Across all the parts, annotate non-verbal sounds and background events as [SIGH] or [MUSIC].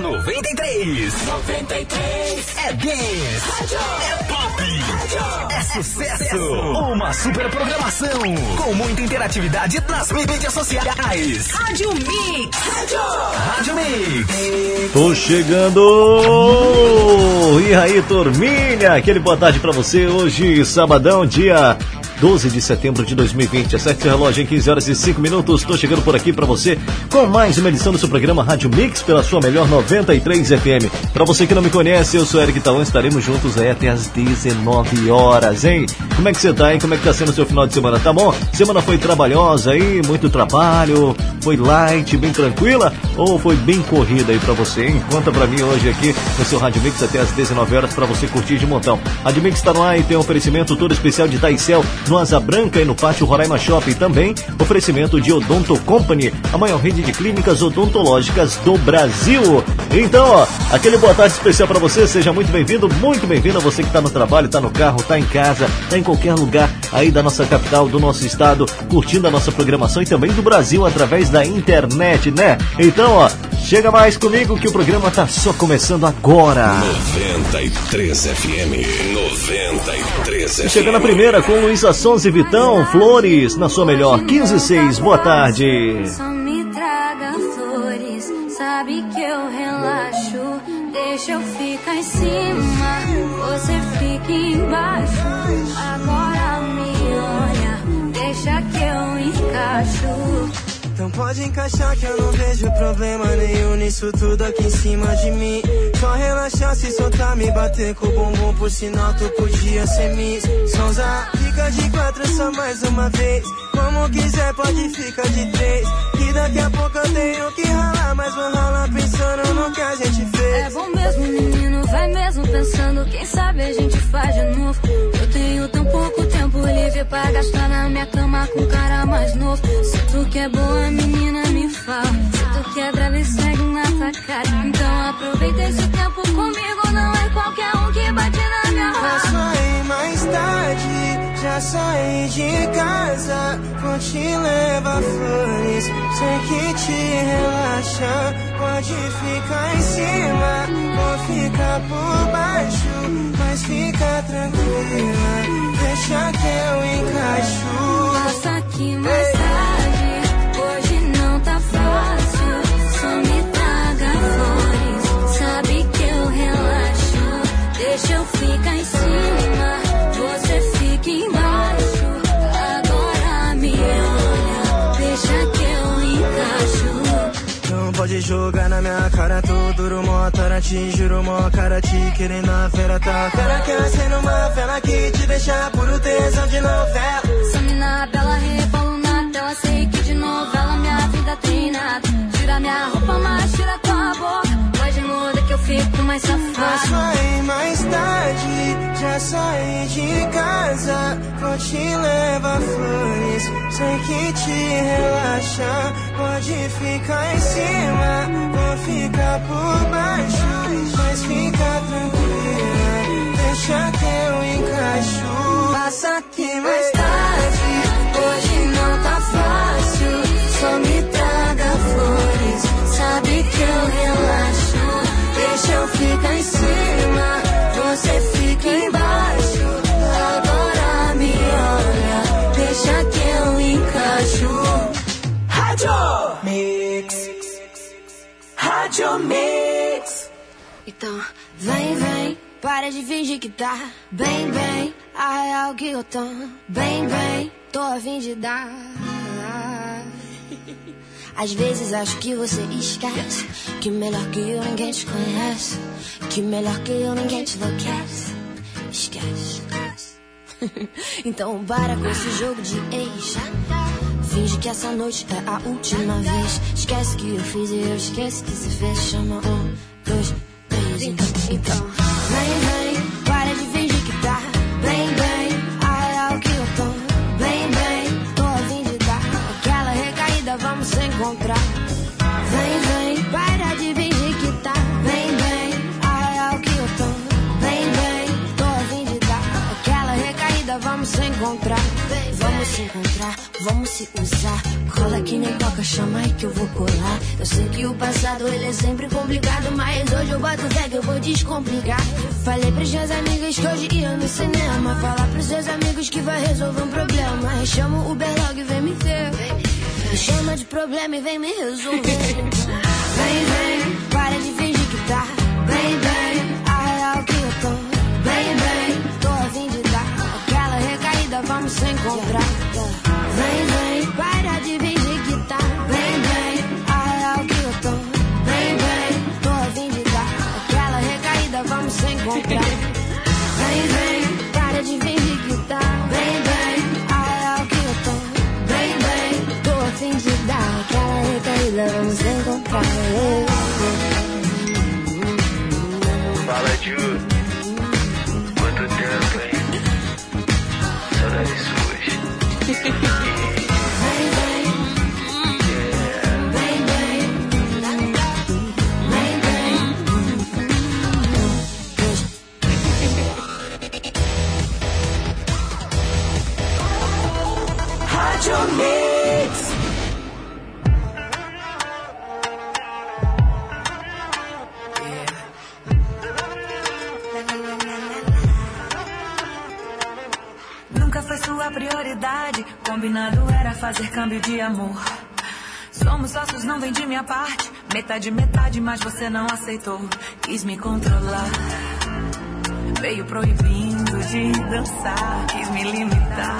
93. 93. É dance. É pop. É sucesso. Uma super programação. Com muita interatividade nas mídias sociais. Rádio Mix. Rádio Mix. Tô chegando! E aí, turminha? Aquele boa tarde pra você hoje, sabadão, dia 12 de setembro de 2020. Acerte o relógio em 15 horas e 5 minutos. Tô chegando por aqui pra você com mais uma edição do seu programa Rádio Mix pela sua melhor 93 FM. Pra você que não me conhece, eu sou Eric Talão, estaremos juntos aí até às 19 horas, hein? Como é que você tá, hein? Como é que tá sendo o seu final de semana? Tá bom? Semana foi trabalhosa aí, muito trabalho, foi light, bem tranquila ou foi bem corrida aí pra você, hein? Conta pra mim hoje aqui no seu Rádio Mix até às 19 horas pra você curtir de montão. Rádio Mix tá no ar e tem um oferecimento todo especial de Taicel no Asa Branca e no Pátio Roraima Shopping também. Oferecimento de Odonto Company, a maior rede de clínicas odontológicas do Brasil. Então, ó, aquele boa tarde especial pra você, seja muito bem-vindo, muito bem-vindo a você que tá no trabalho, tá no carro, tá em casa, tá em qualquer lugar aí da nossa capital, do nosso estado, curtindo a nossa programação e também do Brasil através da internet, né? Então, ó, chega mais comigo que o programa tá só começando agora. 93 FM. 93 FM. Chegando a primeira com Luísa Sons e Vitão, Flores, na sua melhor, 15 e 6, boa tarde. Só me traga flores, sabe que eu relaxo. Deixa eu ficar em cima, você fica embaixo. Agora me olha, deixa que eu encaixo. Então pode encaixar que eu não vejo problema nenhum nisso tudo aqui em cima de mim. Só relaxar, se soltar, me bater com o bumbum, por sinal tu podia ser Miss. Sonza, fica de quatro só mais uma vez. Como quiser, pode ficar de três. Que daqui a pouco eu tenho que ralar, mas vou ralar pensando no que a gente fez. É bom mesmo, menino, vai mesmo pensando. Quem sabe a gente faz de novo. Eu tenho tão pouco tempo livre pra gastar na minha cama com um cara mais novo. Se tu quer boa, menina, me fala. Se tu quer brava e segue na tua cara. Então aproveita esse tempo comigo. Não é qualquer um que bate na minha Posso raba. ir mais tarde, já saí de casa. Vou te levar flores, sei que te relaxa. Pode ficar em cima, vou ficar por baixo. Mas fica tranquila, deixa que eu encaixo. Passa aqui mais tarde. Pode jogar na minha cara, tô duro, mó tora, te juro, mó cara, te querendo a fera, tá? Fera quer ser numa fera que te deixa puro tesão de novela. Essa mina bela rebolo na tela. Sei que de novela minha vida nada. Tira minha roupa, mas tira tua boca. Pode muda que eu fico mais Posso safada. ir mais tarde, já saí de casa. Vou te levar flores, sei que te relaxa. Pode ficar em cima, vou ficar por baixo. Mas fica tranquila, deixa que eu encaixo. Passa aqui mais tarde, Então, vem, vem, para de fingir que tá bem, bem. A real que eu tô bem, bem, tô a fim de dar. Às vezes acho que você esquece que melhor que eu ninguém te conhece, que melhor que eu ninguém te enlouquece. Esquece. [LAUGHS] então para com esse jogo de ex. Finge que essa noite é a última vez. Esquece que eu fiz e eu esqueço que se fez. Chama um, dois, três. Então, vem, vem, encontrar. Vamos se encontrar, vamos se usar. Cola que nem toca, chama aí que eu vou colar. Eu sei que o passado ele é sempre complicado, mas hoje eu boto fé que eu vou descomplicar. Falei pros meus amigos que hoje ia no cinema. Falar pros seus amigos que vai resolver um problema. Chama o Uber logo e vem me ver. Me chama de problema e vem me resolver. [LAUGHS] Vem, vem, para de se encontrar. Vem, vem, para de fingir que tá bem, bem. A real que eu tô bem, bem. Tô a fim de dar aquela recaída, vamos se encontrar. Vem, vem, para de fingir que tá bem, bem. A real que eu tô bem, bem. Tô a fim de dar aquela recaída, vamos se encontrar. Fala, Ju. Prioridade. Combinado era fazer câmbio de amor. Somos sócios, não vendi minha parte. Metade, metade, mas você não aceitou. Quis me controlar. Veio proibindo de dançar. Quis me limitar.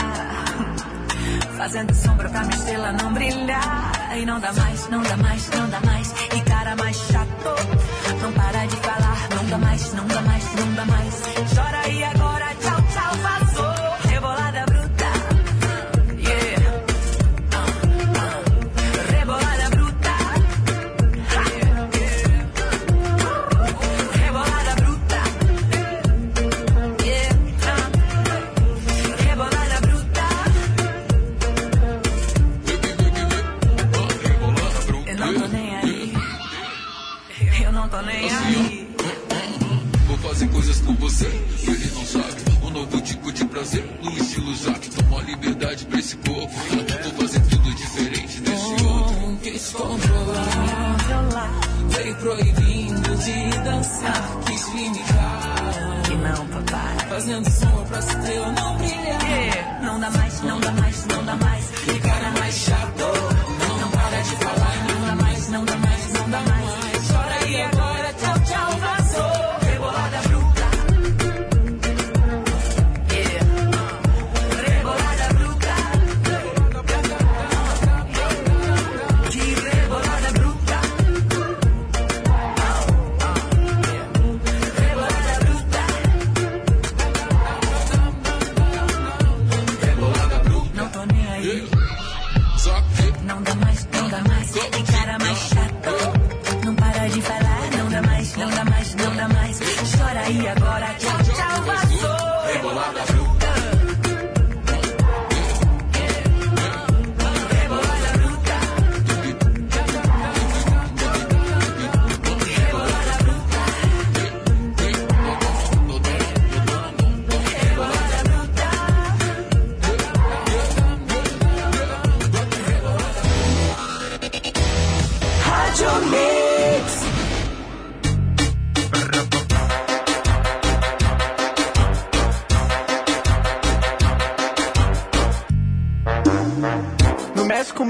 Fazendo sombra pra minha estrela não brilhar. E não dá mais, não dá mais, não dá mais. E cara mais chato. Não para de falar. Não dá mais, não dá mais, não dá mais.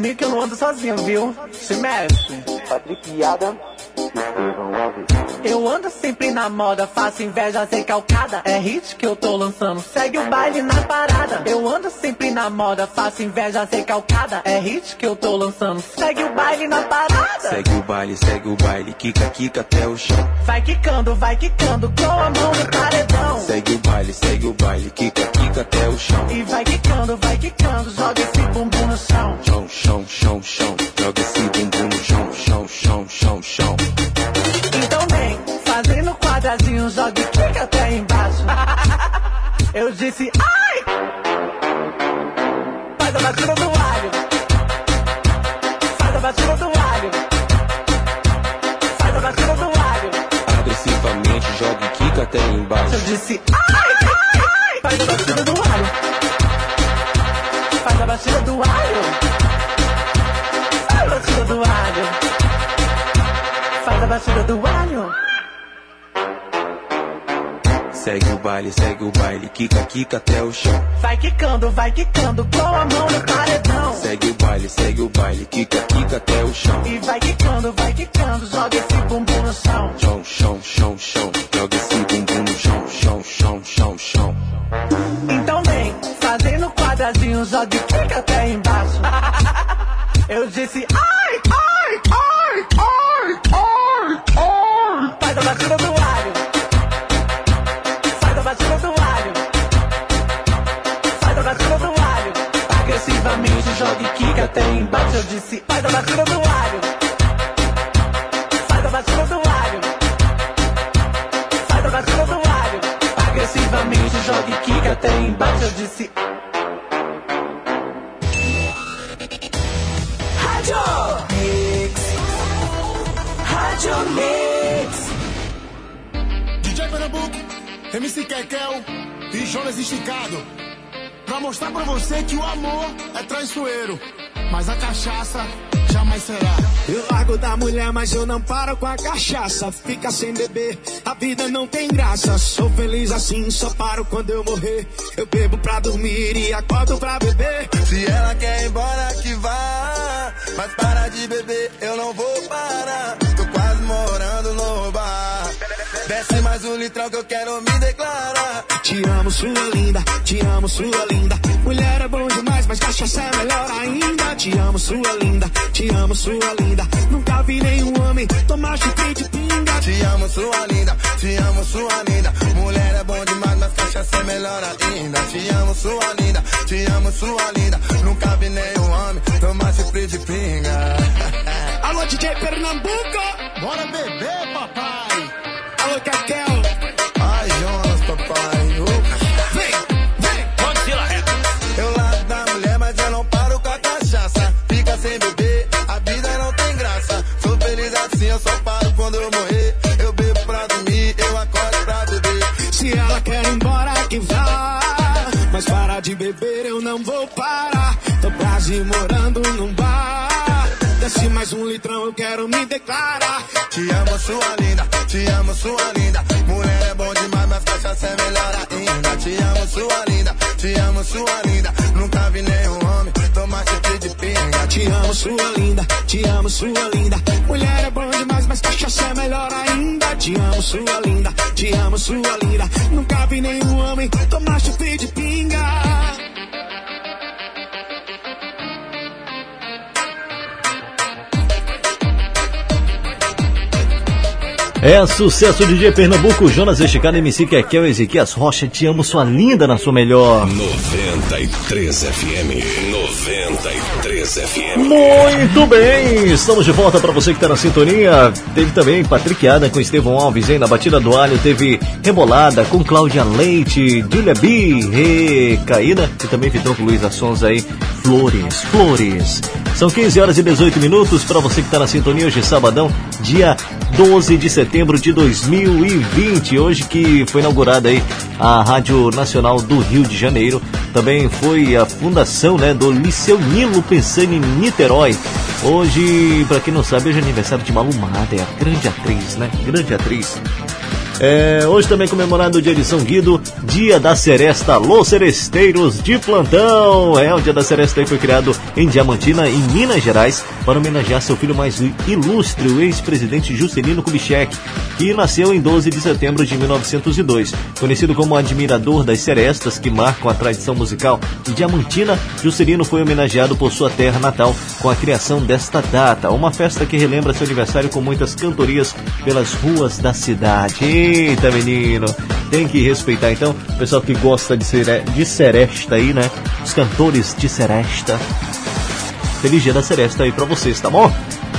Comigo que eu não ando sozinho, viu? Se mexe. Patrick Adam. Eu ando sempre na moda, faço inveja sem calcada. É hit que eu tô lançando, segue o baile na parada. Eu ando sempre na moda, faço inveja sem calcada. É hit que eu tô lançando, segue o baile na parada. Segue o baile, segue o baile, quica, quica até o chão. Vai quicando, vai quicando, com a mão no paredão. Segue o baile, segue o baile, quica, quica até o chão. E vai quicando, vai quicando, joga esse bumbum no chão. Chão, chão, chão, chão. Quica, até o chão. Vai quicando, vai quicando, com a mão no paredão. Segue o baile, segue o baile, quica, quica até o chão. E vai paro quando eu morrer. Eu bebo pra dormir e acordo pra beber. Se ela quer ir embora, que vá. Mas para de beber, eu não vou parar. Tô quase morando no bar. Desce mais um litrão que eu quero me declarar. Te amo, sua linda, te amo, sua linda. Mulher é bom mas cachaça é melhor ainda. Te amo, sua linda, te amo, sua linda. Nunca vi nenhum homem tomar chupim de pinga. Te amo, sua linda, te amo, sua linda. Mulher é bom demais, mas cachaça é melhor ainda. Te amo, sua linda, te amo, sua linda. Nunca vi nenhum homem tomar chupim de pinga. Alô, DJ Pernambuco! Bora beber, papai! Sua linda. Nunca vi nenhum homem tomar chifre de pinga. Te amo, sua linda, te amo, sua linda. Mulher é bom demais, mas cachaça é melhor ainda. Te amo, sua linda, te amo, sua linda. Nunca vi nenhum homem tomar chupim de pinga. É sucesso DJ Pernambuco, Jonas Esticado, MC Kekel, Ezequias Rocha, te amo, sua linda na sua melhor. 93 FM. 93 FM. Muito bem, estamos de volta para você que está na sintonia. Teve também Patrick Adam com Estevão Alves, hein? Na batida do alho teve Rebolada com Cláudia Leite, Julia B, Recaída e também Vitor com Luiz Assons aí, Flores, Flores. São 15 horas e 18 minutos para você que está na sintonia hoje, sabadão, dia 12 de setembro de 2020. Hoje que foi inaugurada aí a Rádio Nacional do Rio de Janeiro. Também foi a fundação né, do Liceu Nilo Pensando em Niterói. Hoje, para quem não sabe, hoje é aniversário de Malu Mader, grande atriz, né? Grande atriz. É, hoje também comemorado o dia de São Guido, dia da Seresta, Los Seresteiros de plantão. É, o dia da Seresta foi criado em Diamantina, em Minas Gerais, para homenagear seu filho mais ilustre, o ex-presidente Juscelino Kubitschek, que nasceu em 12 de setembro de 1902. Conhecido como admirador das serestas que marcam a tradição musical Diamantina, Juscelino foi homenageado por sua terra natal com a criação desta data, uma festa que relembra seu aniversário com muitas cantorias pelas ruas da cidade. Eita, menino! Tem que respeitar, então, o pessoal que gosta de, sere... de seresta aí, né? Os cantores de seresta. Feliz dia da seresta aí pra vocês, tá bom?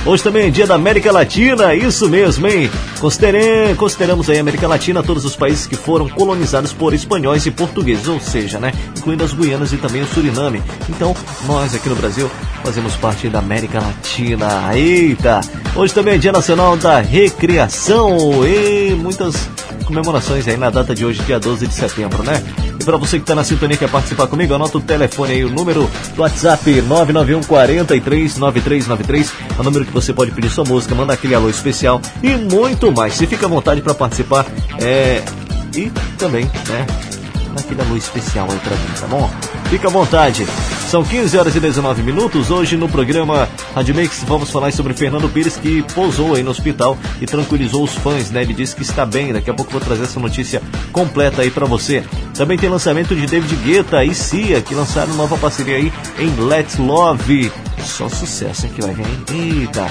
Hoje também é dia da América Latina, isso mesmo, hein? Considere- Consideramos aí a América Latina todos os países que foram colonizados por espanhóis e portugueses, ou seja, né? Incluindo as Guianas e também o Suriname. Então, nós aqui no Brasil fazemos parte da América Latina. Eita! Hoje também é dia nacional da recreação e muitas comemorações aí na data de hoje, dia 12 de setembro, né? E para você que está na sintonia e quer participar comigo, anota o telefone aí, o número do WhatsApp 991 43 9393, é o número que você pode pedir sua música, mandar aquele alô especial e muito mais. Se fica à vontade para participar é, e também, né, naquele alô especial aí pra mim, tá bom? Fica à vontade. São 15 horas e 19 minutos. Hoje no programa Rádio Mix vamos falar sobre Fernando Pires que pousou aí no hospital e tranquilizou os fãs, né? Ele disse que está bem. Daqui a pouco vou trazer essa notícia completa aí pra você. Também tem lançamento de David Guetta e Cia que lançaram nova parceria aí em Let's Love. Só sucesso hein, que vai hein? Eita.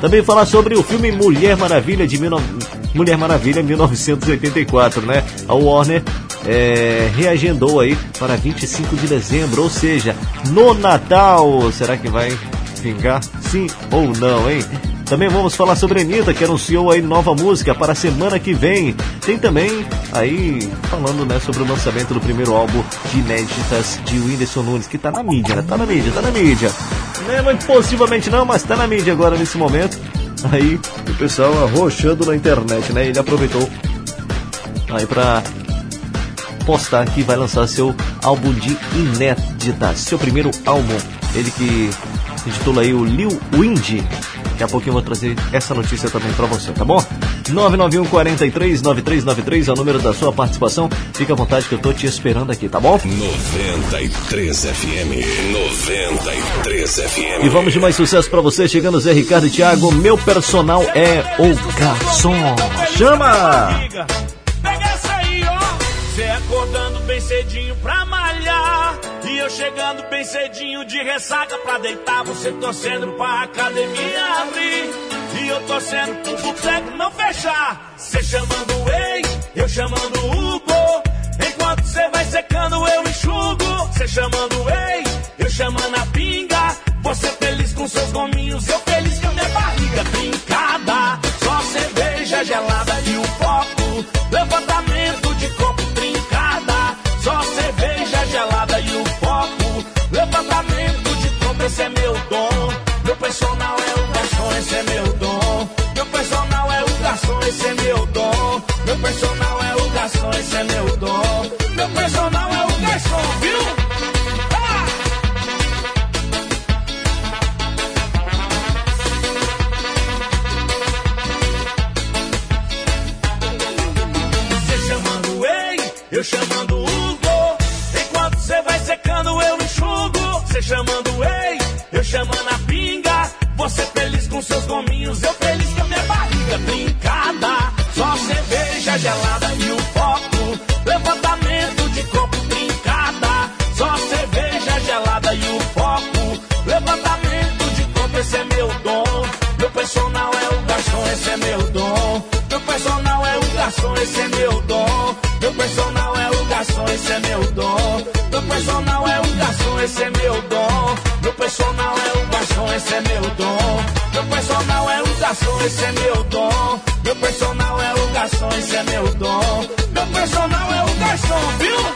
Também falar sobre o filme Mulher Maravilha de 19... Mulher Maravilha 1984, né? A Warner é, reagendou aí para 25 de dezembro, ou seja, no Natal. Será que vai vingar? Sim ou não, hein? Também vamos falar sobre a Anitta, que anunciou aí nova música para a semana que vem. Tem também aí falando né, sobre o lançamento do primeiro álbum de inéditas de Whindersson Nunes, que tá na mídia, né? Tá na mídia, tá na mídia. Não é muito possivelmente não, mas tá na mídia agora nesse momento. Aí o pessoal arrochando na internet, né? Ele aproveitou aí pra postar que vai lançar seu álbum de inéditas, seu primeiro álbum. Ele que intitula aí o Lil Windy. Daqui a pouquinho eu vou trazer essa notícia também pra você, tá bom? 991 43 9393 é o número da sua participação. Fica à vontade que eu tô te esperando aqui, tá bom? 93 FM. 93 FM. E vamos de mais sucesso pra você, chegando Zé Ricardo e Thiago. Meu personal é o garçom. Chama! Pega essa aí, ó. Cê acordando bem cedinho pra chegando bem cedinho de ressaca pra deitar. Você torcendo pra academia abrir. E eu torcendo pro boteco não fechar. Cê chamando o ex, eu chamando o Hugo. Enquanto cê vai secando, eu enxugo. Cê chamando o ex, eu chamando a pinga. Você feliz com seus gominhos, eu feliz com a minha barriga trincada. Só cerveja gelada e o foco. Levantamento personal é o garçom, esse é meu dom. Meu personal é o garçom, esse é meu dom. Meu personal é o garçom, esse é meu dom. Meu personal é o garçom, viu? Você chamando ei, eu chamando Hugo. Enquanto você vai secando, eu enxugo. Você chamando ei, eu chamando a. Você feliz com seus gominhos, eu feliz com a minha barriga trincada. Só cerveja gelada e o foco. Levantamento de copo trincada. Só cerveja gelada e o foco. Levantamento de copo, esse é meu dom. Meu personal é o garçom, esse é meu dom. Meu personal é o garçom, esse é meu dom. Meu personal é o garçom, esse é meu dom. Meu personal é o garçom, esse é meu dom. Personal é o garçom, esse é meu dom. Meu personal é o garçom, esse é meu dom. Meu personal é o garçom, esse é meu dom. Meu personal é o garçom, viu?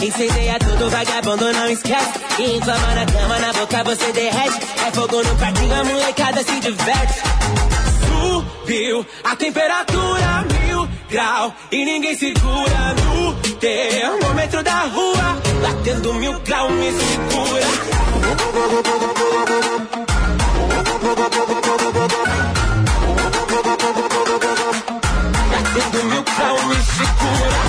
Incendeia tudo, vagabundo não esquece. E inflama na cama, na boca você derrete. É fogo no parquinho, a molecada se diverte. Subiu a temperatura mil grau e ninguém segura no termômetro da rua. Batendo mil grau, me segura. Batendo mil grau, me segura.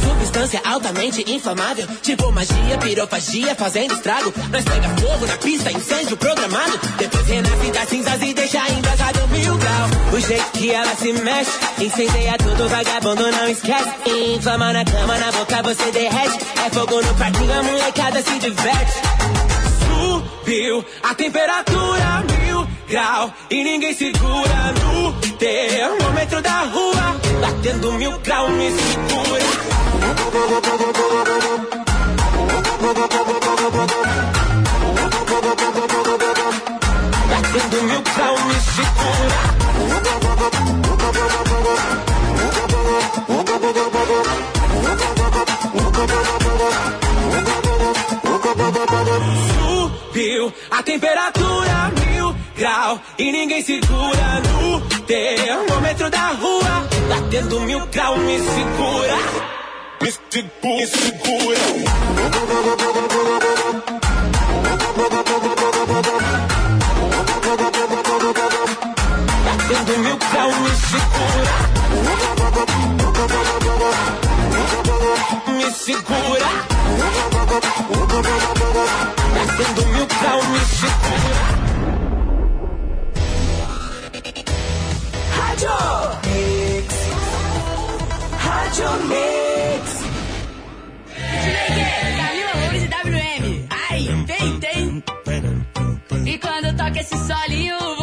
Substância altamente inflamável Tipo magia, pirofagia fazendo estrago. Nós pega fogo na pista, incêndio programado. Depois renasce das cinzas e deixa embrasado mil grau O jeito que ela se mexe Incendeia tudo, vagabundo não esquece. Inflama na cama, na boca você derrete. É fogo no parquinho, a molecada se diverte Subiu a temperatura mil grau e ninguém segura no termômetro da rua. Batendo mil grau, me segura Batendo mil grau, me segura. Subiu a temperatura mil grau e ninguém segura no termômetro da rua. Batendo mil grau, me segura Me segura, me segura. Batendo mil grau, me segura Me segura. Batendo mil grau, me segura Rádio Mix. Rádio Mix. Camila Loures e WM. Ai, tem, tem. E quando toca esse solinho,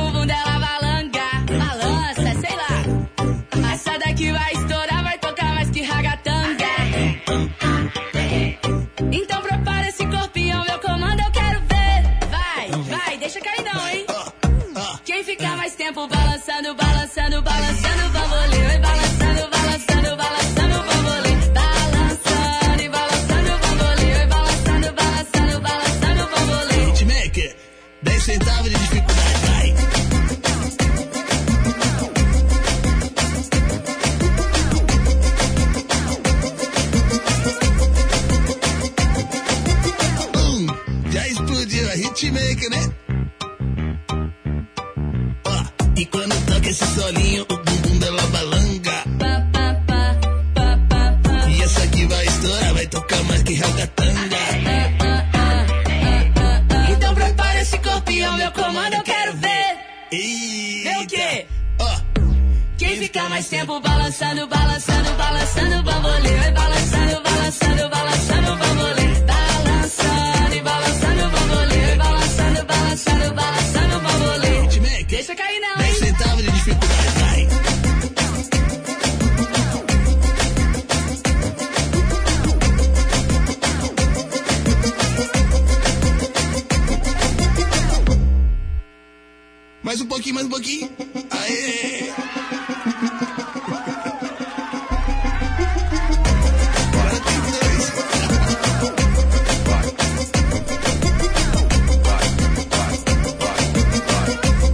solinho, o bumbum dela balanga. E essa aqui vai estourar, vai tocar mais que ragatanga. Então prepara esse corpinho, meu comando eu quero ver. Vê o quê? Quem ficar mais tempo balançando, balançando, balançando, bambolê. Vai balançando, balançando, balançando, bambolê. famous bookie?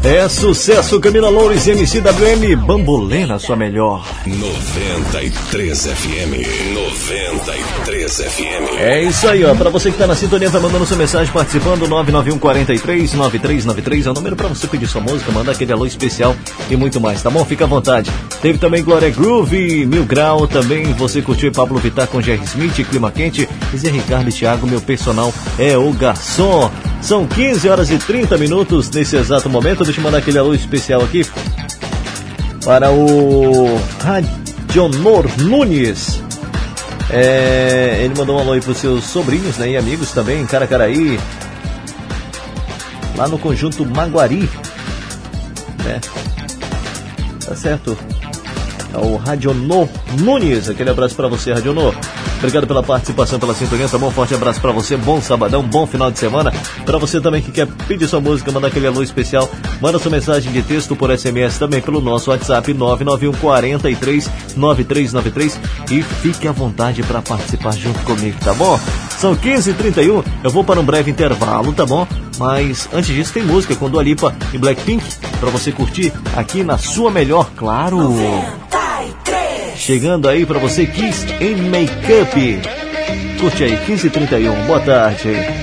É sucesso, Camila Loures e MCWM, Bambolê na sua melhor. 93 FM. 93 FM. É isso aí, ó. Pra você que tá na sintonia, tá mandando sua mensagem participando, 991 43 9393 é o número pra você pedir sua música, mandar aquele alô especial e muito mais, tá bom? Fica à vontade. Teve também Glória Groove, Mil Grau, também você curtiu Pablo Vittar com Jerry Smith, Clima Quente, Zé Ricardo e Thiago, meu personal é o garçom. São 15 horas e 30 minutos nesse exato momento. Deixa eu mandar aquele alô especial aqui para o Radionor Nunes. É, ele mandou um alô aí para os seus sobrinhos né, e amigos também em Caracaraí, lá no conjunto Maguari. Né? Tá certo. É o Radionor Nunes. Aquele abraço para você, Radionor. Obrigado pela participação, pela sintonia, tá bom? Forte abraço para você, bom sabadão, bom final de semana. Para você também que quer pedir sua música, mandar aquele alô especial, manda sua mensagem de texto por SMS também pelo nosso WhatsApp 991 43 9393 e fique à vontade para participar junto comigo, tá bom? São 15h31, eu vou para um breve intervalo, tá bom? Mas antes disso tem música com Dua Lipa e Blackpink para você curtir aqui na sua melhor, claro. Chegando aí para você Kiss em Makeup. Curte aí 15h31. Boa tarde.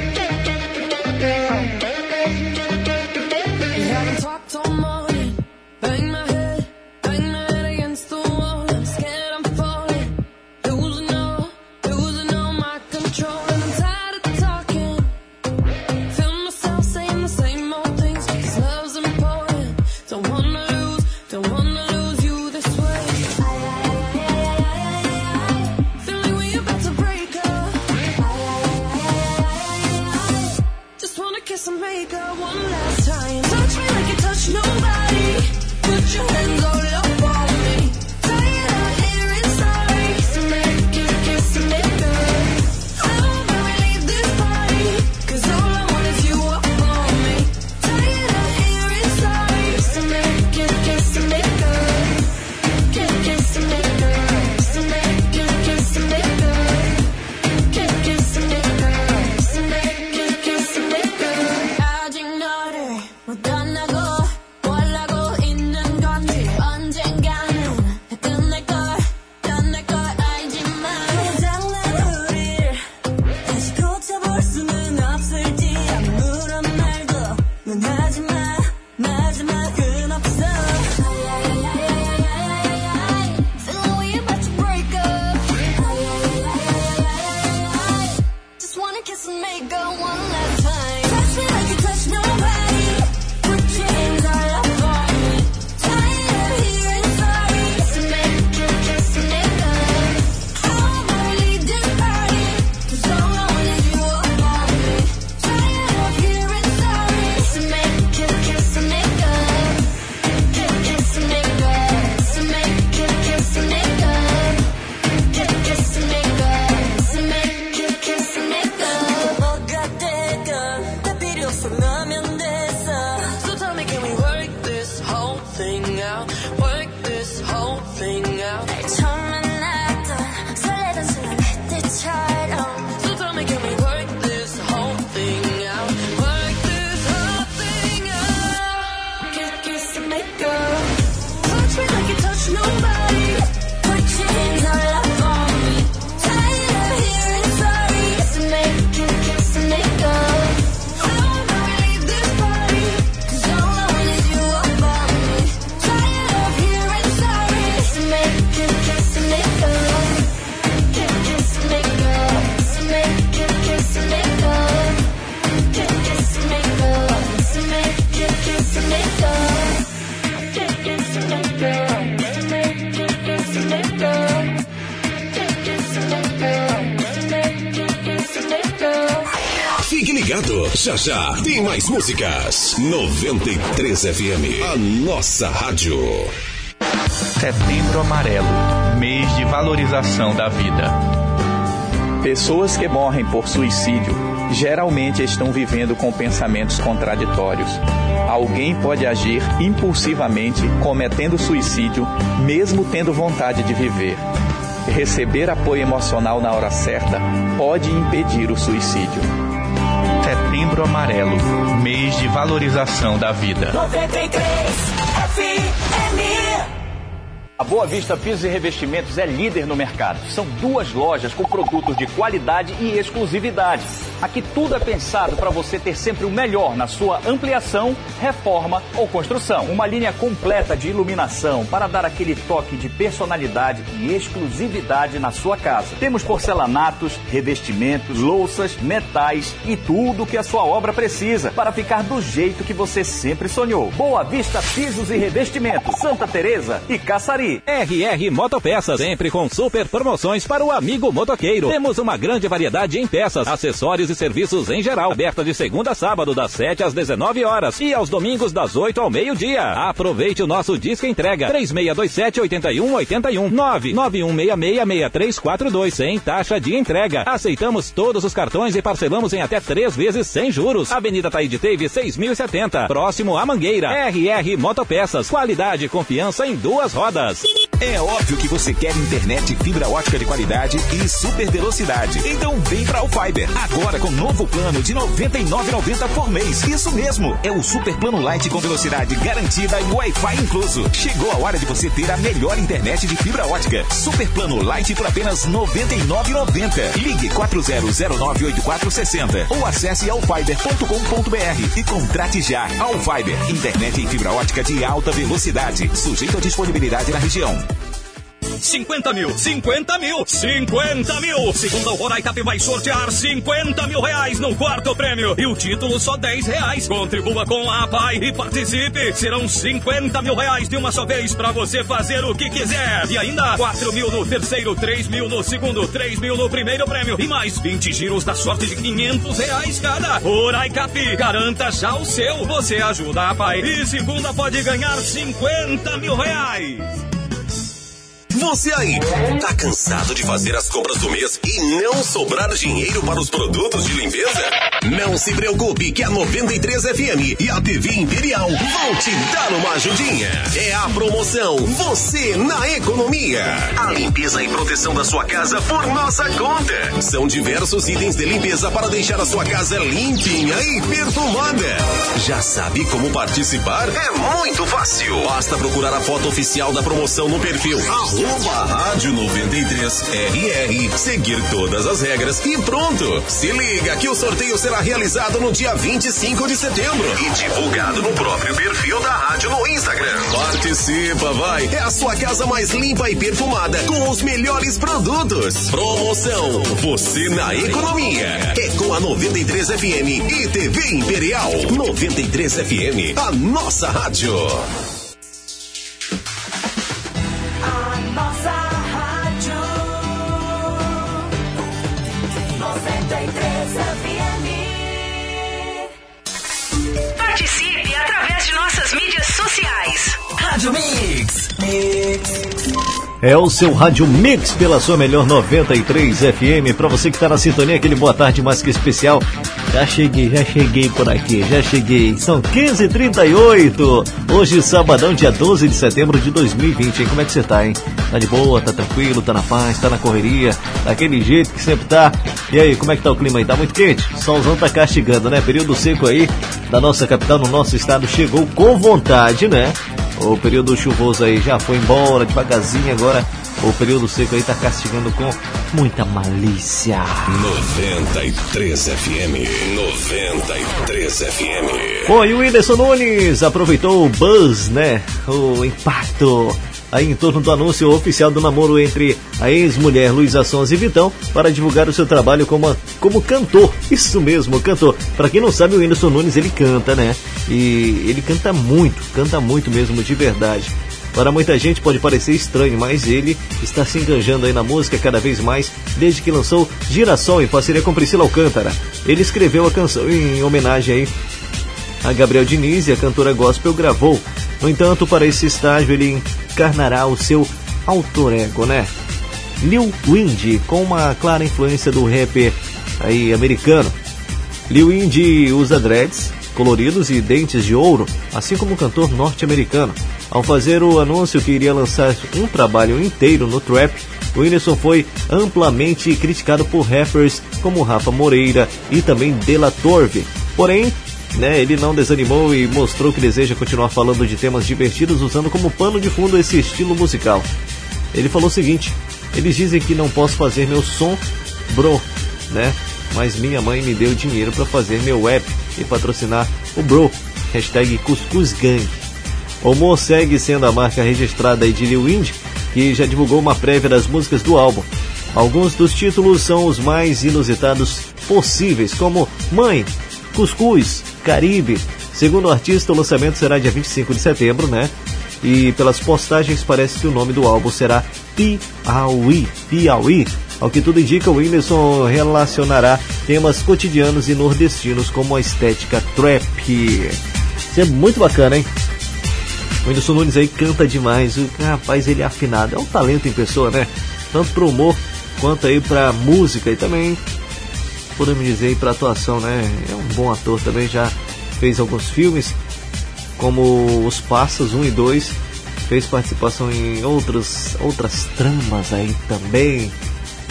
Músicas. 93 FM, a nossa rádio. Setembro Amarelo mês de valorização da vida. Pessoas que morrem por suicídio geralmente estão vivendo com pensamentos contraditórios. Alguém pode agir impulsivamente cometendo suicídio, mesmo tendo vontade de viver. Receber apoio emocional na hora certa pode impedir o suicídio. Setembro Amarelo, de valorização da vida. 93 FM. A Boa Vista Pisos e Revestimentos é líder no mercado. São duas lojas com produtos de qualidade e exclusividade. Aqui tudo é pensado para você ter sempre o melhor na sua ampliação, reforma ou construção. Uma linha completa de iluminação para dar aquele toque de personalidade e exclusividade na sua casa. Temos porcelanatos, revestimentos, louças, metais e tudo que a sua obra precisa para ficar do jeito que você sempre sonhou. Boa Vista Pisos e Revestimentos, Santa Teresa e Caçari. RR Motopeças, sempre com super promoções para o amigo motoqueiro. Temos uma grande variedade em peças, acessórios e serviços em geral. Aberta de segunda a sábado, das 7 às 19 horas e aos domingos, das 8 ao meio-dia. Aproveite o nosso disco entrega 3627 8181 991666342 sem taxa de entrega. Aceitamos todos os cartões e parcelamos em até três vezes sem juros. Avenida Taíde Teve 6070, próximo à Mangueira. RR Motopeças, qualidade e confiança em duas rodas. É óbvio que você quer internet fibra ótica de qualidade e super velocidade. Então vem pra Fiber. Agora com novo plano de R$ 99,90 por mês. Isso mesmo, é o super plano light com velocidade garantida e Wi-Fi incluso. Chegou a hora de você ter a melhor internet de fibra ótica. Super plano light por apenas R$ 99,90. Ligue 40098460 ou acesse alfiber.com.br e contrate já. Alfiber, internet em fibra ótica de alta velocidade, sujeito à disponibilidade na região. 50 mil, 50 mil, 50 mil. Segunda o Roraicap vai sortear 50 mil reais no quarto prêmio. E o título só 10 reais. Contribua com a APAI e participe. Serão 50 mil reais de uma só vez para você fazer o que quiser. E ainda 4 mil no terceiro, 3 mil no segundo, 3 mil no primeiro prêmio. E mais 20 giros da sorte de 500 reais cada. Roraicap, garanta já o seu. Você ajuda a APAI. E segunda pode ganhar 50 mil reais. Você aí, tá cansado de fazer as compras do mês e não sobrar dinheiro para os produtos de limpeza? Não se preocupe que a 93 FM e a TV Imperial vão te dar uma ajudinha. É a promoção Você na Economia. A limpeza e proteção da sua casa por nossa conta. São diversos itens de limpeza para deixar a sua casa limpinha e perfumada. Já sabe como participar? É muito fácil. Basta procurar a foto oficial da promoção no perfil arroba Rádio 93 RR, seguir todas as regras e pronto. Se liga que o sorteio será realizado no dia 25 de setembro e divulgado no próprio perfil da rádio no Instagram. Participa, vai! É a sua casa mais limpa e perfumada com os melhores produtos. Promoção Você na Economia. É com a 93 FM e TV Imperial. 93 FM, a nossa rádio. Rádio Mix. É o seu Rádio Mix pela sua melhor 93 FM. Para você que está na sintonia, aquele boa tarde mais que especial. Já cheguei, já cheguei por aqui, já cheguei. São 15h38. Hoje, sabadão, dia 12 de setembro de 2020. Hein? Como é que você tá, hein? Tá de boa, tá tranquilo, tá na paz, tá na correria, daquele jeito que sempre tá. E aí, como é que tá o clima aí? Tá muito quente? Solzão tá castigando, né? Período seco aí da nossa capital, no nosso estado, chegou com vontade, né? O período chuvoso aí já foi embora devagarzinho, agora o período seco aí tá castigando com muita malícia. 93 FM. 93 FM. Bom, e o Whindersson Nunes aproveitou o buzz, né? O impacto aí em torno do anúncio oficial do namoro entre a ex-mulher Luísa Sons e Vitão para divulgar o seu trabalho como, como cantor. Isso mesmo, cantor. Para quem não sabe, o Whindersson Nunes ele canta, né? E ele canta muito, canta muito mesmo, de verdade. Para muita gente pode parecer estranho, mas ele está se enganjando aí na música cada vez mais desde que lançou Girassol em parceria com Priscila Alcântara. Ele escreveu a canção em homenagem aí a Gabriel Diniz e a cantora gospel gravou. No entanto, para esse estágio ele encarnará o seu alter ego, né? Lil Windy, com uma clara influência do rapper aí americano. Lil Windy usa dreads coloridos e dentes de ouro, assim como o cantor norte-americano. Ao fazer o anúncio que iria lançar um trabalho inteiro no trap, o Whindersson foi amplamente criticado por rappers como Rafa Moreira e também Della Torve. Porém, né, ele não desanimou e mostrou que deseja continuar falando de temas divertidos usando como pano de fundo esse estilo musical. Ele falou o seguinte: eles dizem que não posso fazer meu som, bro, né? Mas minha mãe me deu dinheiro para fazer meu app e patrocinar o bro. Hashtag Gang. O Mo segue sendo a marca registrada de Lil Indy, que já divulgou uma prévia das músicas do álbum. Alguns dos títulos são os mais inusitados possíveis, como Mãe, Cuscuz, Caribe. Segundo o artista, o lançamento será dia 25 de setembro, né? E pelas postagens parece que o nome do álbum será Piauí. Piauí. Ao que tudo indica, o Whindersson relacionará temas cotidianos e nordestinos como a estética trap. Isso é muito bacana, hein? O Whindersson Nunes aí canta demais. O rapaz, ele é afinado. É um talento em pessoa, né? Tanto pro humor quanto aí pra música e também, podemos dizer, aí pra atuação, né? É um bom ator também. Já fez alguns filmes, como Os Passos 1 e 2. Fez participação em outros, outras tramas aí também,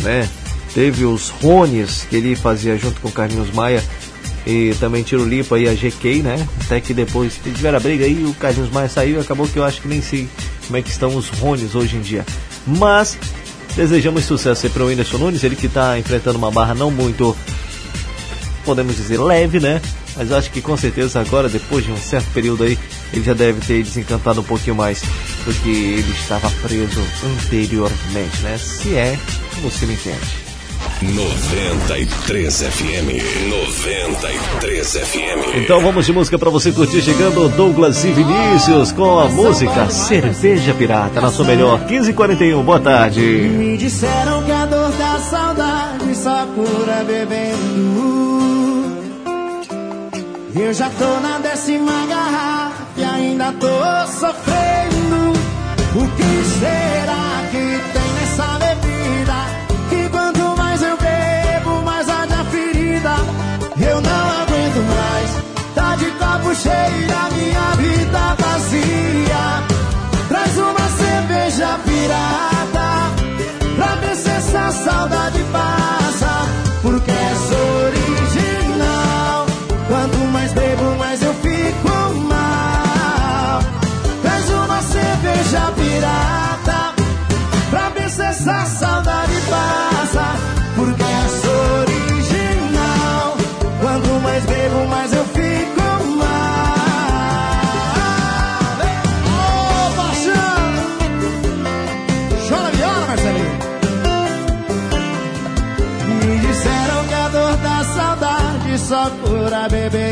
né? Teve os Rones, que ele fazia junto com Carlinhos Maia e também Tiro Lipa e a GK, né? Até que depois tiveram a briga aí, o Carlinhos Maia saiu e acabou que eu acho que nem sei como é que estão os Rones hoje em dia. Mas desejamos sucesso aí para o Whindersson Nunes, ele que está enfrentando uma barra não muito, podemos dizer, leve, né? Mas acho que com certeza agora, depois de um certo período aí, ele já deve ter desencantado um pouquinho mais do que ele estava preso anteriormente, né? Se é, você me entende. 93 FM. 93 FM. Então vamos de música pra você curtir. Chegando Douglas e Vinícius com a música Cerveja Pirata na sua melhor. 15h41, boa tarde. Me disseram que a dor da saudade só cura bebendo. Eu já tô na décima garrafa e ainda tô sofrendo. O que será de copo cheio a minha vida vazia. Traz uma cerveja pirata pra ver se essa saudade passa. Porque é original. Quanto mais bebo, mais eu fico mal. Traz uma cerveja pirata pra ver se essa saudade cura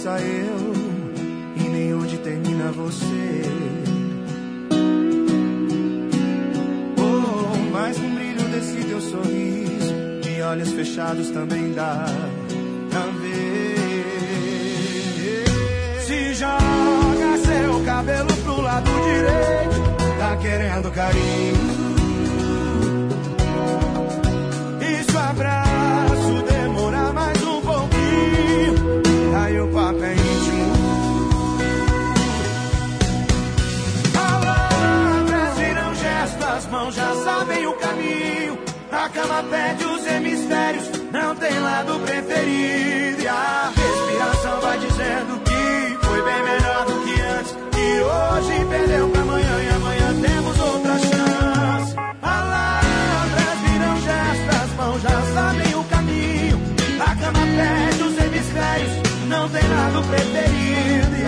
começa eu e nem onde termina você. Oh, mais um brilho desse teu sorriso, de olhos fechados também dá pra ver. Se joga seu cabelo pro lado direito, tá querendo carinho. Isso abraça. mãos já sabem o caminho. A cama pede os hemisférios, não tem lado preferido. E a respiração vai dizendo que foi bem melhor do que antes. E hoje perdeu pra amanhã e amanhã temos outra chance. Palavras viram gestos, mãos já sabem o caminho. A cama pede os hemisférios, não tem lado preferido.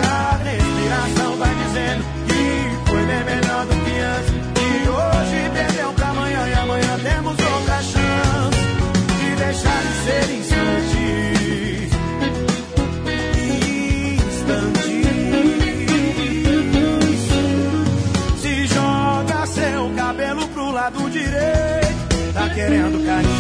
querendo carinho.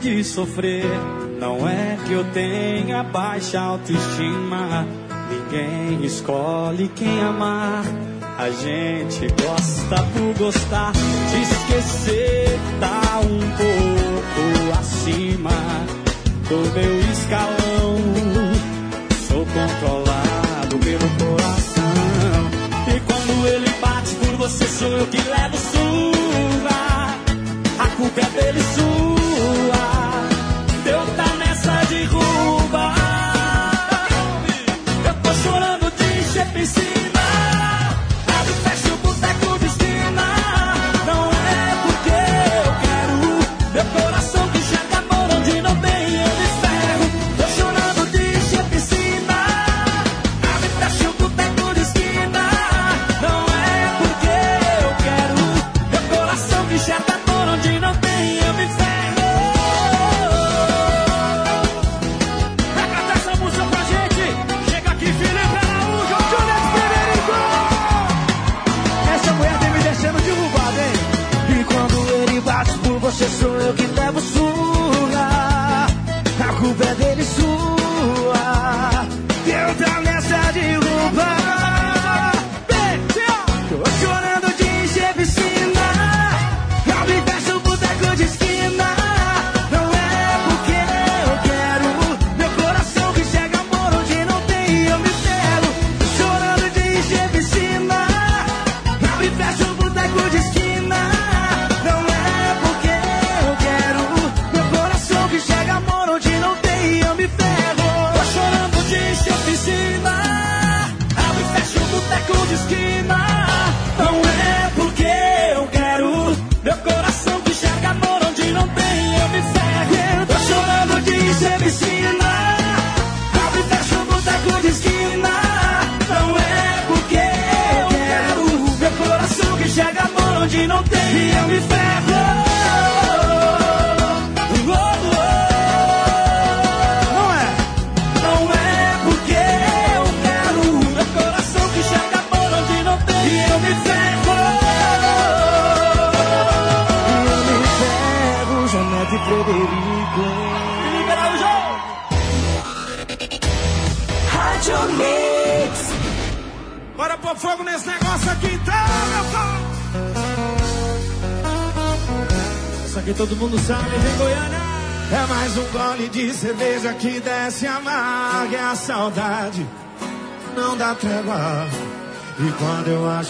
de sofrer. Não é que eu tenha baixa autoestima. Ninguém escolhe quem amar. A gente gosta por gostar. De esquecer tá um pouco acima do meu escalão. Sou controlado pelo coração. E quando ele bate por você, sou eu que levo surra. A culpa é dele sua.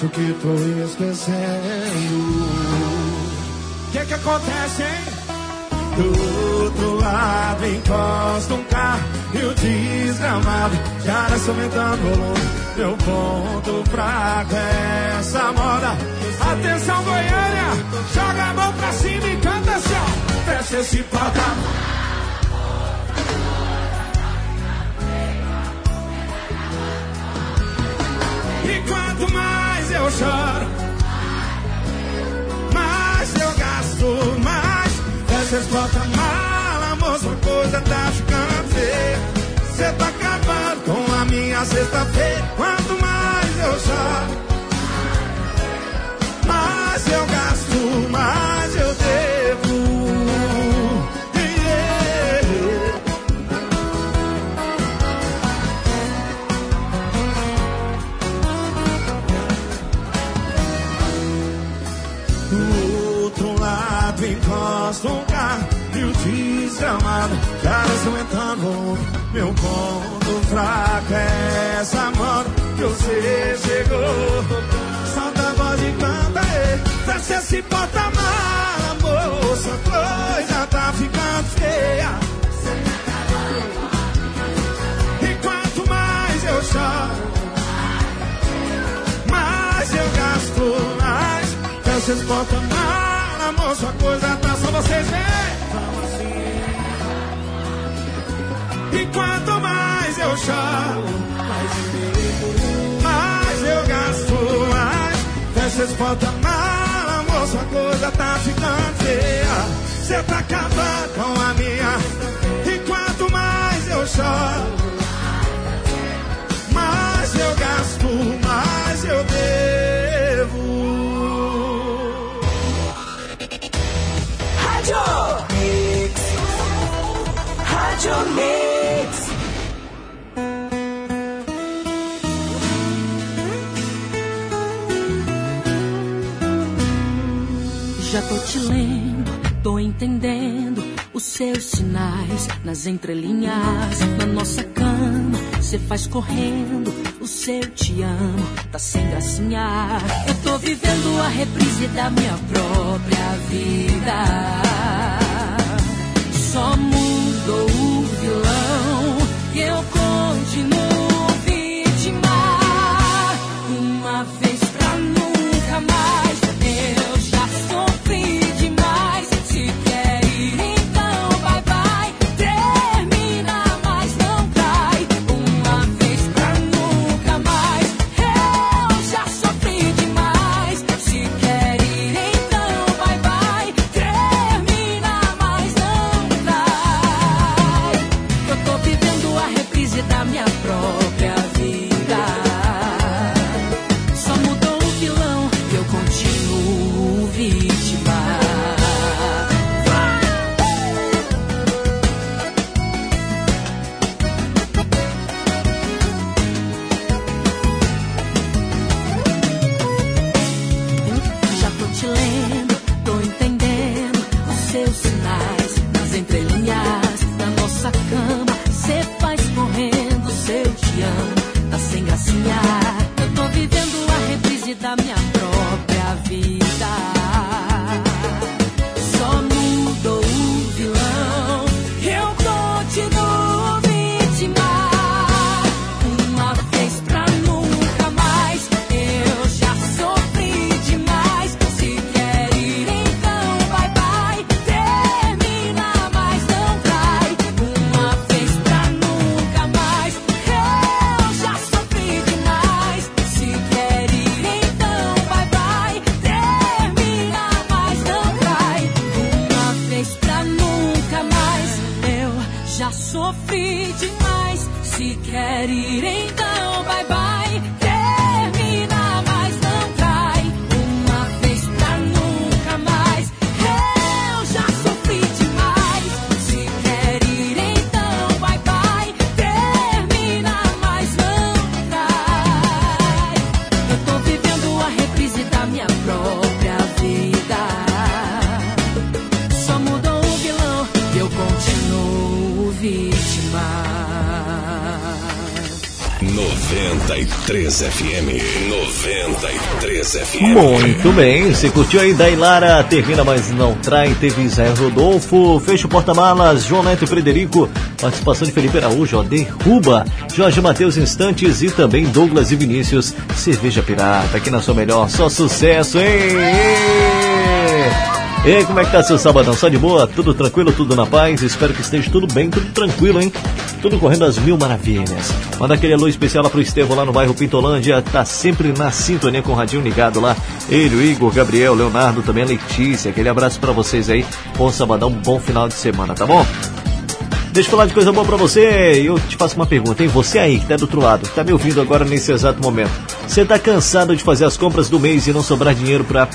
Acho que tô esquecendo, o que que acontece, hein? Do outro lado encosta um carro e o desgramado já desce aumentando o volume. Meu ponto fraco é essa moda. Atenção, Goiânia, joga a mão pra cima e canta assim, ó. Fecha esse porta. Choro, mais eu gasto, mais essas portas mala, moça, coisa tá ficando feia. Cê tá acabando com a minha sexta-feira. Quanto mais eu choro, desgramado já desce aumentando o volume. Meu ponto fraco é essa moda que você chegou. Solta a voz e canta fecha esse porta-mala, moça, coisa tá ficando feia. E quanto mais eu choro, mais eu gasto, mais fecha esse porta-mala, moça, coisa tá só vocês verem. Eu choro, mais eu gasto, mais fecha esse porta-mala, moça, a coisa tá ficando feia. Cê tá acabando com a minha. E quanto mais eu choro, mais eu gasto, lendo, tô entendendo os seus sinais nas entrelinhas. Na nossa cama, cê faz correndo o seu te amo, tá sem gracinha. Eu tô vivendo a reprise da minha própria vida. Muito bem, você curtiu aí Dailara, termina mas não trai, teve Israel Rodolfo, fecha o porta-malas, João Neto e Frederico, participação de Felipe Araújo, ó, derruba, Jorge Matheus Instantes e também Douglas e Vinícius, Cerveja Pirata, aqui na sua melhor, só sucesso, hein? E como é que tá seu sabadão? Só de boa? Tudo tranquilo, tudo na paz? Espero que esteja tudo bem, tudo tranquilo, hein? Tudo correndo às mil maravilhas. Manda aquele alô especial lá pro Estevão lá no bairro Pintolândia, tá sempre na sintonia com o radinho ligado lá. Ele, o Igor, Gabriel, Leonardo, também a Letícia. Aquele abraço pra vocês aí. Bom sabadão, bom final de semana, tá bom? Deixa eu falar de coisa boa pra você e eu te faço uma pergunta, hein? Você aí que tá do outro lado, que tá me ouvindo agora nesse exato momento. Você tá cansado de fazer as compras do mês e não sobrar dinheiro pra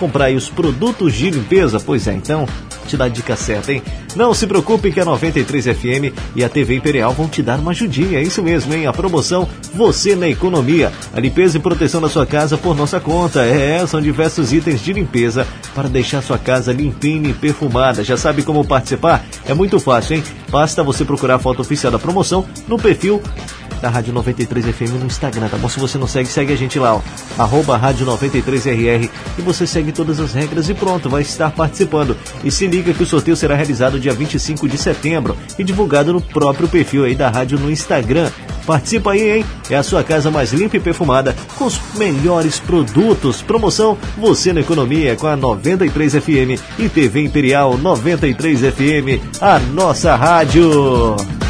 comprar aí os produtos de limpeza? Pois é, então te dá a dica certa, hein? Não se preocupe que a 93 FM e a TV Imperial vão te dar uma ajudinha, é isso mesmo, hein? A promoção Você na Economia. A limpeza e proteção da sua casa por nossa conta. É, são diversos itens de limpeza para deixar sua casa limpinha e perfumada. Já sabe como participar? É muito fácil, hein? Basta você procurar a foto oficial da promoção no perfil da Rádio 93 FM no Instagram, tá bom? Se você não segue, segue a gente lá, ó. Arroba Rádio 93RR e você segue todas as regras e pronto, vai estar participando. E se liga que o sorteio será realizado dia 25 de setembro e divulgado no próprio perfil aí da rádio no Instagram. Participa aí, hein? É a sua casa mais limpa e perfumada com os melhores produtos. Promoção Você na Economia com a 93 FM e TV Imperial 93 FM, a nossa rádio.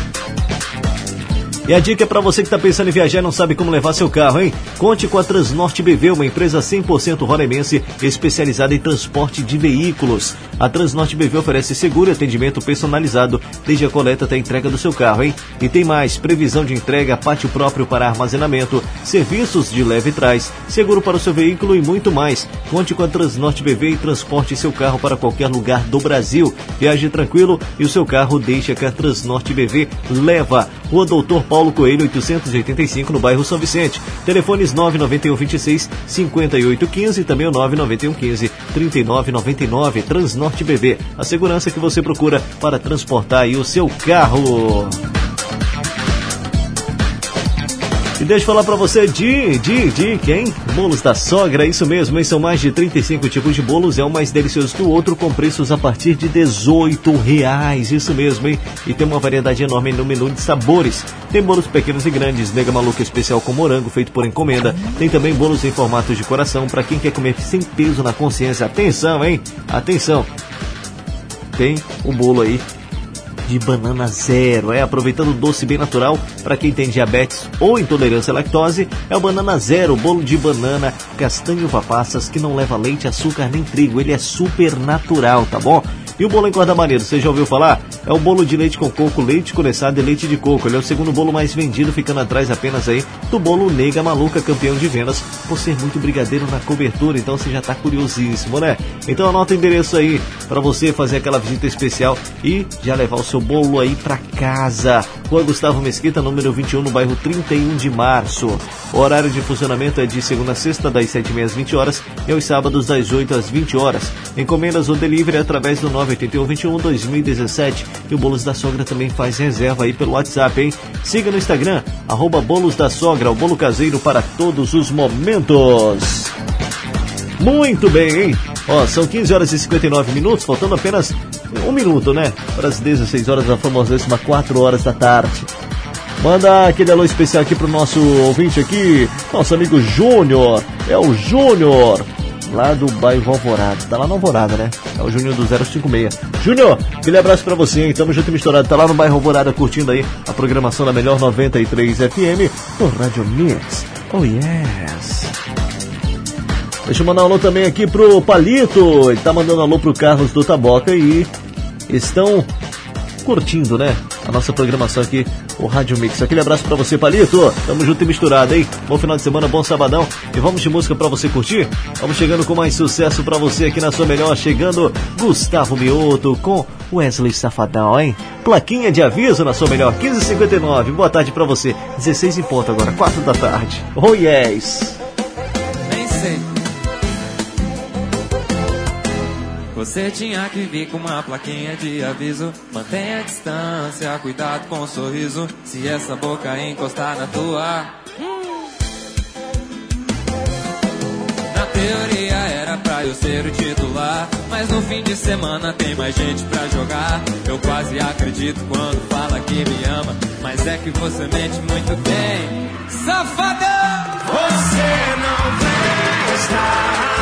E a dica é para você que está pensando em viajar e não sabe como levar seu carro, hein? Conte com a Transnorte BV, uma empresa 100% roraimense especializada em transporte de veículos. A Transnorte BV oferece seguro e atendimento personalizado, desde a coleta até a entrega do seu carro, hein? E tem mais, previsão de entrega, pátio próprio para armazenamento, serviços de leve trás, seguro para o seu veículo e muito mais. Conte com a Transnorte BV e transporte seu carro para qualquer lugar do Brasil. Viaje tranquilo e o seu carro deixa que a Transnorte BV leva. Rua Doutor Paulo Coelho, 885, no bairro São Vicente. Telefones 991 26 5815 e também o 991 15 3999. Transnorte BV, a segurança que você procura para transportar aí o seu carro. Deixa eu falar pra você de, de, de quem? Bolos da Sogra, isso mesmo, hein? São mais de 35 tipos de bolos, é um mais delicioso que o outro, com preços a partir de 18 reais, isso mesmo, hein? E tem uma variedade enorme no menu de sabores. Tem bolos pequenos e grandes, mega maluco especial com morango, feito por encomenda. Tem também bolos em formato de coração, para quem quer comer sem peso na consciência. Atenção, hein? Atenção! Tem o bolo aí de banana zero. É, aproveitando o doce bem natural para quem tem diabetes ou intolerância à lactose, é o banana zero, bolo de banana, castanho uva passas que não leva leite, açúcar nem trigo. Ele é super natural, tá bom? E o bolo em corda maneiro, você já ouviu falar? É o bolo de leite com coco, leite condensado e leite de coco. Ele é o segundo bolo mais vendido, ficando atrás apenas aí do bolo Nega Maluca, campeão de vendas, por ser muito brigadeiro na cobertura. Então você já tá curiosíssimo, né? Então anota o endereço aí para você fazer aquela visita especial e já levar o seu bolo aí para casa. Rua Gustavo Mesquita, número 21, no bairro 31 de março. O horário de funcionamento é de segunda a sexta, das 7h30 às 20 horas e aos sábados, das 8 às 20 horas. Encomendas ou delivery através do 981 21 2017. E o Bolos da Sogra também faz reserva aí pelo WhatsApp, hein? Siga no Instagram, arroba Bolos da Sogra, o bolo caseiro para todos os momentos. Muito bem, hein? Ó, são 15 horas e 59 minutos, faltando apenas um minuto, né? Para as 16 horas da famosíssima 4 horas da tarde. Manda aquele alô especial aqui pro nosso ouvinte aqui, nosso amigo Júnior. É o Júnior, lá do bairro Alvorada. Tá lá na Alvorada, né? É o Júnior do 056. Júnior, aquele abraço pra você, hein? Tamo junto misturado. Tá lá no bairro Alvorada curtindo aí a programação da melhor 93 FM no Rádio Mix. Oh yes! Deixa eu mandar um alô também aqui pro Palito. Ele tá mandando alô pro Carlos do Taboca e estão curtindo, né? A nossa programação aqui, o Rádio Mix. Aquele abraço pra você, Palito. Tamo junto e misturado, hein? Bom final de semana, bom sabadão. E vamos de música pra você curtir? Vamos chegando com mais sucesso pra você aqui na sua melhor. Chegando Gustavo Mioto com Wesley Safadão, hein? Plaquinha de aviso na sua melhor. 15h59. Boa tarde pra você. 16 em ponto agora, 4 da tarde. Oh yes! Você tinha que vir com uma plaquinha de aviso. Mantenha a distância, cuidado com o sorriso. Se essa boca encostar na tua. Na teoria era pra eu ser o titular. Mas no fim de semana tem mais gente pra jogar. Eu quase acredito quando fala que me ama. Mas é que você mente muito bem. Safada! Você não presta,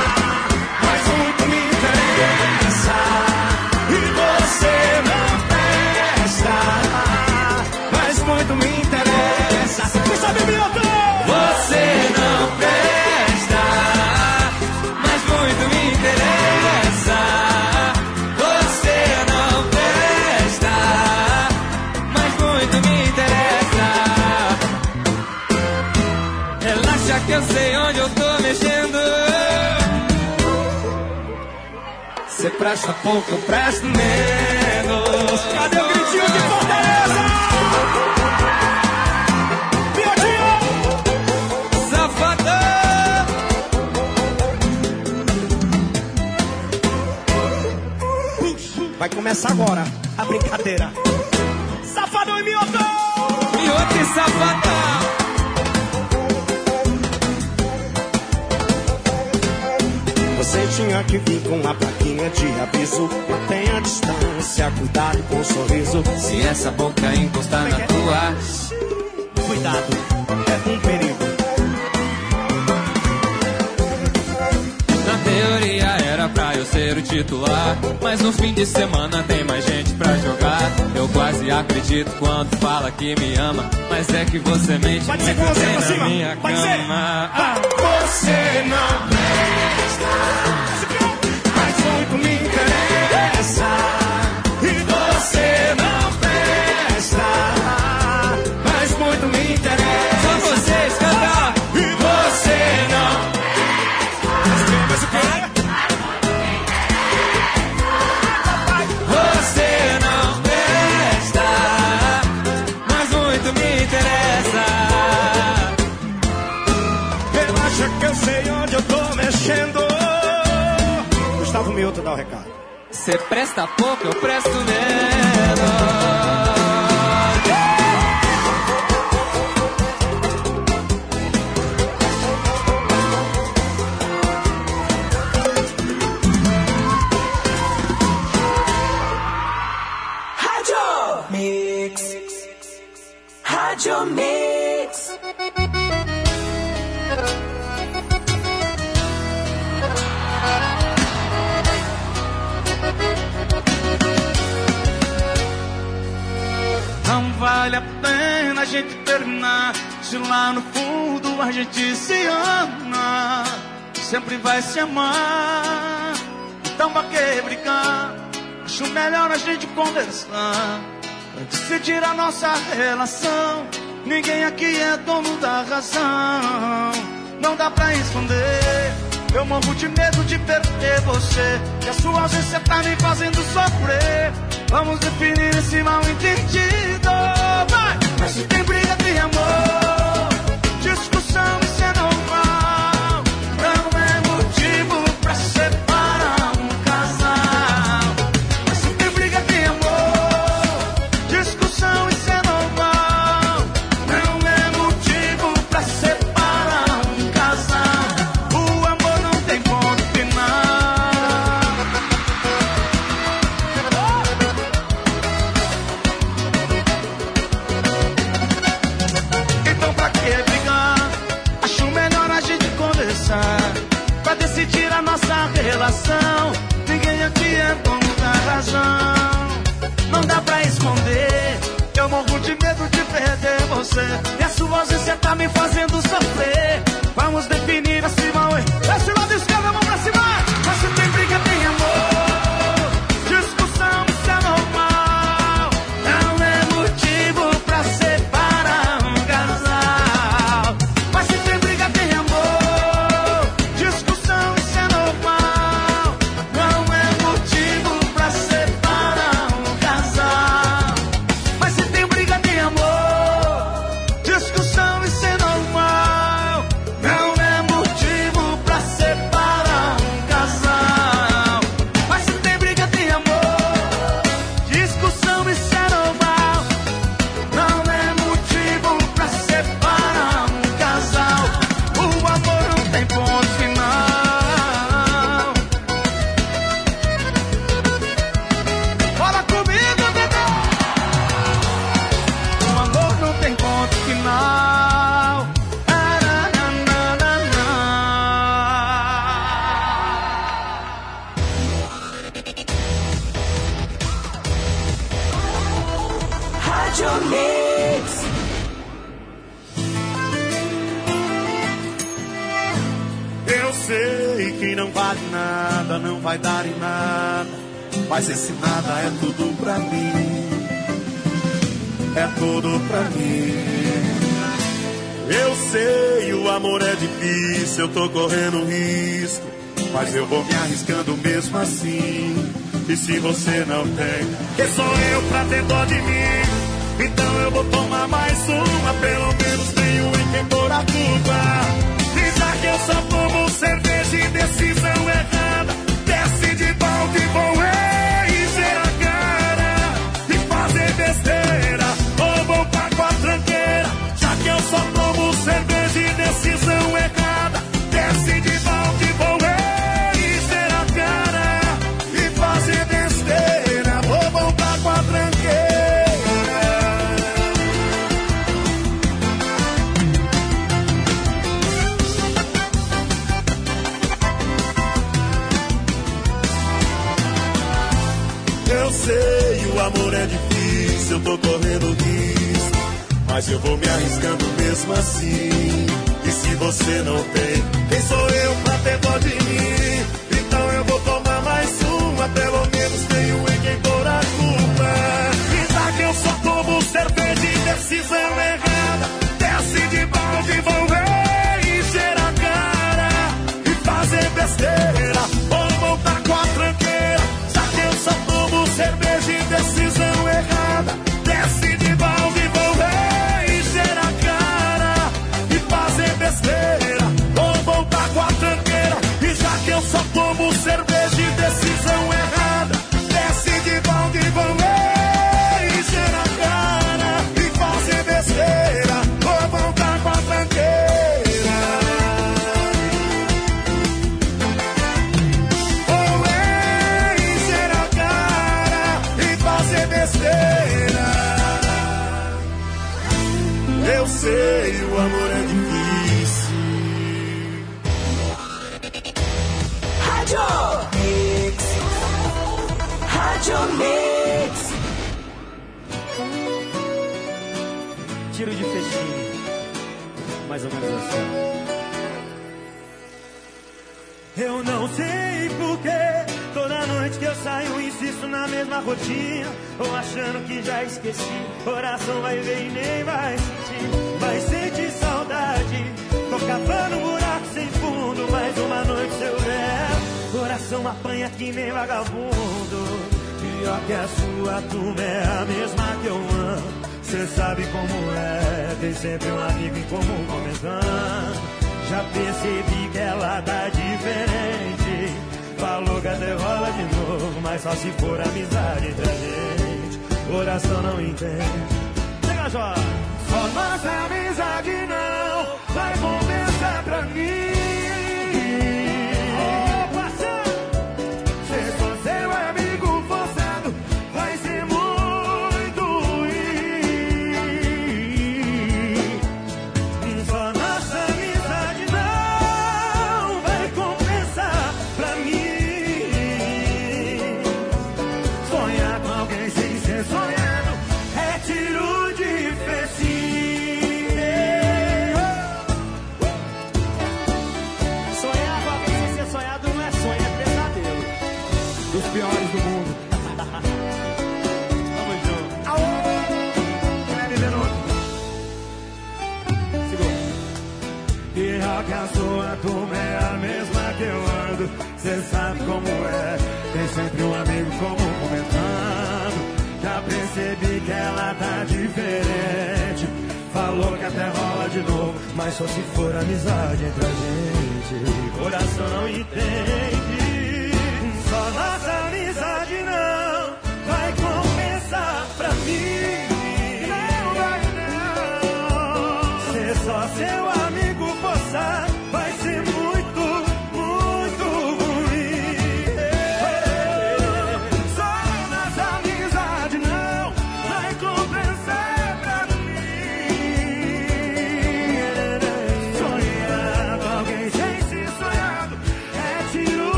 você não presta, mas muito me interessa. Quem sabe Milton? Você não presta pouco, eu presto menos. Cadê o gritinho de Fortaleza? Safadão! Vai começar agora a brincadeira. Safadão e miotão! Mioto e safadão! Você tinha que vir com uma plaquinha de aviso. Mantenha a distância, cuidado com o sorriso. Se essa boca encostar na tua. Cuidado, é um perigo. Na teoria era pra eu ser o titular. Mas no fim de semana tem mais gente pra jogar. Eu quase acredito quando fala que me ama. Mas é que você mente Pode ser muito com você bem pra na cima. minha Pode ser. cama. Ah, você não o recado. Você presta pouco, eu presto menos. Rádio Mix. Vale a pena a gente terminar. Se lá no fundo a gente se ama Sempre vai se amar. Então pra que brigar? Acho melhor a gente conversar. Decidir a nossa relação Ninguém aqui é dono da razão. Não dá pra esconder. Eu morro de medo de perder você. E a sua ausência tá me fazendo sofrer. Vamos definir esse mal entendido! Mas briga, tem amor você. E a sua ausência tá me fazendo sofrer. Vamos definir você não tem, que sou eu pra ter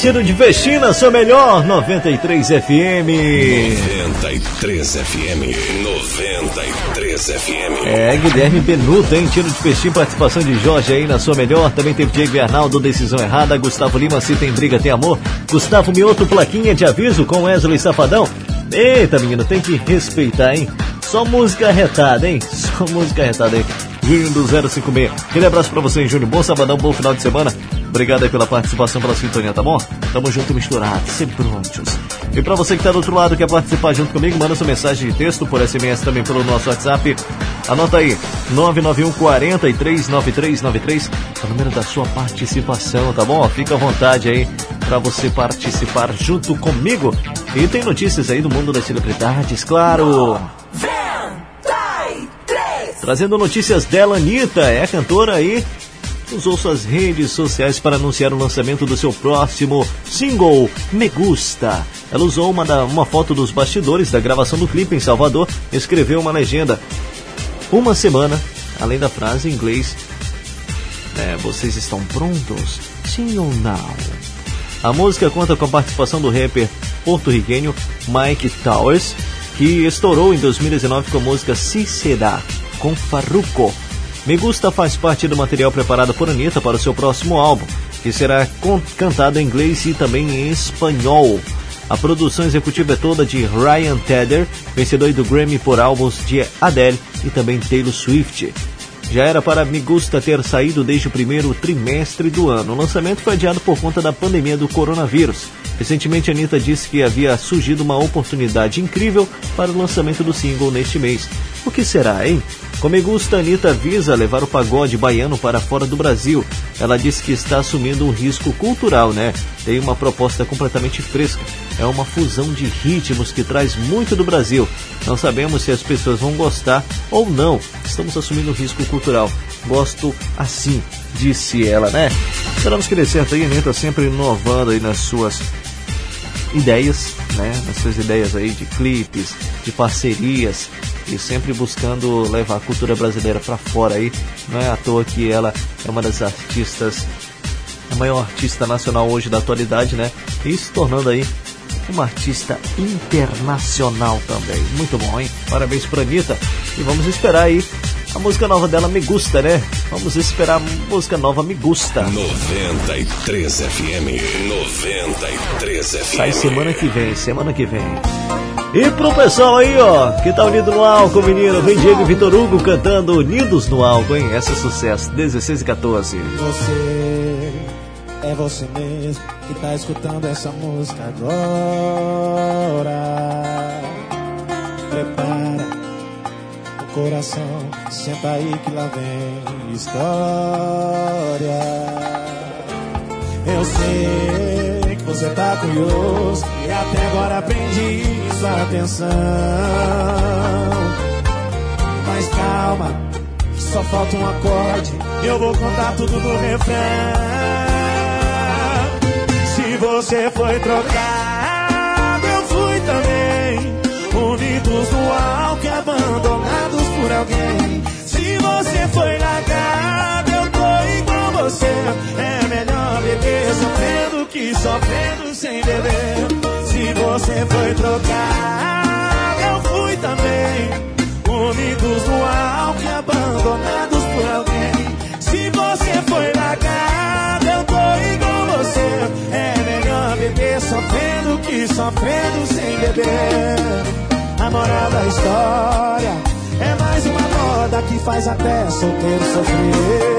tiro de festina, seu melhor 93 FM. 93 FM. 93 FM. É, Guilherme Benuto, hein? Tiro de festim, participação de Jorge aí na sua melhor. Também teve Diego Arnaldo, decisão errada. Gustavo Lima, se tem briga, tem amor. Gustavo Mioto, plaquinha de aviso com Wesley Safadão. Eita, menino, tem que respeitar, hein? Só música retada, hein? Só música retada, hein? Júnior do 056. Aquele abraço pra você, hein, Júnior. Bom sabadão, bom final de semana. Obrigado aí pela participação, pela sintonia, tá bom? Tamo junto e misturado, sempre prontos. E pra você que tá do outro lado, quer participar junto comigo, manda sua mensagem de texto por SMS também pelo nosso WhatsApp. Anota aí, 991 43 9393, é o número da sua participação, tá bom? Fica à vontade aí pra você participar junto comigo. E tem notícias aí do mundo das celebridades, claro. Trazendo notícias dela, Anitta, é cantora aí usou suas redes sociais para anunciar o lançamento do seu próximo single, Me Gusta. Ela usou uma, da- uma foto dos bastidores da gravação do clipe em Salvador e escreveu uma legenda. Uma semana, além da frase em inglês, é, vocês estão prontos? Sim ou não? A música conta com a participação do rapper porto-riquenho Mike Towers, que estourou em 2019 com a música Si Será, com Farruko. Me Gusta faz parte do material preparado por Anitta para o seu próximo álbum, que será cantado em inglês e também em espanhol. A produção executiva é toda de Ryan Tedder, vencedor do Grammy por álbuns de Adele e também Taylor Swift. Já era para Me Gusta ter saído desde o primeiro trimestre do ano. O lançamento foi adiado por conta da pandemia do coronavírus. Recentemente, Anitta disse que havia surgido uma oportunidade incrível para o lançamento do single neste mês. O que será, hein? Com Me Gusta, a Anitta visa levar o pagode baiano para fora do Brasil. Ela disse que está assumindo um risco cultural, né? Tem uma proposta completamente fresca. É uma fusão de ritmos que traz muito do Brasil. Não sabemos se as pessoas vão gostar ou não. Estamos assumindo um risco cultural. Gosto assim, disse ela, né? Esperamos que dê certo aí, Anitta sempre inovando aí nas suas ideias, né? Nas suas ideias aí de clipes, de parcerias e sempre buscando levar a cultura brasileira para fora aí. Não é à toa que ela é uma das artistas, a maior artista nacional hoje da atualidade, né? E se tornando aí uma artista internacional também. Muito bom, hein? Parabéns pra Anitta. E vamos esperar aí a música nova dela, Me Gusta, né? Vamos esperar a música nova, Me Gusta. 93 FM. 93 FM. Sai semana que vem, semana que vem. E pro pessoal aí, ó, que tá unido no álcool, menino, vem Diego e Vitor Hugo cantando Unidos no álcool, hein? Esse é sucesso, 16 e 14. Você é você mesmo que tá escutando essa música agora. Prepara coração, senta aí que lá vem história. Eu sei que você tá curioso e até agora prendi sua atenção. Mas calma, só falta um acorde. Eu vou contar tudo no refrão. Se você foi trocado, eu fui também. Unidos no álcool, abandonados por alguém. Se você foi largado, eu tô igual você. É melhor beber sofrendo que sofrendo sem beber. Se você foi trocado, eu fui também. Unidos no álcool, e abandonados por alguém. Se você foi largado, eu tô igual você. É melhor beber sofrendo que sofrendo sem beber. A moral da história é mais uma moda que faz até solteiro sofrer.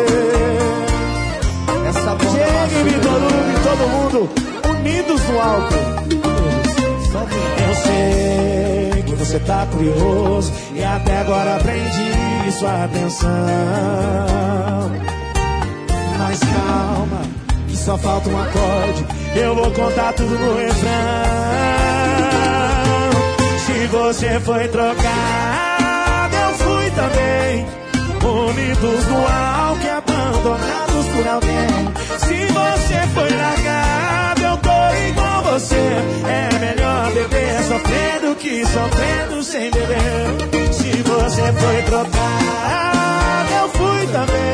Essa moda Chega e todo mundo todo mundo unidos no álcool. Eu sei que você tá curioso e até agora prendi sua atenção. Mas calma, que só falta um acorde. Eu vou contar tudo no refrão. Se você foi trocado, também. Unidos no e abandonados por alguém. Se você foi largado, eu tô igual você. É melhor beber sofrendo que sofrendo sem beber. Se você foi trocado, eu fui também.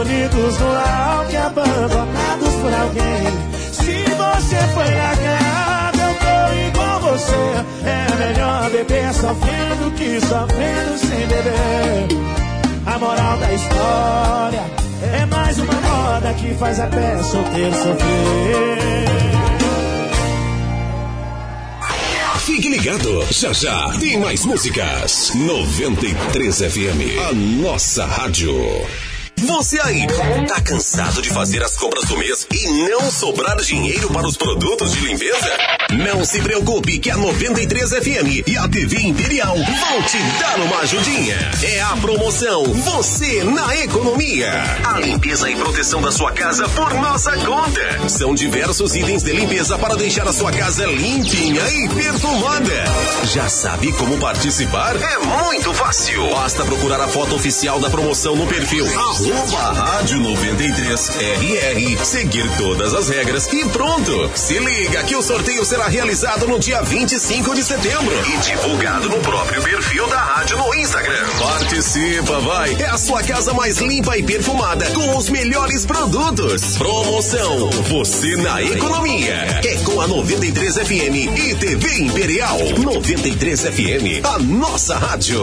Unidos no e abandonados por alguém. Se você foi largado, eu igual você. É melhor beber sofrendo que sofrendo sem beber. A moral da história é mais uma moda que faz até solteiro sofrer. Fique ligado, já já tem mais músicas. 93 FM, a nossa rádio. Você aí, tá cansado de fazer as compras do mês e não sobrar dinheiro para os produtos de limpeza? Não se preocupe que a 93 FM e a TV Imperial vão te dar uma ajudinha. É a promoção Você na Economia. A limpeza e proteção da sua casa por nossa conta. São diversos itens de limpeza para deixar a sua casa limpinha e perfumada. Já sabe como participar? É muito fácil. Basta procurar a foto oficial da promoção no perfil arroba rádio 93 RR, seguir todas as regras e pronto. Se liga que o sorteio será realizado no dia 25 de setembro e divulgado no próprio perfil da rádio no Instagram. Participa, vai! É a sua casa mais limpa e perfumada com os melhores produtos. Promoção Você na Economia. É com a 93 FM e TV Imperial. 93 FM, a nossa rádio.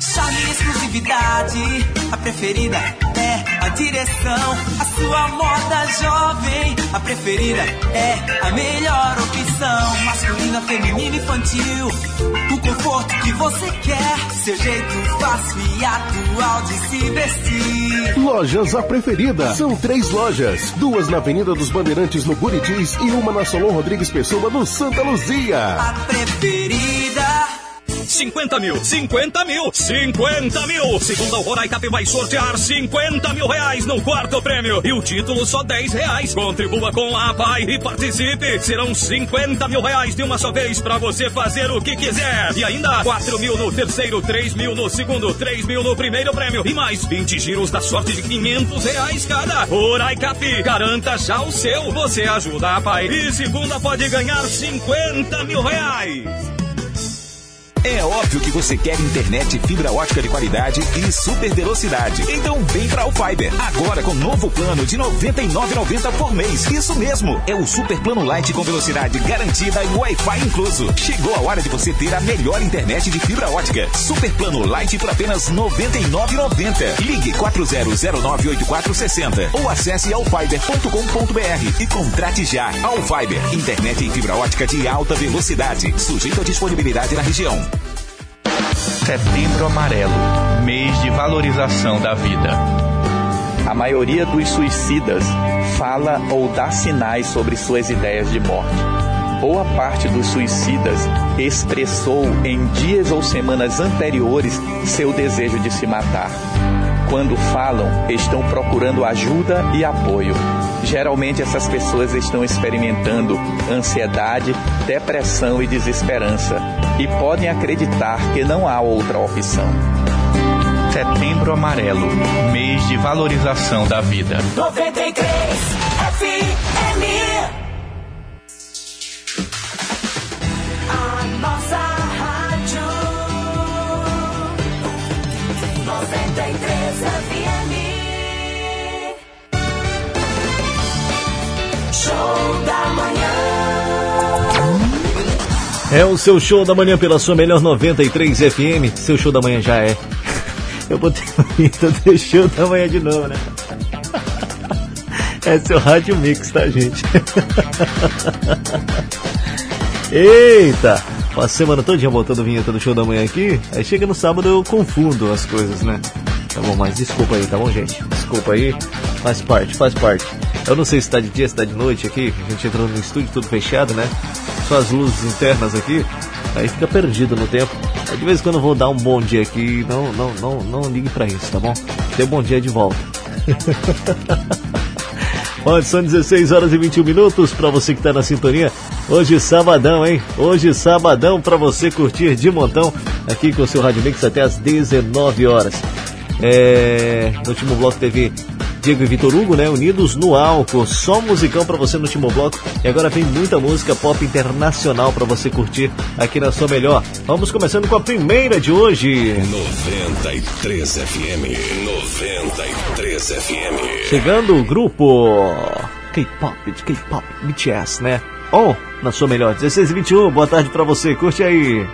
Charme exclusividade, a preferida é a direção. A sua moda jovem, a preferida é a melhor opção. Masculina, feminina, infantil, o conforto que você quer. Seu jeito fácil e atual de se vestir. Lojas A Preferida. São três lojas. Duas na Avenida dos Bandeirantes, no Buritis, e uma na Solon Rodrigues Pessoa, no Santa Luzia. A preferida. 50 mil, 50 mil, 50 mil. Segunda o Roraicap vai sortear 50 mil reais no quarto prêmio. E o título só 10 reais. Contribua com a PAI e participe. Serão 50 mil reais de uma só vez para você fazer o que quiser. E ainda 4 mil no terceiro, 3 mil no segundo, 3 mil no primeiro prêmio. E mais 20 giros da sorte de 500 reais cada. Roraicap, garanta já o seu. Você ajuda a PAI. E segunda pode ganhar 50 mil reais. É óbvio que você quer internet fibra ótica de qualidade e super velocidade. Então vem pra Alfiber. Agora com novo plano de R$ 99,90 por mês. Isso mesmo. É o super plano light com velocidade garantida e Wi-Fi incluso. Chegou a hora de você ter a melhor internet de fibra ótica. Super plano light por apenas R$ 99,90. Ligue 40098460 ou acesse alfiber.com.br e contrate já. Alfiber. Internet em fibra ótica de alta velocidade. Sujeito à disponibilidade na região. Setembro Amarelo mês de valorização da vida. A maioria dos suicidas fala ou dá sinais sobre suas ideias de morte. Boa parte dos suicidas expressou em dias ou semanas anteriores seu desejo de se matar. Quando falam, estão procurando ajuda e apoio. Geralmente essas pessoas estão experimentando ansiedade, depressão e desesperança e podem acreditar que não há outra opção. Setembro Amarelo mês de valorização da vida. 93 FM. A nossa É o seu show da manhã pela sua melhor 93 FM. Seu show da manhã já é. [LAUGHS] Eu botei [LAUGHS] o vinheta do show da manhã de novo, né? [LAUGHS] É seu rádio mix, tá, gente? Eita! A semana todinha botando vinheta do show da manhã aqui. Aí chega no sábado eu confundo as coisas, né? Tá bom, mas desculpa aí, tá bom, gente? Desculpa aí. Faz parte, faz parte. Eu não sei se está de dia, se está de noite aqui. A gente entrou no estúdio tudo fechado, né? Só as luzes internas aqui. Aí fica perdido no tempo. De vez em quando eu vou dar um bom dia aqui. Não, não, não, não ligue para isso, tá bom? Dê bom dia de volta. [LAUGHS] Olha, são 16 horas e 21 minutos para você que está na sintonia. Hoje sabadão, hein? Hoje sabadão para você curtir de montão aqui com o seu Rádio Mix até as 19 horas. É... no último bloco teve Diego e Vitor Hugo, né? Unidos no álcool. Só musicão para você no último bloco. E agora vem muita música pop internacional para você curtir aqui na sua melhor. Vamos começando com a primeira de hoje. 93 FM. 93 FM. Chegando o grupo K-pop, de K-pop, BTS, né? Ou, oh, na sua melhor, 16 e 21. Boa tarde para você. Curte aí.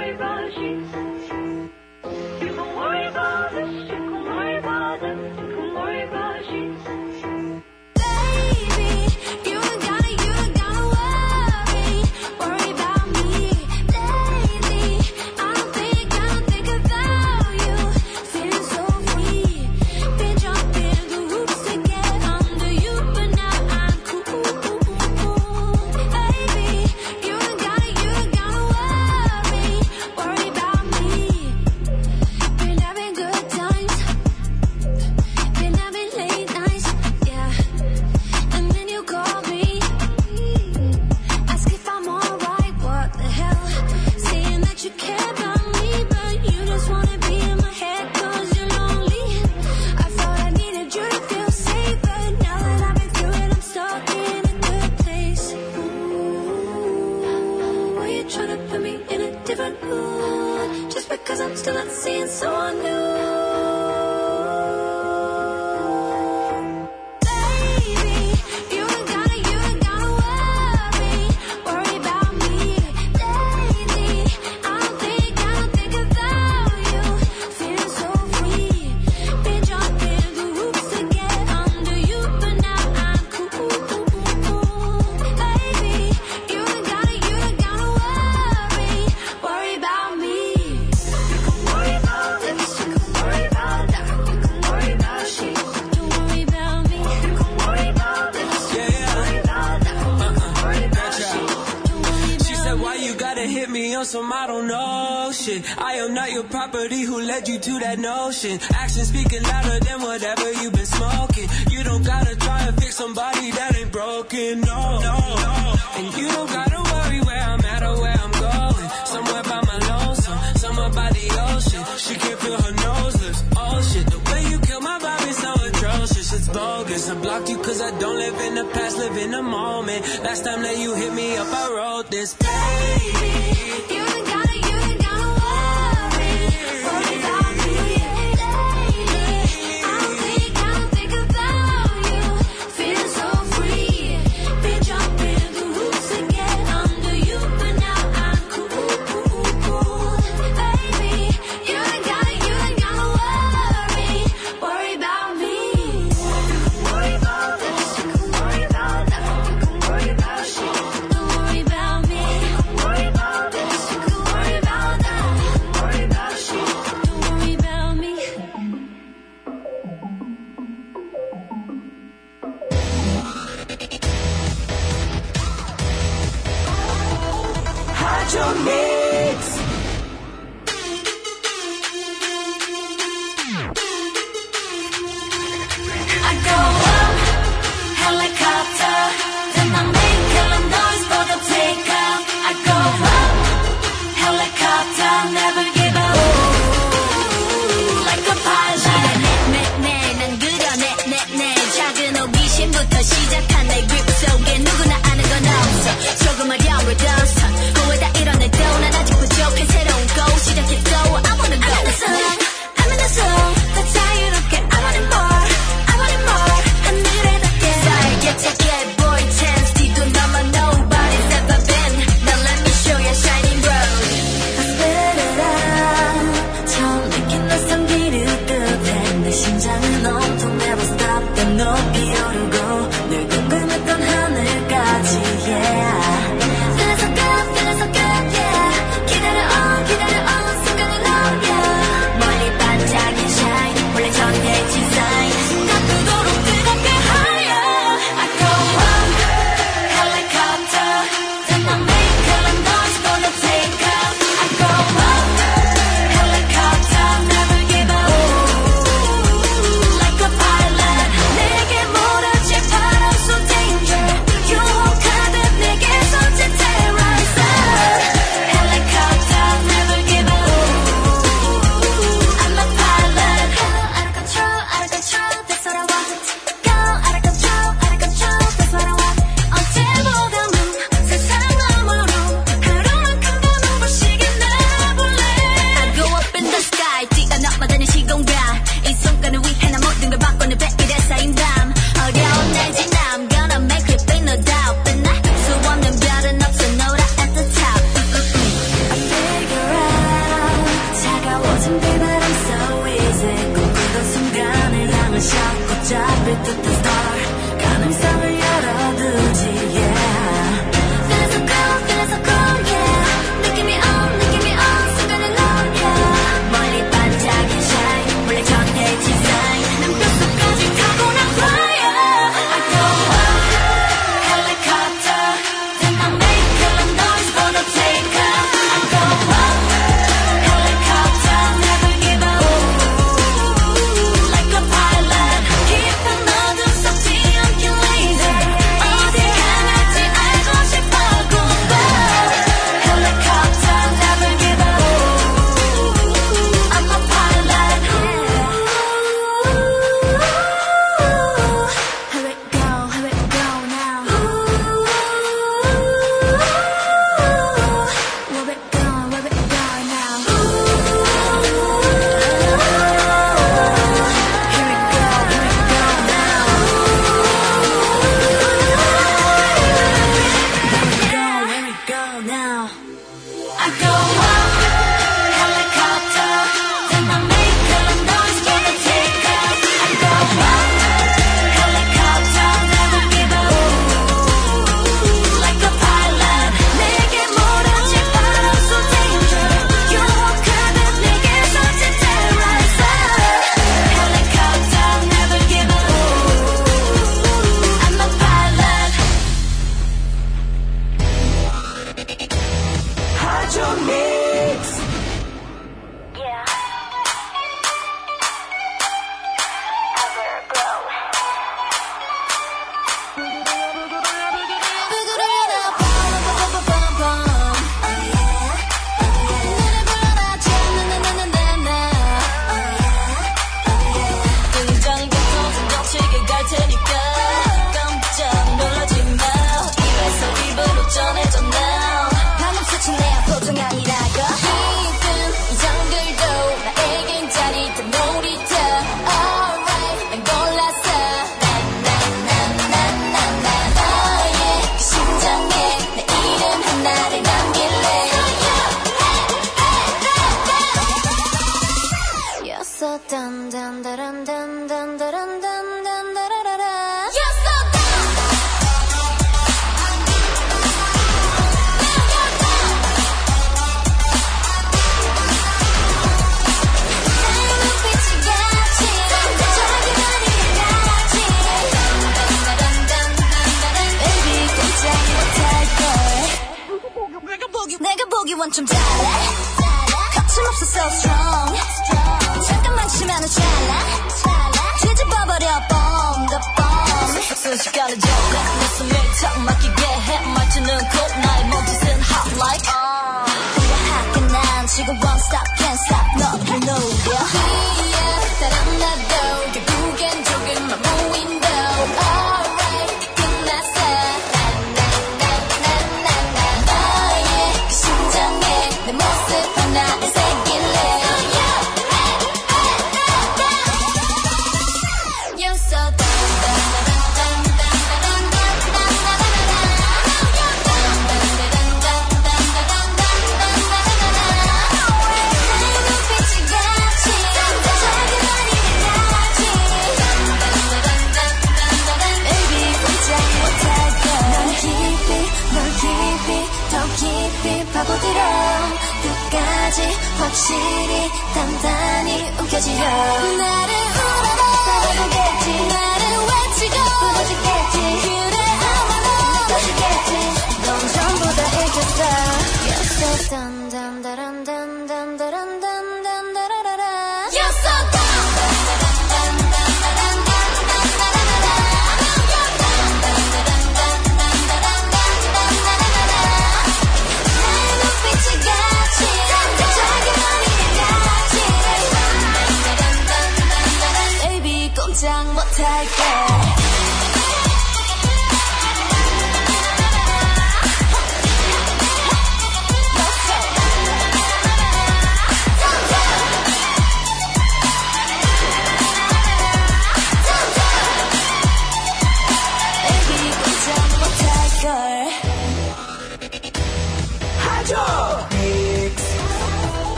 my rushes. that notion. Action speaking louder than whatever you've been smoking. You don't gotta try to fix somebody that ain't broken. No, no, no. And you don't gotta worry where I'm at or where I'm going. Somewhere by my lonesome, somewhere by the ocean. She can feel her nose lips. Oh shit, the way you kill my vibe is so atrocious. It's bogus. I blocked you cause I don't live in the past, live in the moment. Last time that you hit me up, I wrote this. Baby, you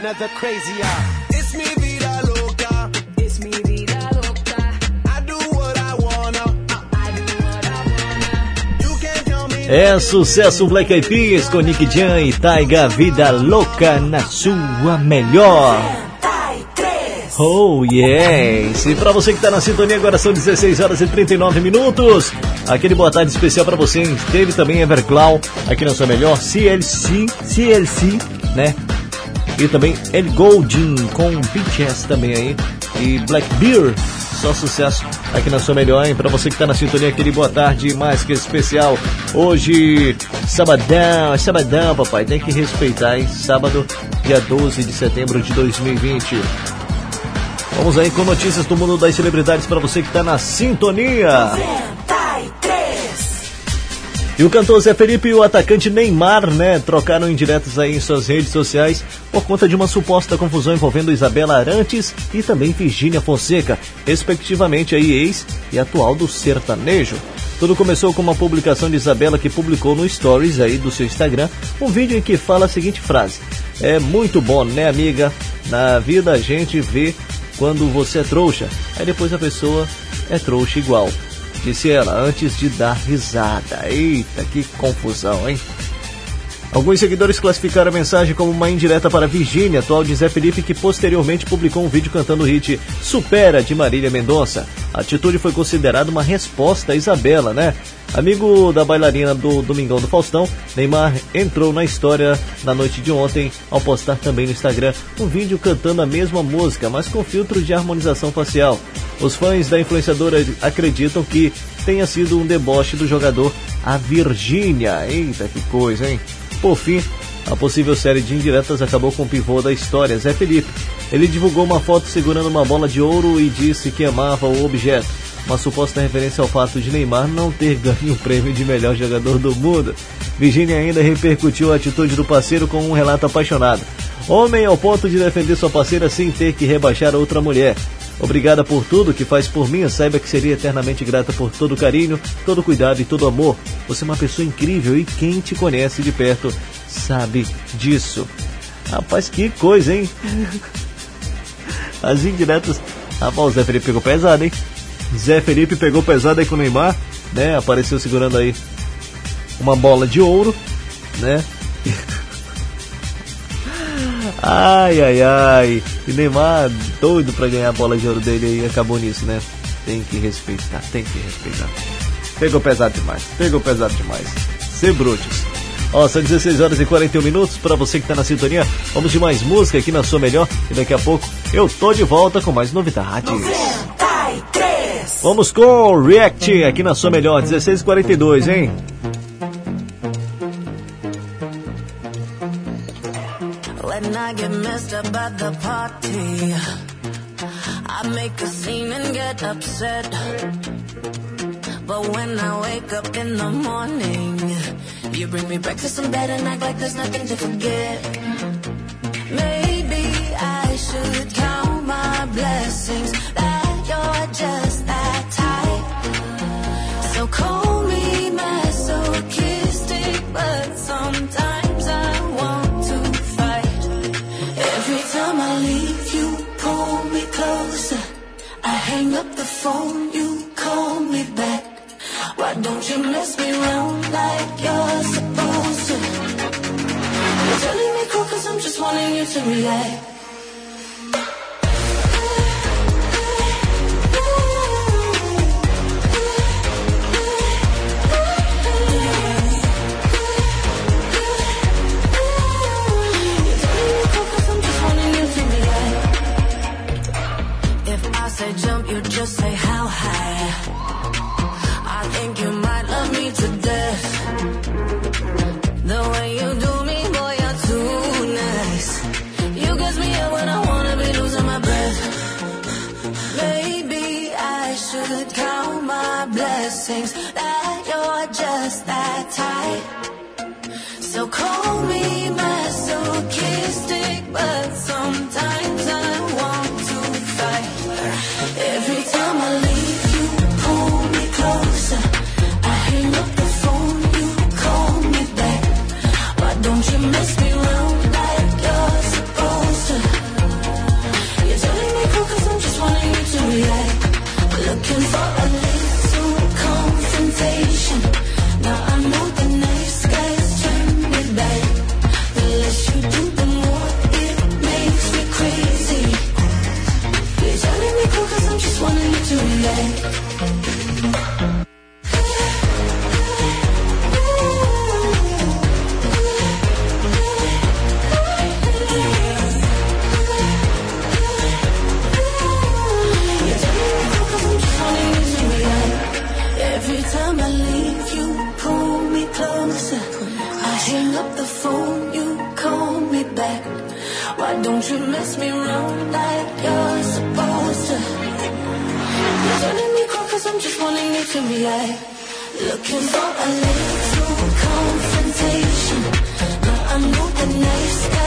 another. Es mi vida loca. Es mi vida loca. I do what I wanna. I do what I wanna. You can't tell me É sucesso Black Eyed Peas com Nick Jam e Taiga Vida Louca na sua melhor. Oh yes! E pra você que tá na sintonia, agora são 16 horas e 39 minutos. Aquele boa tarde especial pra você. Teve também Evercloud aqui na sua melhor. CLC, CLC, né? E também El Goldin com BTS também aí. E Black Beer, só sucesso aqui na sua melhor, hein? Pra você que tá na sintonia, aquele boa tarde mais que especial. Hoje, sabadão, é sabadão, papai. Tem que respeitar, hein? Sábado, dia 12 de setembro de 2020. Vamos aí com notícias do mundo das celebridades para você que está na sintonia. E o cantor Zé Felipe e o atacante Neymar, né, trocaram indiretas aí em suas redes sociais por conta de uma suposta confusão envolvendo Isabela Arantes e também Virgínia Fonseca, respectivamente aí ex e atual do sertanejo. Tudo começou com uma publicação de Isabela que publicou no Stories aí do seu Instagram um vídeo em que fala a seguinte frase: É muito bom, né, amiga? Na vida a gente vê quando você é trouxa. Aí depois a pessoa é trouxa igual. Disse ela antes de dar risada. Eita, que confusão, hein? Alguns seguidores classificaram a mensagem como uma indireta para Virgínia, atual de Zé Felipe, que posteriormente publicou um vídeo cantando o hit Supera de Marília Mendonça. A atitude foi considerada uma resposta a Isabela, né? Amigo da bailarina do Domingão do Faustão, Neymar entrou na história na noite de ontem ao postar também no Instagram um vídeo cantando a mesma música, mas com filtro de harmonização facial. Os fãs da influenciadora acreditam que tenha sido um deboche do jogador a Virgínia. Eita, que coisa, hein? Por fim, a possível série de indiretas acabou com o pivô da história, Zé Felipe. Ele divulgou uma foto segurando uma bola de ouro e disse que amava o objeto. Uma suposta referência ao fato de Neymar não ter ganho o prêmio de melhor jogador do mundo. Virginia ainda repercutiu a atitude do parceiro com um relato apaixonado. Homem ao ponto de defender sua parceira sem ter que rebaixar outra mulher. Obrigada por tudo que faz por mim. Saiba que seria eternamente grata por todo o carinho, todo o cuidado e todo o amor. Você é uma pessoa incrível e quem te conhece de perto sabe disso. Rapaz, que coisa, hein? [LAUGHS] As indiretas. Rapaz, o Zé Felipe pegou pesado, hein? Zé Felipe pegou pesado aí com o Neymar, né? Apareceu segurando aí uma bola de ouro, né? [LAUGHS] Ai, ai, ai. E Neymar, doido pra ganhar a bola de ouro dele aí, acabou nisso, né? Tem que respeitar, tem que respeitar. Pegou pesado demais, pegou pesado demais. Ser brutos. Ó, são 16 horas e 41 minutos para você que tá na sintonia. Vamos de mais música aqui na sua melhor e daqui a pouco eu tô de volta com mais novidades. Vamos com o React aqui na sua melhor, 16 e 42, hein? I get messed up at the party, I make a scene and get upset. But when I wake up in the morning, you bring me breakfast in bed and act like there's nothing to forget. Maybe I should count my blessings that you're just up the phone, you call me back. Why don't you mess me around like you're supposed to? You're telling me cool cause I'm just wanting you to relax. I jump, you just say how high. I think you might love me to death. The way you do me, boy, you're too nice. You gets me up when I wanna be losing my breath. Maybe I should count my blessings mess me around like you're supposed to? You're turning me cold cause I'm just wanting you to react. Looking for a little confrontation. Now I know the nice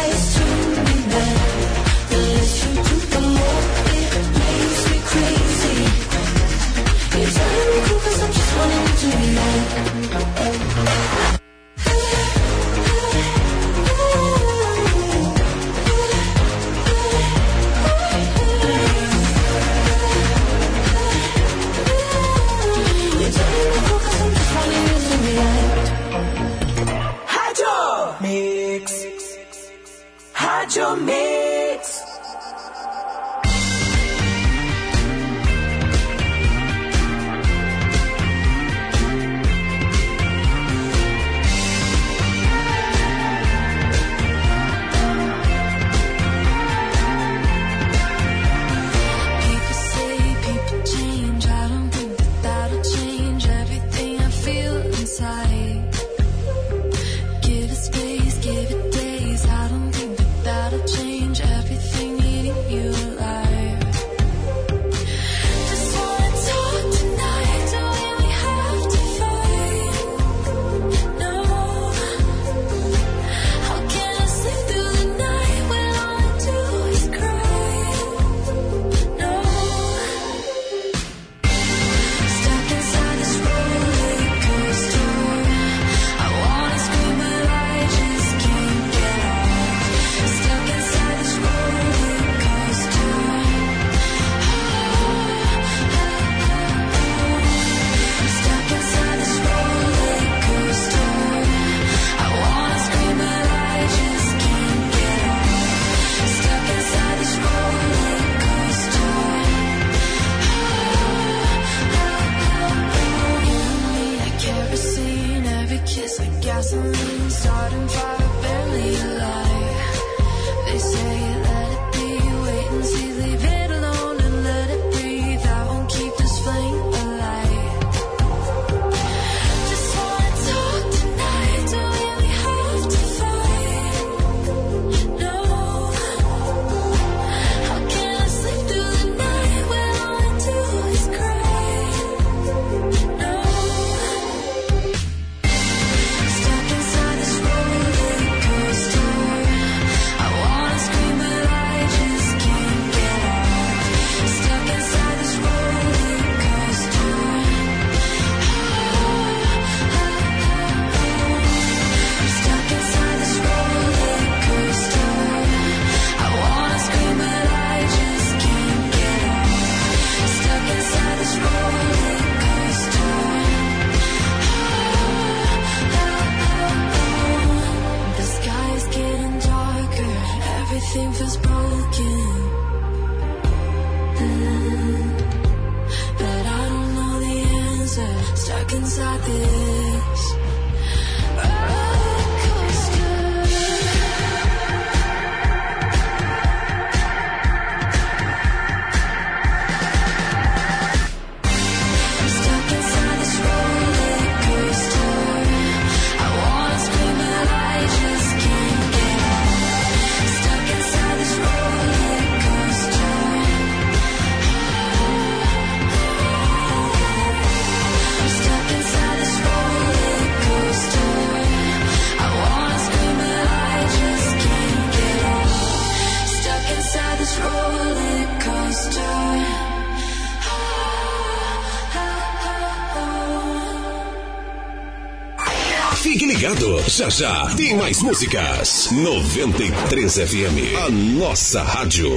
já já tem mais músicas. 93 FM, a nossa rádio.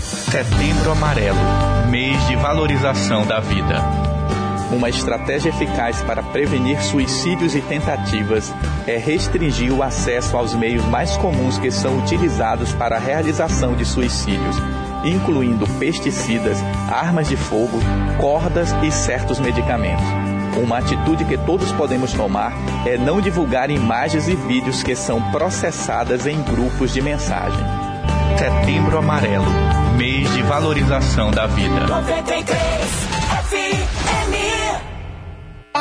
Setembro Amarelo mês de valorização da vida. Uma estratégia eficaz para prevenir suicídios e tentativas é restringir o acesso aos meios mais comuns que são utilizados para a realização de suicídios, incluindo pesticidas, armas de fogo, cordas e certos medicamentos. Uma atitude que todos podemos tomar é não divulgar imagens e vídeos que são processadas em grupos de mensagem. Setembro Amarelo mês de valorização da vida.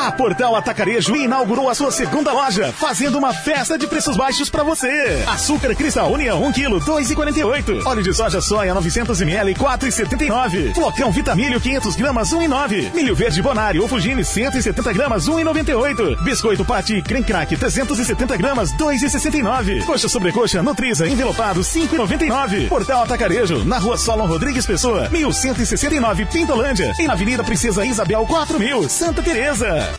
A Portal Atacarejo inaugurou a sua segunda loja, fazendo uma festa de preços baixos pra você. Açúcar Cristal União 1 kg 2,48. Óleo de soja soia 900 ml 4,79. Flocão Vitamilho 500 gramas 1,9. Milho verde Bonário ou Fugine 170 gramas 1,98. Biscoito Pati Creme Crack 370 gramas 2,69. Coxa sobrecoxa Nutriza envelopado 5,99. Portal Atacarejo na Rua Solon Rodrigues Pessoa 1169 Pintolândia e na Avenida Princesa Isabel 4000 Santa Teresa.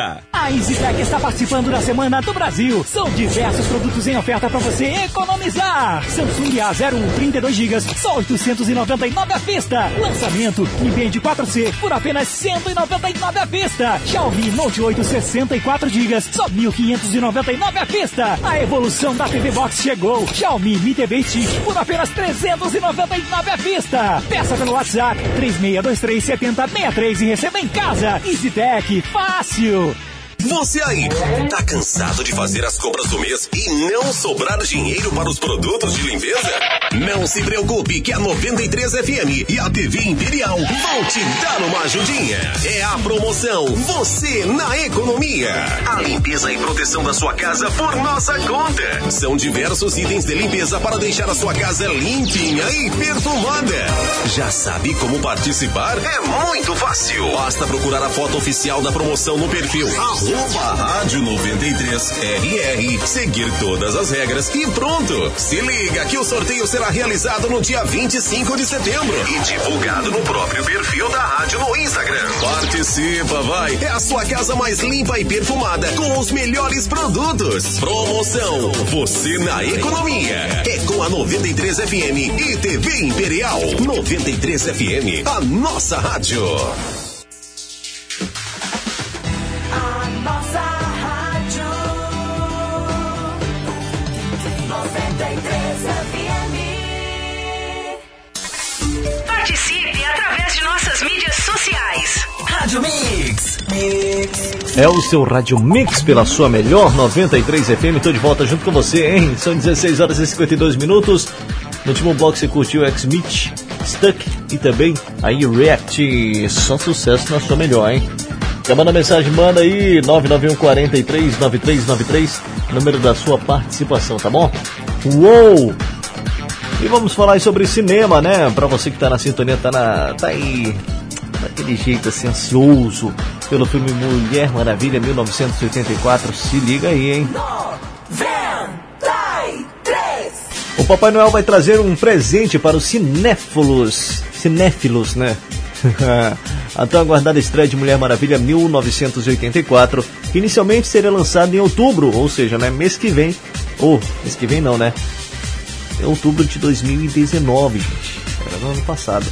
A EasyTech está participando da Semana do Brasil. São diversos produtos em oferta para você economizar. Samsung A01 32 GB, só 899 à vista. Lançamento Nvidia 4C por apenas 199 à vista. Xiaomi Note 8 64 GB, só 1599 à vista. A evolução da TV Box chegou. Xiaomi Mi TV Stick por apenas 399 à vista. Peça pelo WhatsApp 3623 7063 e receba em casa. EasyTech, fácil. Você aí, tá cansado de fazer as compras do mês e não sobrar dinheiro para os produtos de limpeza? Não se preocupe que a 93 FM e a TV Imperial vão te dar uma ajudinha. É a promoção Você na Economia. A limpeza e proteção da sua casa por nossa conta. São diversos itens de limpeza para deixar a sua casa limpinha e perfumada. Já sabe como participar? É muito fácil. Basta procurar a foto oficial da promoção no perfil arroba rádio 93 RR, seguir todas as regras e pronto. Se liga que o sorteio será realizado no dia 25 de setembro e divulgado no próprio perfil da rádio no Instagram. Participa, vai! É a sua casa mais limpa e perfumada com os melhores produtos. Promoção Você na Economia. É com a 93 FM e TV Imperial. 93 FM, a nossa rádio. Nossas mídias sociais. Rádio Mix. Mix. É o seu Rádio Mix pela sua melhor 93 FM. Tô de volta junto com você, hein? São 16 horas e 52 minutos. No último bloco você curtiu X-Meet, Stuck e também aí React. Só sucesso na sua melhor, hein? Quer mandar mensagem? Manda aí 991 43 9393, número da sua participação, tá bom? Uou! E vamos falar aí sobre cinema, né? Pra você que tá na sintonia, tá, na, tá aí daquele jeito assim, ansioso pelo filme Mulher Maravilha 1984. Se liga aí, hein? O Papai Noel vai trazer um presente para os cinéfilos. Cinéfilos, né? [LAUGHS] A tão aguardada estreia de Mulher Maravilha 1984, que inicialmente seria lançada em outubro, ou seja, né, mês que vem. Ou, mês que vem não, né? É outubro de 2019, gente. Era no ano passado.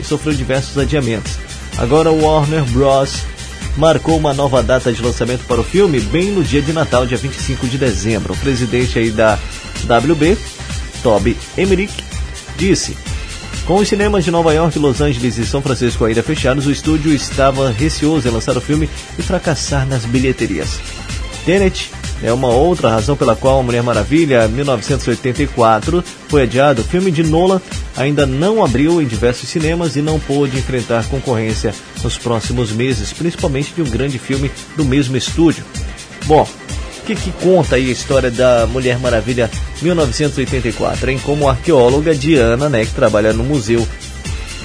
E sofreu diversos adiamentos. Agora o Warner Bros. marcou uma nova data de lançamento para o filme bem no dia de Natal, dia 25 de dezembro. O presidente aí da WB, Toby Emmerich, disse: Com os cinemas de Nova York, Los Angeles e São Francisco ainda fechados, o estúdio estava receoso em lançar o filme e fracassar nas bilheterias. Tenet é uma outra razão pela qual a Mulher Maravilha 1984 foi adiado. O filme de Nolan ainda não abriu em diversos cinemas e não pôde enfrentar concorrência nos próximos meses, principalmente de um grande filme do mesmo estúdio. Bom, o que, que conta aí a história da Mulher Maravilha 1984, hein? Como arqueóloga Diana, né, que trabalha no museu,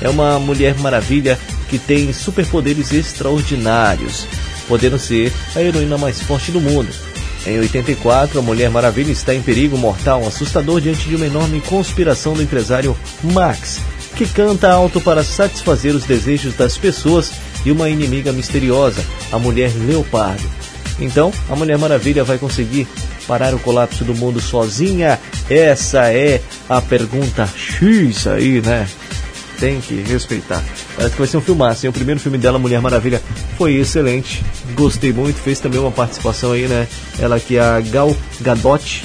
é uma Mulher Maravilha que tem superpoderes extraordinários, podendo ser a heroína mais forte do mundo. Em 84, a Mulher Maravilha está em perigo mortal assustador diante de uma enorme conspiração do empresário Max, que canta alto para satisfazer os desejos das pessoas e uma inimiga misteriosa, a Mulher Leopardo. Então, a Mulher Maravilha vai conseguir parar o colapso do mundo sozinha? Essa é a pergunta X aí, né? Tem que respeitar. Parece que vai ser um filmaço. hein? O primeiro filme dela, Mulher Maravilha, foi excelente. Gostei muito. Fez também uma participação aí, né? Ela que é a Gal Gadot.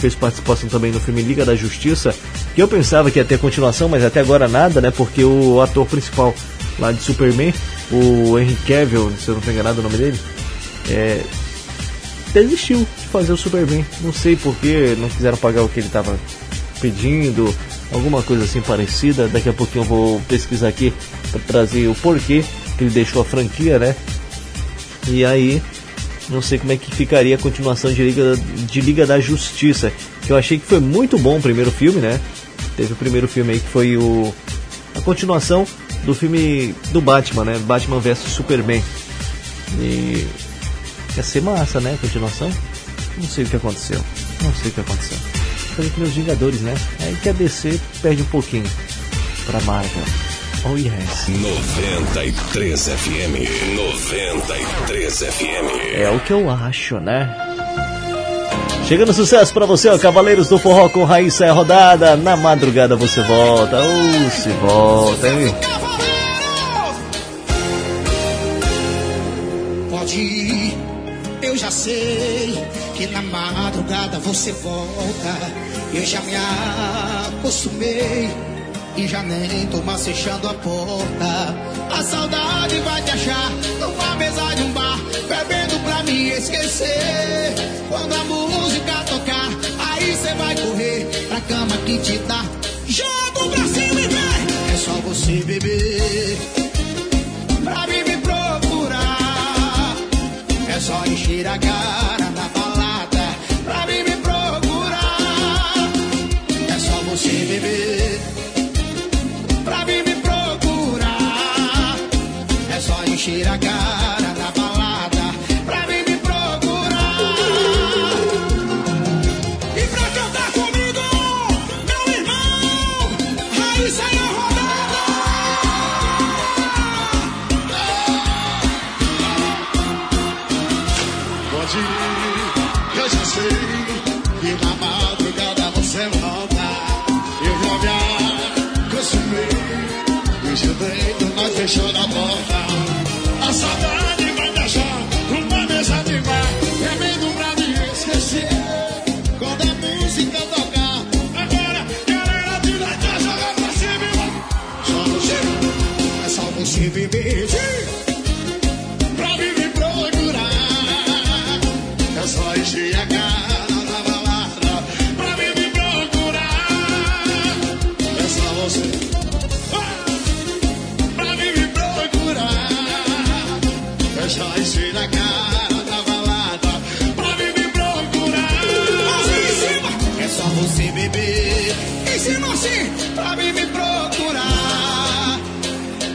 Fez participação também no filme Liga da Justiça. Que eu pensava que ia ter continuação, mas até agora nada, né? Porque o ator principal lá de Superman, o Henry Cavill, se eu não estou enganado o nome dele, é, desistiu de fazer o Superman. Não sei porque não quiseram pagar o que ele estava pedindo, alguma coisa assim parecida. Daqui a pouquinho eu vou pesquisar aqui para trazer o porquê que ele deixou a franquia, né? E aí, não sei como é que ficaria a continuação de Liga, de Liga da Justiça, que eu achei que foi muito bom o primeiro filme, né? Teve o primeiro filme aí que foi o a continuação do filme do Batman, né? Batman vs Superman. E ia ser massa, né? A continuação. Não sei o que aconteceu. Não sei o que aconteceu. Foi que nos Vingadores, né? Aí que a DC perde um pouquinho pra Marvel. Oh yes. 93 FM. 93 FM. É o que eu acho, né? Chegando sucesso pra você, ó, Cavaleiros do Forró com Raíssa é a rodada. Na madrugada você volta. Ou se volta, hein? Pode ir, eu já sei que na madrugada você volta. Eu já me acostumei e já nem tô mais fechando a porta. A saudade vai te achar numa mesa de um bar, bebendo pra me esquecer. Quando a música tocar, aí você vai correr pra cama que te dá. Joga pra cima e vem! É só você beber pra mim me procurar. É só encher a cara encher a cara na balada pra mim me procurar. E pra cantar comigo, meu irmão, Raíssa a rodada. Pode ir, eu já sei que na madrugada você volta. Eu já me acostumei, e de dentro nós fechando a porta. disse sim pra mim me procurar.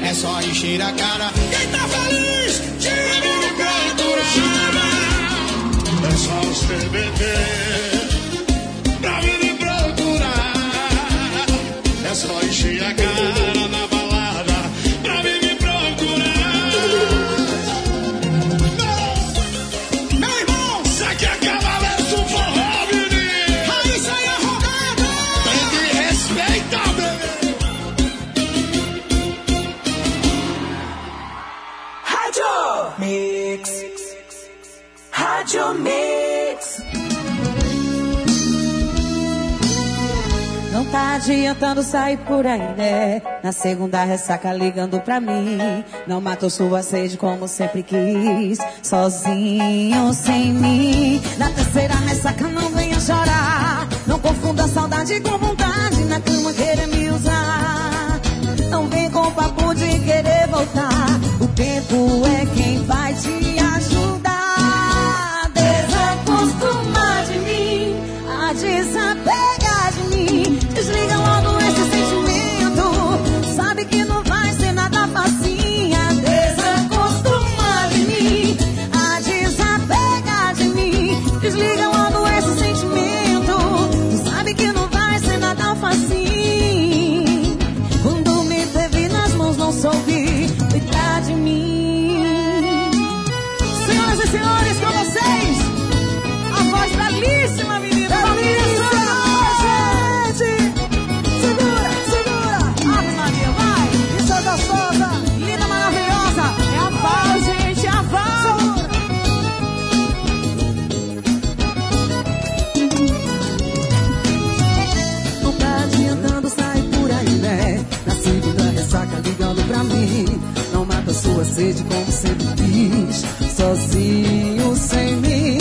É só encher a cara. Quem tá feliz, tira me procurar. É só os beber. adiantando sair por aí, né? Na segunda ressaca ligando pra mim. Não matou sua sede como sempre quis. Sozinho, sem mim. Na terceira ressaca não venha chorar. Não confunda saudade com vontade. Na cama querer me usar. Não vem com papo de querer voltar. O tempo é sede como sempre quis, sozinho sem mim.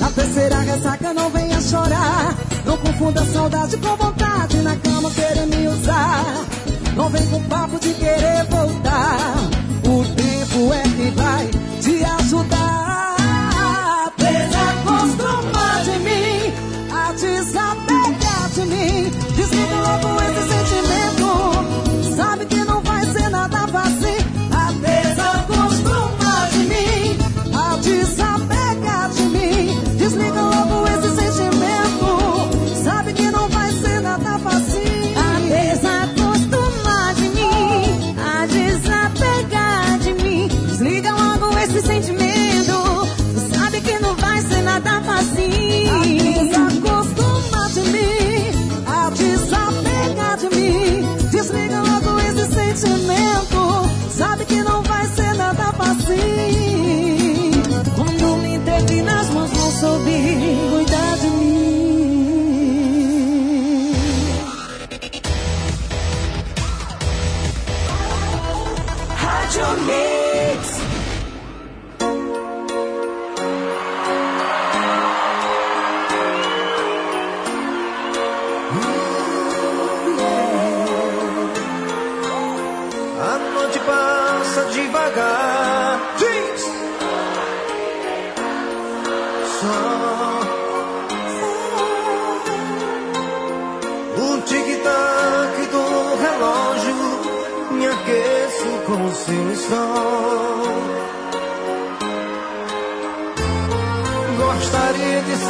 A terceira ressaca não venha chorar, não confunda saudade com vontade na cama querer me usar. Não vem com papo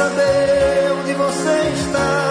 saber onde você está.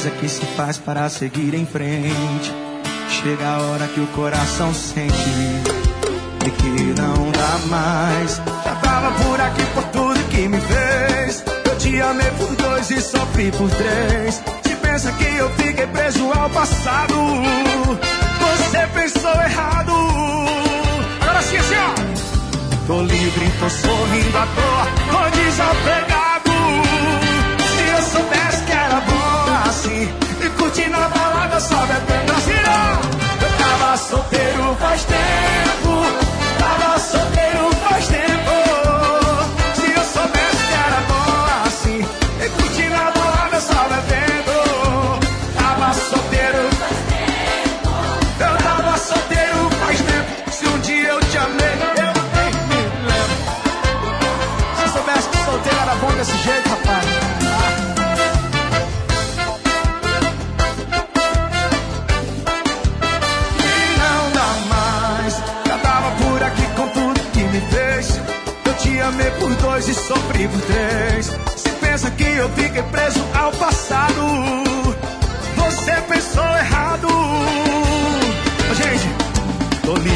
coisa que se faz para seguir em frente. Chega a hora que o coração sente e que não dá mais. Já tava por aqui por tudo que me fez. Eu te amei por dois e sofri por três. Se pensa que eu fiquei preso ao passado, você pensou errado. Agora sim, assim, ó. Tô livre, tô sorrindo à toa, tô desapegado. assim E curtindo na balada só bebendo a girar Eu tava solteiro faz tempo.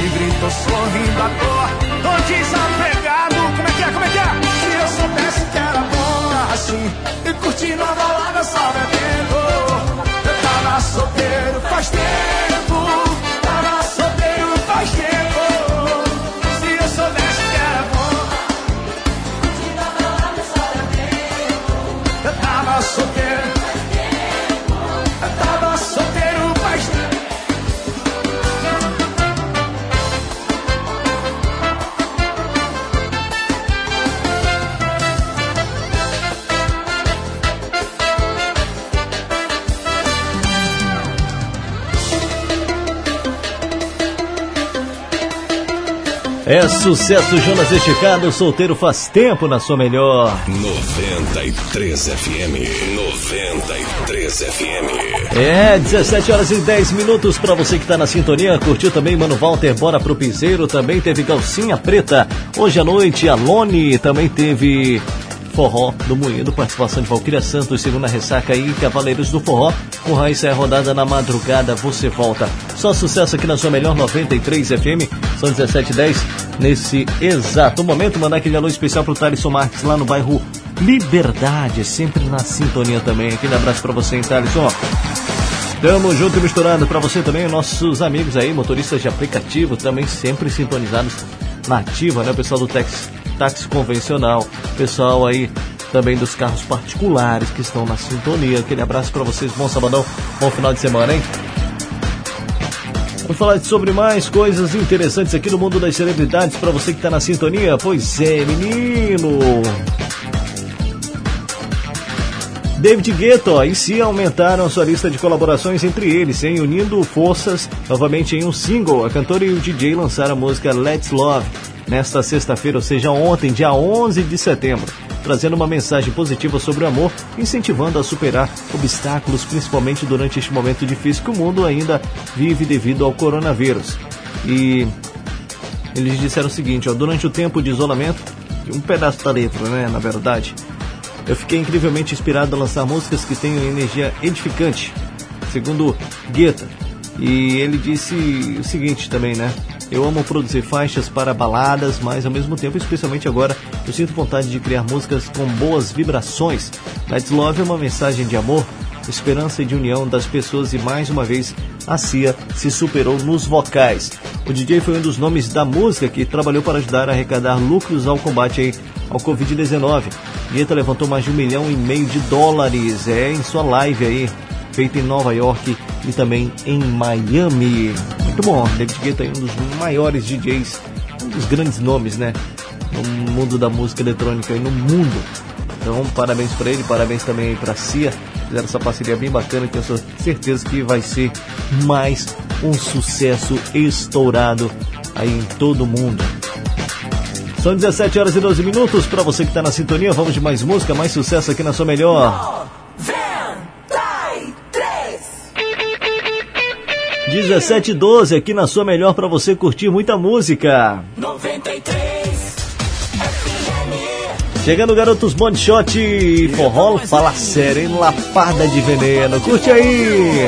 e gritou sorrindo à toa. Tô desapegado, como é que é, como é que é? Se eu soubesse que era bom assim, e curtindo a balada só bebendo, eu tava solteiro faz tempo. É sucesso, Jonas Esticado, solteiro faz tempo na sua melhor. 93 FM. 93 FM. É, 17 horas e 10 minutos pra você que tá na sintonia. Curtiu também Mano Walter, bora pro piseiro. Também teve Calcinha Preta. Hoje à noite, Alone. Também teve Forró do Moído, participação de Valquíria Santos, segunda ressaca aí, Cavaleiros do Forró. Com Raíssa é rodada na madrugada, você volta. Só sucesso aqui na sua melhor 93 FM, são 17 h 10 nesse exato momento. Mandar aquele alô especial pro Thaleson Marques lá no bairro Liberdade, sempre na sintonia também. Aquele abraço pra você, hein, Thaleson. Tamo junto e misturado pra você também, nossos amigos aí, motoristas de aplicativo, também sempre sintonizados na ativa, né? Pessoal do táxi, táxi convencional, pessoal aí também dos carros particulares que estão na sintonia. Aquele abraço pra vocês, bom sabadão, bom final de semana, hein? Vamos falar sobre mais coisas interessantes aqui no mundo das celebridades para você que tá na sintonia. Pois é, menino. David Guetta e Cia aumentaram sua lista de colaborações entre eles, hein, unindo forças novamente em um single. A cantora e o DJ lançaram a música Let's Love nesta sexta-feira, ou seja, ontem, dia 11 de setembro, trazendo uma mensagem positiva sobre o amor, incentivando a superar obstáculos, principalmente durante este momento difícil que o mundo ainda vive devido ao coronavírus. E eles disseram o seguinte, ó, durante o tempo de isolamento, um pedaço da letra, né, na verdade, eu fiquei incrivelmente inspirado a lançar músicas que tenham energia edificante, segundo Guetta. E ele disse o seguinte também, né? Eu amo produzir faixas para baladas, mas ao mesmo tempo, especialmente agora, eu sinto vontade de criar músicas com boas vibrações. Let's Love é uma mensagem de amor, esperança e de união das pessoas e mais uma vez a Cia se superou nos vocais. O DJ foi um dos nomes da música que trabalhou para ajudar a arrecadar lucros ao combate ao Covid-19. Guetta levantou mais de um milhão e meio de dólares é, em sua live aí, feita em Nova York e também em Miami. Muito bom, David Guetta é um dos maiores DJs, um dos grandes nomes, né? No mundo da música eletrônica e no mundo. Então, parabéns para ele, parabéns também para a Cia. Fizeram essa parceria bem bacana, que eu tenho certeza que vai ser mais um sucesso estourado aí em todo o mundo. São 17 horas e 12 minutos. Para você que está na sintonia, vamos de mais música, mais sucesso aqui na sua melhor. 17 e 12 aqui na sua melhor para você curtir muita música. 93 Chegando garotos Bond Shot e forró, fala sério, hein? Lapada de veneno. Curte aí.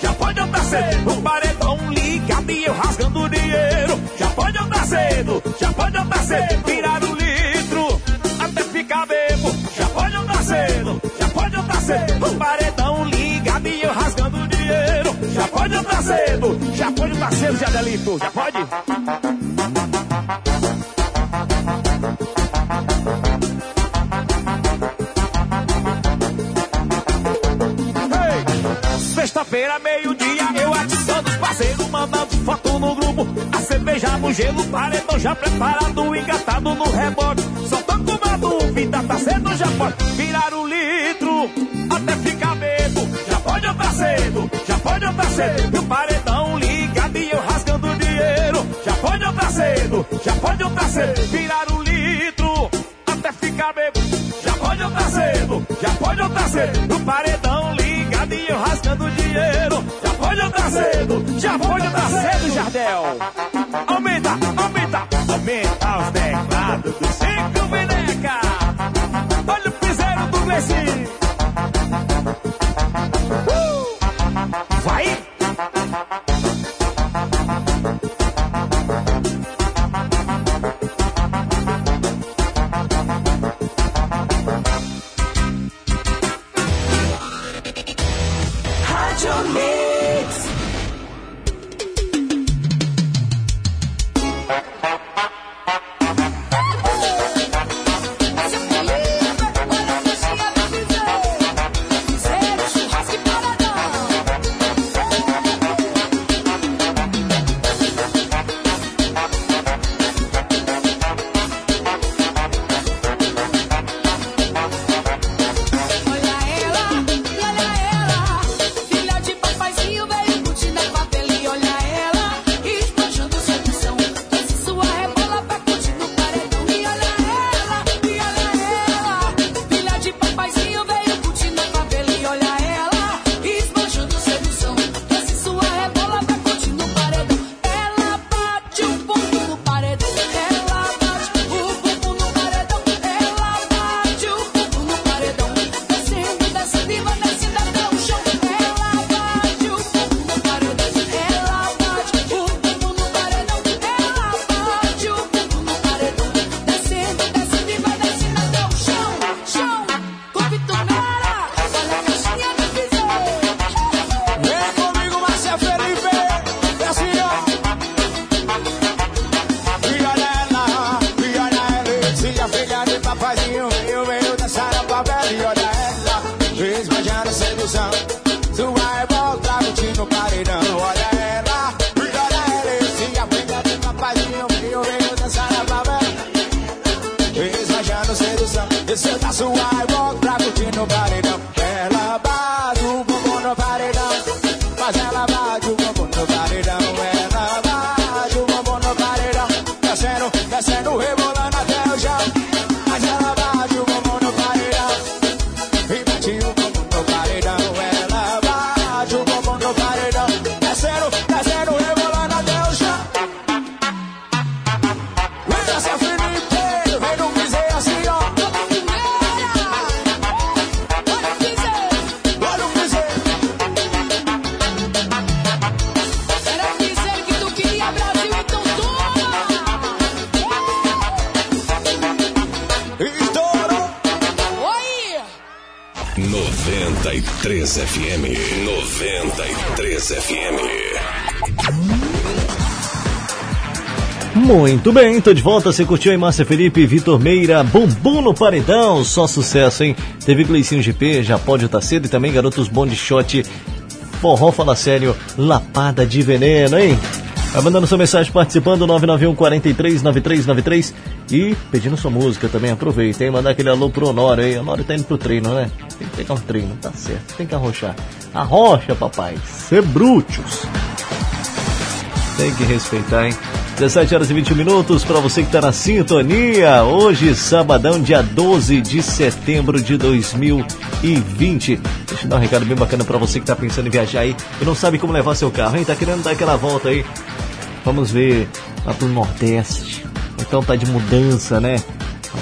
Já pode andar cedo, o paredão ligado e eu rasgando dinheiro. Já pode andar cedo, já pode andar cedo, virar o um litro até ficar bebo. Já pode andar cedo, já pode andar cedo, o paredão ligado e eu rasgando dinheiro. Já pode andar cedo, já pode andar cedo, já Jadelito, já pode. Sexta-feira, meio-dia, eu adiçando os parceiros, mandando foto no grupo. A cerveja no gelo, paredão já preparado, engatado no rebote. Só tô com uma dúvida tá cedo, já pode virar o um litro, até ficar bebo. Já pode eu tá cedo, já pode eu tá cedo. E o paredão ligado e eu rasgando dinheiro. Já pode eu tá cedo, já pode eu tá cedo. Virar o um litro, até ficar bebo. Já pode eu tá cedo, já pode eu tá cedo. o paredão rasgando dinheiro. Já pode andar cedo, já pode andar cedo, Jardel. Aumenta, aumenta, aumenta os teclados do céu. Muito bem, tô de volta. Você curtiu aí, Márcia Felipe, Vitor Meira, Bumbum no Paredão. Só sucesso, hein? Teve Gleicinho GP, Já Pode Tá Cedo e também Garotos Bond Shot, Forró Fala Sério, Lapada de Veneno, hein? Vai mandando sua mensagem participando, 991 43 9393 e pedindo sua música também. Aproveita, hein? Mandar aquele alô pro Honório aí. Honório tá indo pro treino, né? Tem que pegar um treino, tá certo. Tem que arrochar. Arrocha, papai. Ser brutos. Tem que respeitar, hein? 17 horas e 21 minutos para você que está na sintonia. Hoje, sabadão, dia 12 de setembro de 2020. Deixa eu dar um recado bem bacana para você que está pensando em viajar aí e não sabe como levar seu carro, hein? Tá querendo dar aquela volta aí? Vamos ver lá pro Nordeste. Então tá de mudança, né?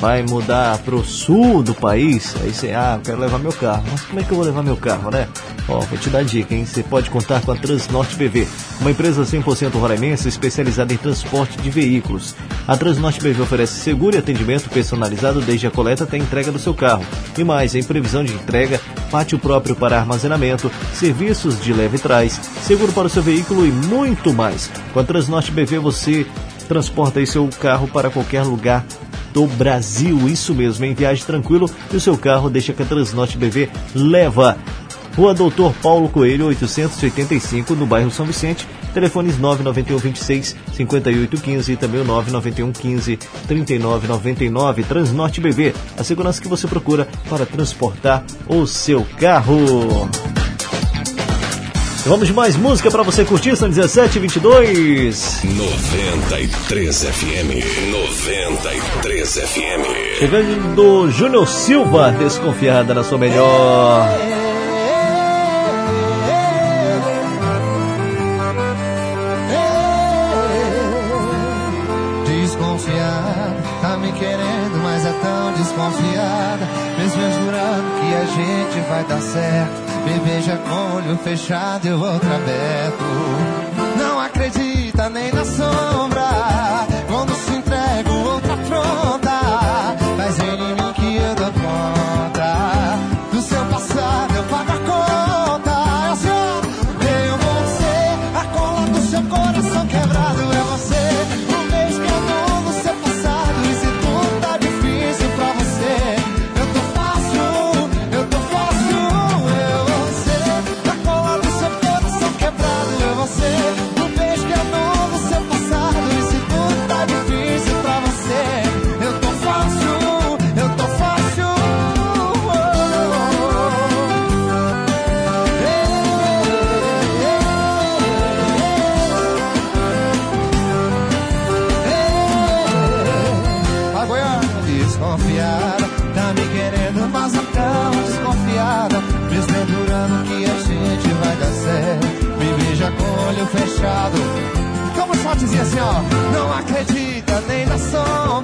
Vai mudar pro sul do país. Aí você, ah, eu quero levar meu carro. Mas como é que eu vou levar meu carro, né? Ó, vou te dar dica, hein? Você pode contar com a Transnorte BV, uma empresa 100% roraimense especializada em transporte de veículos. A Transnorte BV oferece seguro e atendimento personalizado desde a coleta até a entrega do seu carro. E mais, em previsão de entrega, pátio próprio para armazenamento, serviços de leve trás, seguro para o seu veículo e muito mais. Com a Transnorte BV você transporta aí seu carro para qualquer lugar do Brasil. Isso mesmo, em viagem tranquilo e o seu carro deixa que a Transnorte BV leva. Rua Doutor Paulo Coelho, 885, no bairro São Vicente. Telefones 991 26 5815 e também o 991 15 3999. Transnorte BV, a segurança que você procura para transportar o seu carro. Vamos de mais música para você curtir, são 17 e 22. 93 FM. 93 FM. Chegando do Júnior Silva, desconfiada na sua melhor. Desconfiada. Mesmo eu jurando que a gente vai dar certo. Me beija com olho fechado e o outro aberto. Não acredita nem na sombra. Nem na sombra.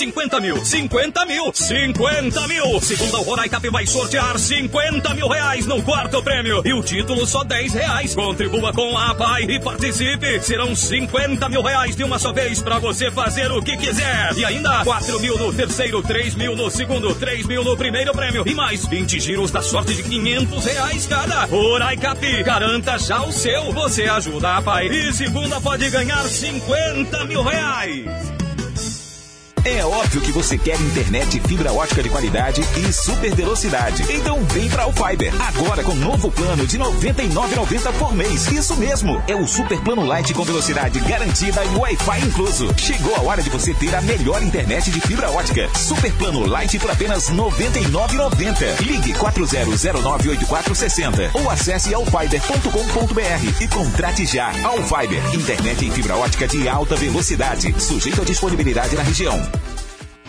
50 mil, 50 mil, 50 mil. Segunda o Roraicap vai sortear 50 mil reais no quarto prêmio. E o título só 10 reais. Contribua com a PAI e participe. Serão 50 mil reais de uma só vez pra você fazer o que quiser. E ainda 4 mil no terceiro, 3 mil no segundo, 3 mil no primeiro prêmio. E mais 20 giros da sorte de 500 reais cada. Roraicap, garanta já o seu. Você ajuda a PAI. E segunda pode ganhar 50 mil reais. Óbvio que você quer internet fibra ótica de qualidade e super velocidade. Então vem pra Alfiber. Agora com novo plano de R$ 99,90 por mês. Isso mesmo. É o super plano light com velocidade garantida e Wi-Fi incluso. Chegou a hora de você ter a melhor internet de fibra ótica. Super plano light por apenas R$ 99,90. Ligue 40098460 ou acesse alfiber.com.br e contrate já. Alfiber. Internet em fibra ótica de alta velocidade. Sujeito à disponibilidade na região.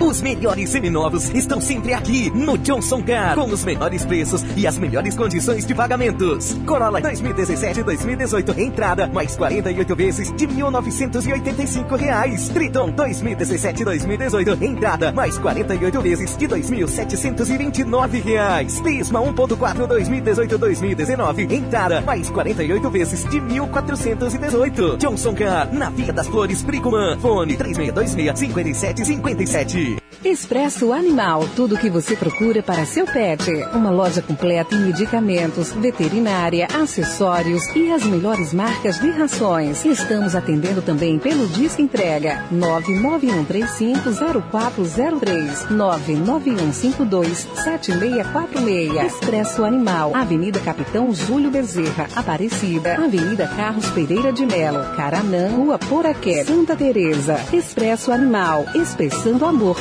Os melhores seminovos estão sempre aqui no Johnson Car, com os menores preços e as melhores condições de pagamentos. Corolla 2017 e 2018, entrada mais 48 vezes de 1.985 reais. Triton 2017 e 2018, entrada mais 48 vezes de 2.729 reais. Prisma 1.4 2018 2019, entrada mais 48 vezes de R$ 1.418. Johnson Car, na Via das Flores, Bricumã. Fone 3626 5757. Expresso Animal, tudo o que você procura para seu pet. Uma loja completa em medicamentos, veterinária, acessórios e as melhores marcas de rações. Estamos atendendo também pelo Disque Entrega 991350403 991527646. Expresso Animal, Avenida Capitão Júlio Bezerra, Aparecida, Avenida Carlos Pereira de Melo, Caranã, Rua Poraqué, Santa Teresa. Expresso Animal, expressando amor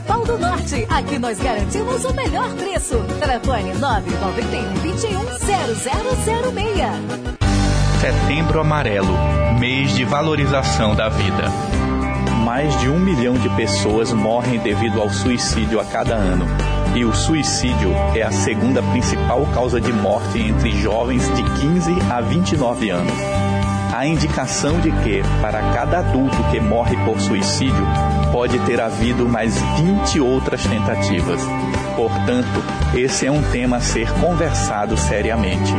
Pau do Norte. Aqui nós garantimos o melhor preço. Telefone 991 21 0006. Setembro Amarelo mês de valorização da vida. Mais de um milhão de pessoas morrem devido ao suicídio a cada ano. E o suicídio é a segunda principal causa de morte entre jovens de 15 a 29 anos. A indicação de que, para cada adulto que morre por suicídio, pode ter havido mais 20 outras tentativas. Portanto, esse é um tema a ser conversado seriamente.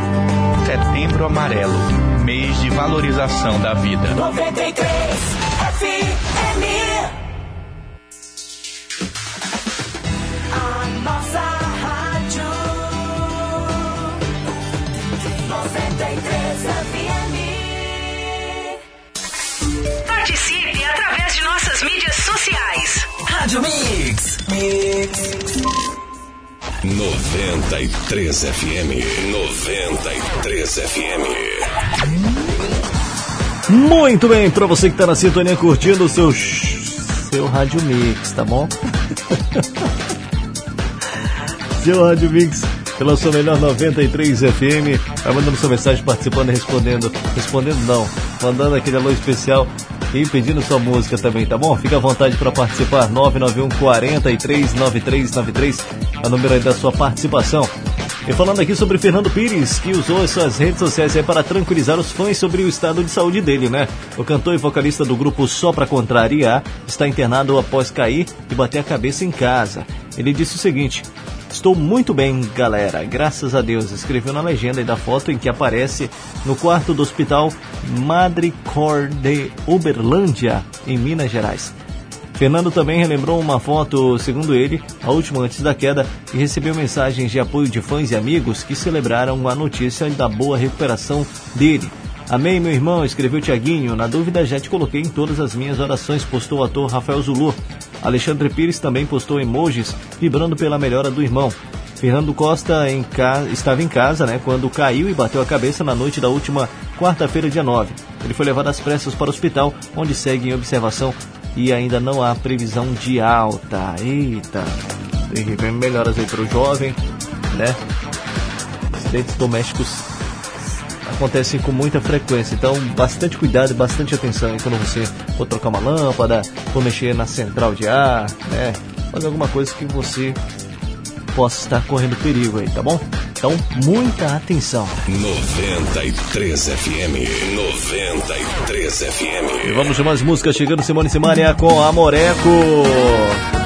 Setembro Amarelo mês de valorização da vida. 93 FM. Rádio Mix. Mix. 93 FM. 93 FM. Muito bem, pra você que tá na sintonia curtindo o seu, seu Rádio Mix, tá bom? [LAUGHS] seu Rádio Mix, pela sua melhor 93 FM, vai mandando sua mensagem, participando e respondendo. Respondendo não, mandando aquele alô especial e pedindo sua música também, tá bom? Fica à vontade para participar, 991 43 9393, é o número aí da sua participação. E falando aqui sobre Fernando Pires, que usou as suas redes sociais para tranquilizar os fãs sobre o estado de saúde dele, né? O cantor e vocalista do grupo Só Pra Contrariar está internado após cair e bater a cabeça em casa. Ele disse o seguinte: Estou muito bem, galera, graças a Deus. Escreveu na legenda aí da foto em que aparece no quarto do hospital Madre Cor de Uberlândia, em Minas Gerais. Fernando também relembrou uma foto, segundo ele, a última antes da queda, e recebeu mensagens de apoio de fãs e amigos que celebraram a notícia da boa recuperação dele. Amei, meu irmão, escreveu Tiaguinho. Na dúvida, já te coloquei em todas as minhas orações, postou o ator Rafael Zulu. Alexandre Pires também postou emojis, vibrando pela melhora do irmão. Fernando Costa em ca... estava em casa né, quando caiu e bateu a cabeça na noite da última quarta-feira, dia 9. Ele foi levado às pressas para o hospital, onde segue em observação e ainda não há previsão de alta. Eita! De melhoras aí para o jovem, né? Acidentes domésticos acontecem com muita frequência. Então, bastante cuidado, bastante atenção quando você for trocar uma lâmpada, for mexer na central de ar, né? Fazer alguma coisa que você possa estar correndo perigo aí, tá bom? Então, muita atenção. 93 FM. 93 FM. E vamos de mais música chegando Simone e com Amoreco.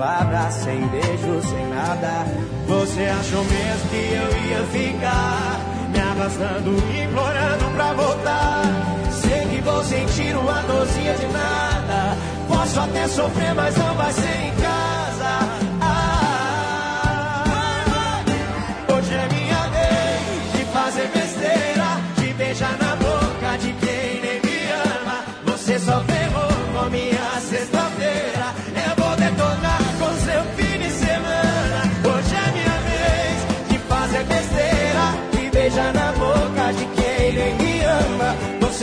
palavras, sem beijo, sem nada. Você achou mesmo que eu ia ficar me arrastando, implorando pra voltar? Sei que vou sentir uma dorzinha de nada. Posso até sofrer, mas não vai ser em casa.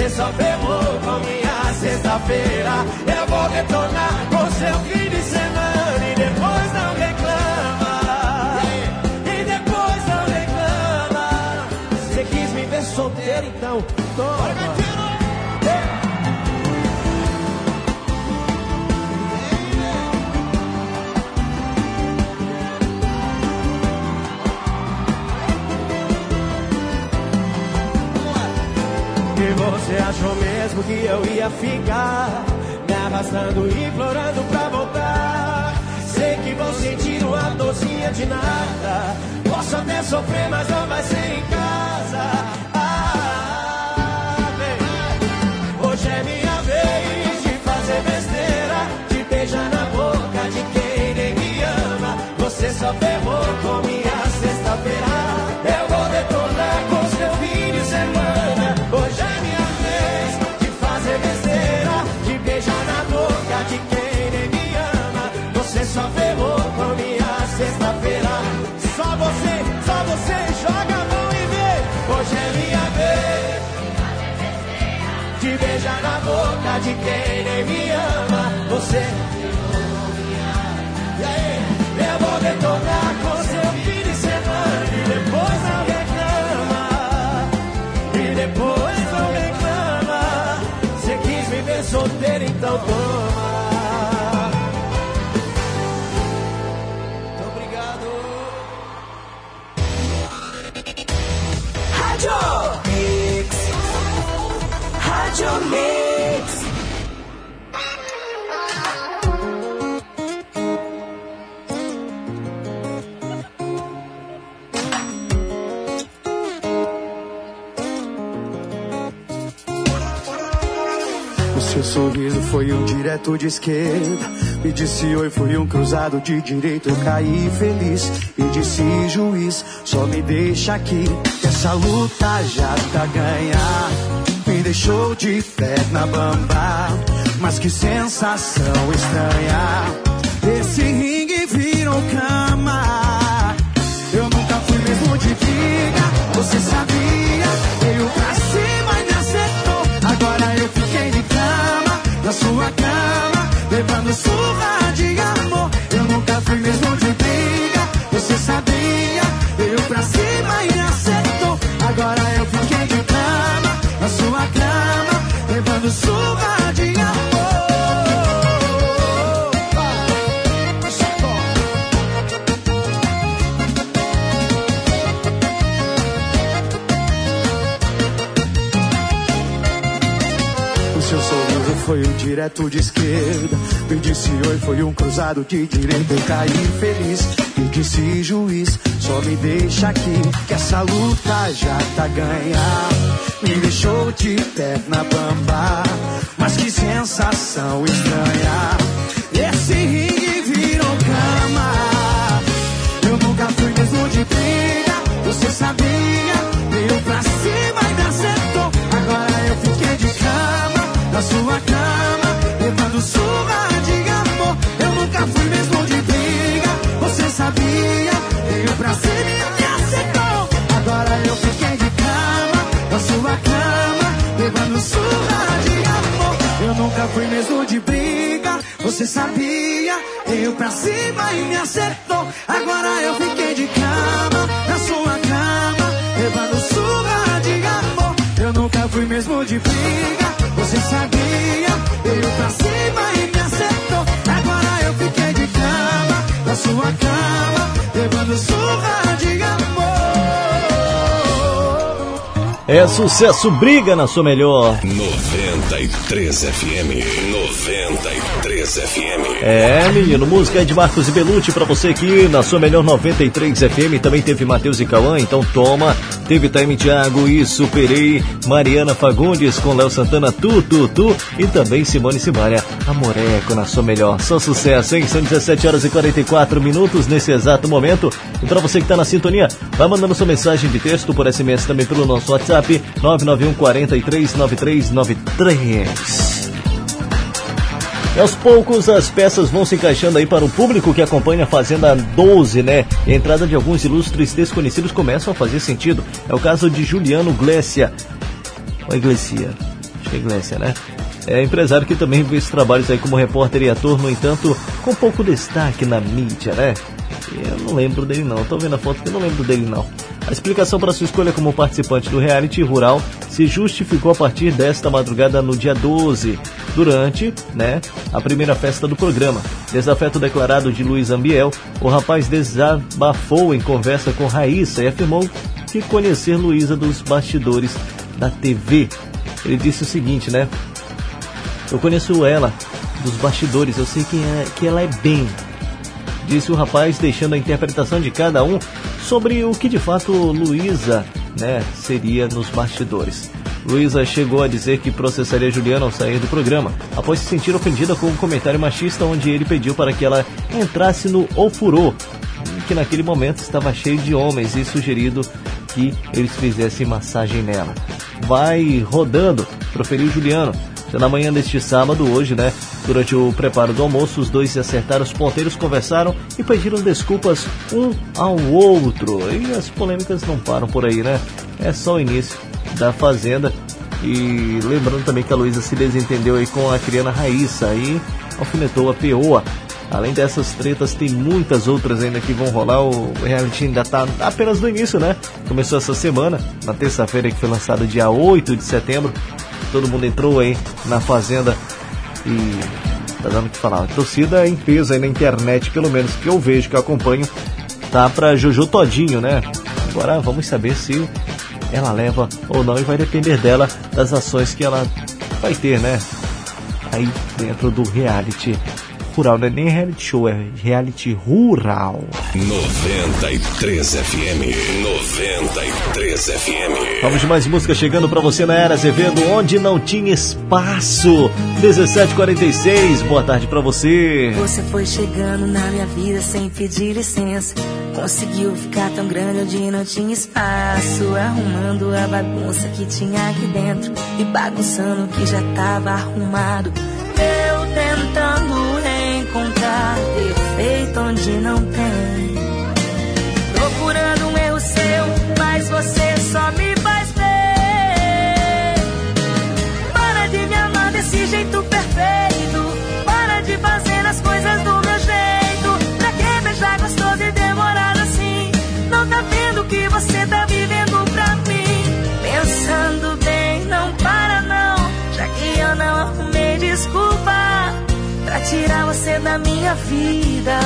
Só ferrou com minha sexta-feira. Eu vou retornar com seu fim de semana e depois não reclama. E depois não reclama. Você quis me ver solteiro, então toma. Você achou mesmo que eu ia ficar me arrastando e implorando pra voltar? Sei que vou sentir uma dorzinha de nada. Posso até sofrer, mas não vai ser em casa. Ah. Hoje é minha vez de fazer besteira, de beijar na boca de quem nem me ama. Você só ferrou como boca de quem nem me ama. Você. E aí? Eu vou detonar foi um direto de esquerda. Me disse oi, foi um cruzado de direita. Eu caí feliz e disse juiz, só me deixa aqui. que Essa luta já tá ganha. Me deixou de perna bamba. Mas que sensação estranha. Esse ringue virou cama. Eu nunca fui mesmo de briga. Você sabia? Cama, na direto de esquerda. Me disse oi, foi um cruzado de direita. Eu caí feliz e disse juiz, só me deixa aqui, que essa luta já tá ganha. Me deixou de perna bamba, mas que sensação estranha. Esse ringue virou cama. Eu nunca fui mesmo de briga, você sabia? Veio pra cima e me acertou. Agora eu fiquei de cama, na sua cama, surra de amor. Eu nunca fui mesmo de briga, você sabia? Veio pra cima e me acertou. Agora eu fiquei de cama, na sua cama, levando surra de amor. Eu nunca fui mesmo de briga, você sabia? Veio pra cima e me acertou. Agora eu fiquei de cama, na sua cama, levando surra de amor. Eu nunca fui mesmo de briga? Veio pra cima e me acertou. Agora eu fiquei de cama, na sua cama, levando surra de amor. É sucesso, briga na sua melhor. 93 FM. 93 FM. É, menino, música de Marcos e Belucci pra você aqui na sua melhor 93 FM. Também teve Matheus e Cauã, então toma. Teve Time Thiago e Superei, Mariana Fagundes com Léo Santana, Tu, Tu, Tu. E também Simone Simaria, Amoreco na sua melhor. Só sucesso, hein? São 17 horas e 44 minutos nesse exato momento. E pra você que tá na sintonia, vai mandando sua mensagem de texto por SMS também pelo nosso WhatsApp 991 43 9393. E aos poucos as peças vão se encaixando aí para o público que acompanha a Fazenda 12, né? E a entrada de alguns ilustres desconhecidos começam a fazer sentido. É o caso de Juliano Glécia. Ou Iglesia? Acho que é Iglesia, né? É empresário que também fez trabalhos aí como repórter e ator, no entanto, com pouco destaque na mídia, né? Eu não lembro dele não, tô vendo a foto que eu não lembro dele não. A explicação para sua escolha como participante do reality rural se justificou a partir desta madrugada no dia 12, durante né, a primeira festa do programa. Desafeto declarado de Luiz Ambiel, o rapaz desabafou em conversa com Raíssa e afirmou que conhecer Luísa dos bastidores da TV. Ele disse o seguinte, né? Eu conheço ela dos bastidores, eu sei que, é, que ela é bem. Disse o rapaz, deixando a interpretação de cada um sobre o que de fato Luísa né, seria nos bastidores. Luísa chegou a dizer que processaria Juliano ao sair do programa, após se sentir ofendida com um comentário machista onde ele pediu para que ela entrasse no Ofurô, que naquele momento estava cheio de homens e sugerido que eles fizessem massagem nela. Vai rodando, proferiu Juliano. Já na manhã deste sábado, hoje, né? Durante o preparo do almoço, os dois se acertaram, os ponteiros conversaram e pediram desculpas um ao outro. E as polêmicas não param por aí, né? É só o início da Fazenda. E lembrando também que a Luísa se desentendeu aí com a criana Raíssa e alfinetou a Peoa. Além dessas tretas, tem muitas outras ainda que vão rolar. O reality ainda tá apenas no início, né? Começou essa semana, na terça-feira que foi lançado dia 8 de setembro. Todo mundo entrou aí na Fazenda e tá dando o que falar. A torcida em peso aí na internet, pelo menos que eu vejo, que eu acompanho, tá pra Jojo Todinho, né? Agora vamos saber se ela leva ou não e vai depender dela das ações que ela vai ter, né? Aí dentro do reality rural, não é nem reality show, é reality rural. 93 FM. 93 FM. Vamos de mais música chegando pra você na Era Azevedo, onde não tinha espaço. 1746, boa tarde pra você. Você foi chegando na minha vida sem pedir licença. Conseguiu ficar tão grande onde não tinha espaço. Arrumando a bagunça que tinha aqui dentro. E bagunçando o que já tava arrumado. Eu tentando onde não tem. Tirar você da minha vida.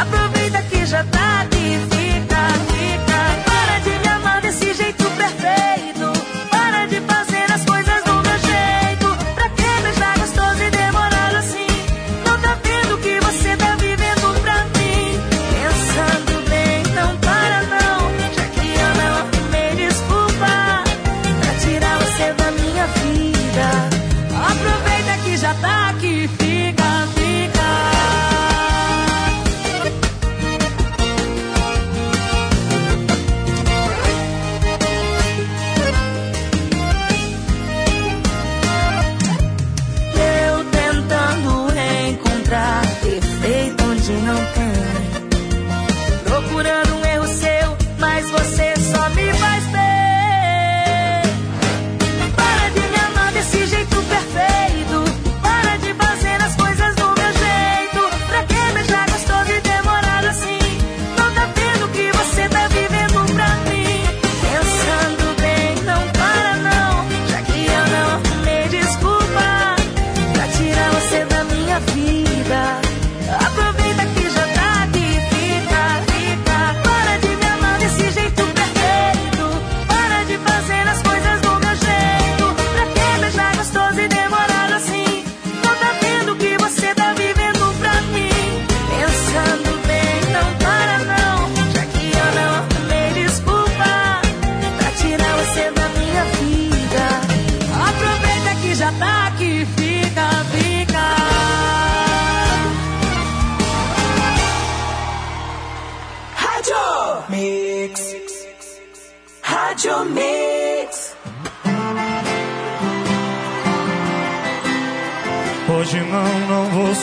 Aproveita que já tá aqui, fica, fica. Para de me amar desse jeito perfeito.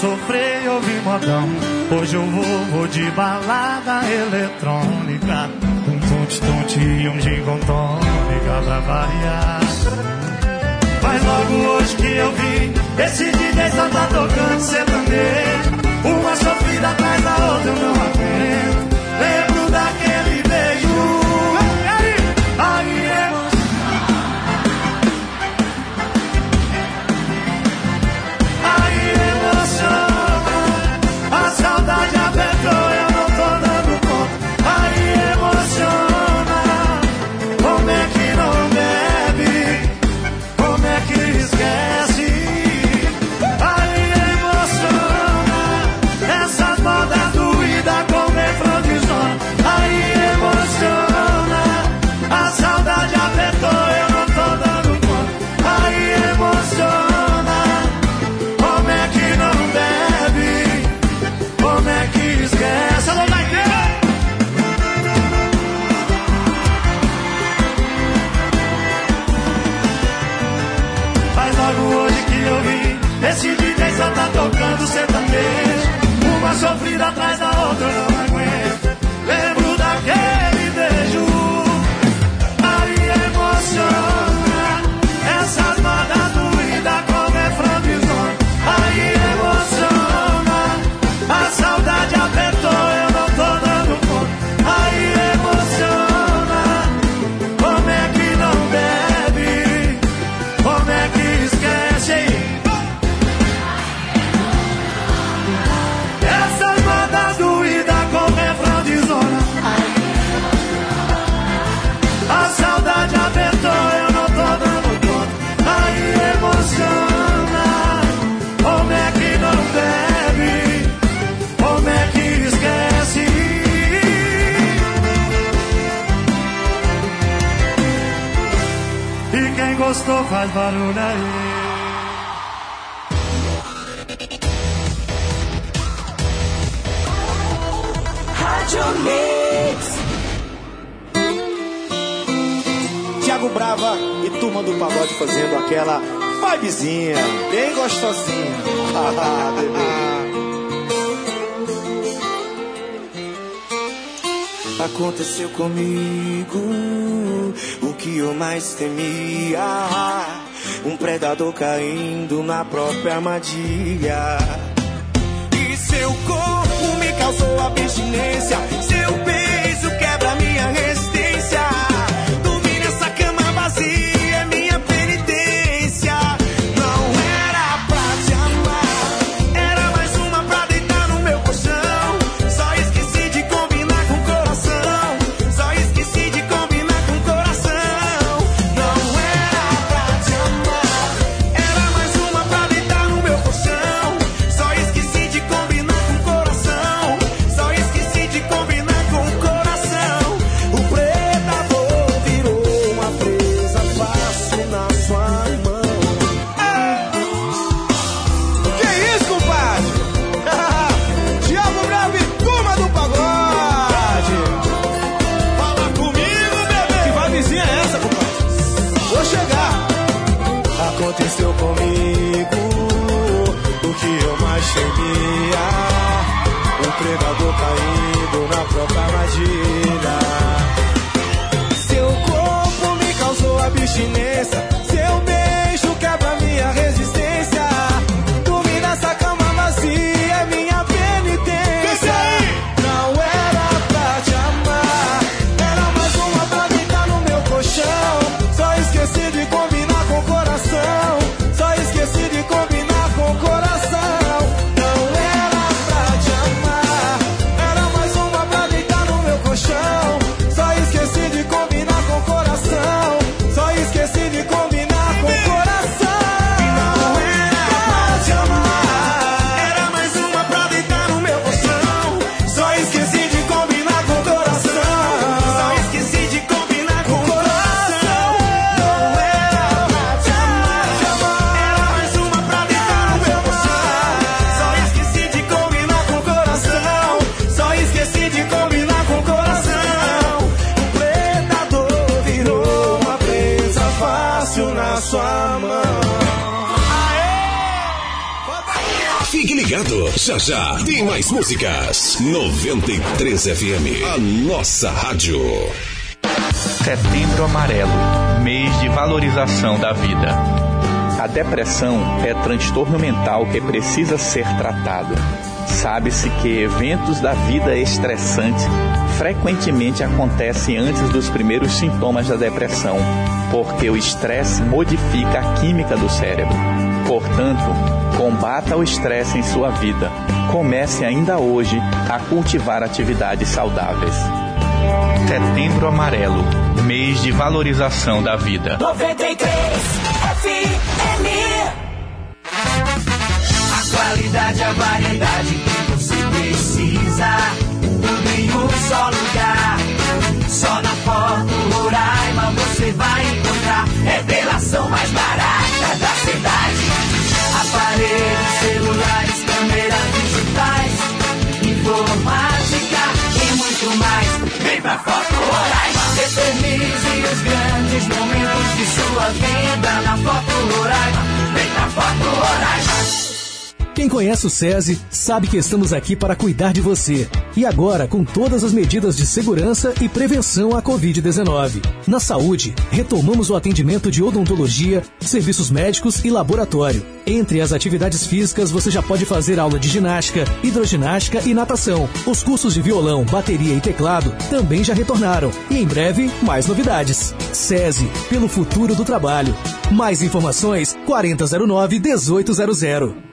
Sofrer ouvir modão. Hoje eu vou, vou de balada eletrônica. Um tonte-tonte e um gin com pra variar. Mas logo hoje que eu vi, esse DJ só tá tocando sertanejo. Uma sofrida atrás da outra eu não aguento. otro faz barulho aí. Rádio Mix. Tiago Brava e turma do pagode fazendo aquela vibezinha, bem gostosinha. [LAUGHS] Aconteceu comigo o que eu mais temia. Predador caindo na própria armadilha. E seu corpo me causou abstinência. Já já tem mais músicas. 93 FM, a nossa rádio. Setembro Amarelo mês de valorização da vida. A depressão é transtorno mental que precisa ser tratado. Sabe-se que eventos da vida estressante frequentemente acontecem antes dos primeiros sintomas da depressão, porque o estresse modifica a química do cérebro. Portanto, combata o estresse em sua vida. Comece ainda hoje a cultivar atividades saudáveis. Setembro Amarelo mês de valorização da vida. 93 FM. A qualidade, a variedade que você precisa. Tudo em um só lugar. Só na Foto Roraima você vai encontrar. Revelação mais barata da cidade. Aparelhos, celulares, câmeras digitais. Informática e muito mais. Vem pra Foto Roraima. Eternize os grandes momentos de sua vida na Foto Roraima. Vem pra Foto Roraima. Quem conhece o SESI sabe que estamos aqui para cuidar de você. E agora, com todas as medidas de segurança e prevenção à Covid-19. Na saúde, retomamos o atendimento de odontologia, serviços médicos e laboratório. Entre as atividades físicas, você já pode fazer aula de ginástica, hidroginástica e natação. Os cursos de violão, bateria e teclado também já retornaram. E em breve, mais novidades. SESI, pelo futuro do trabalho. Mais informações, 4009-1800.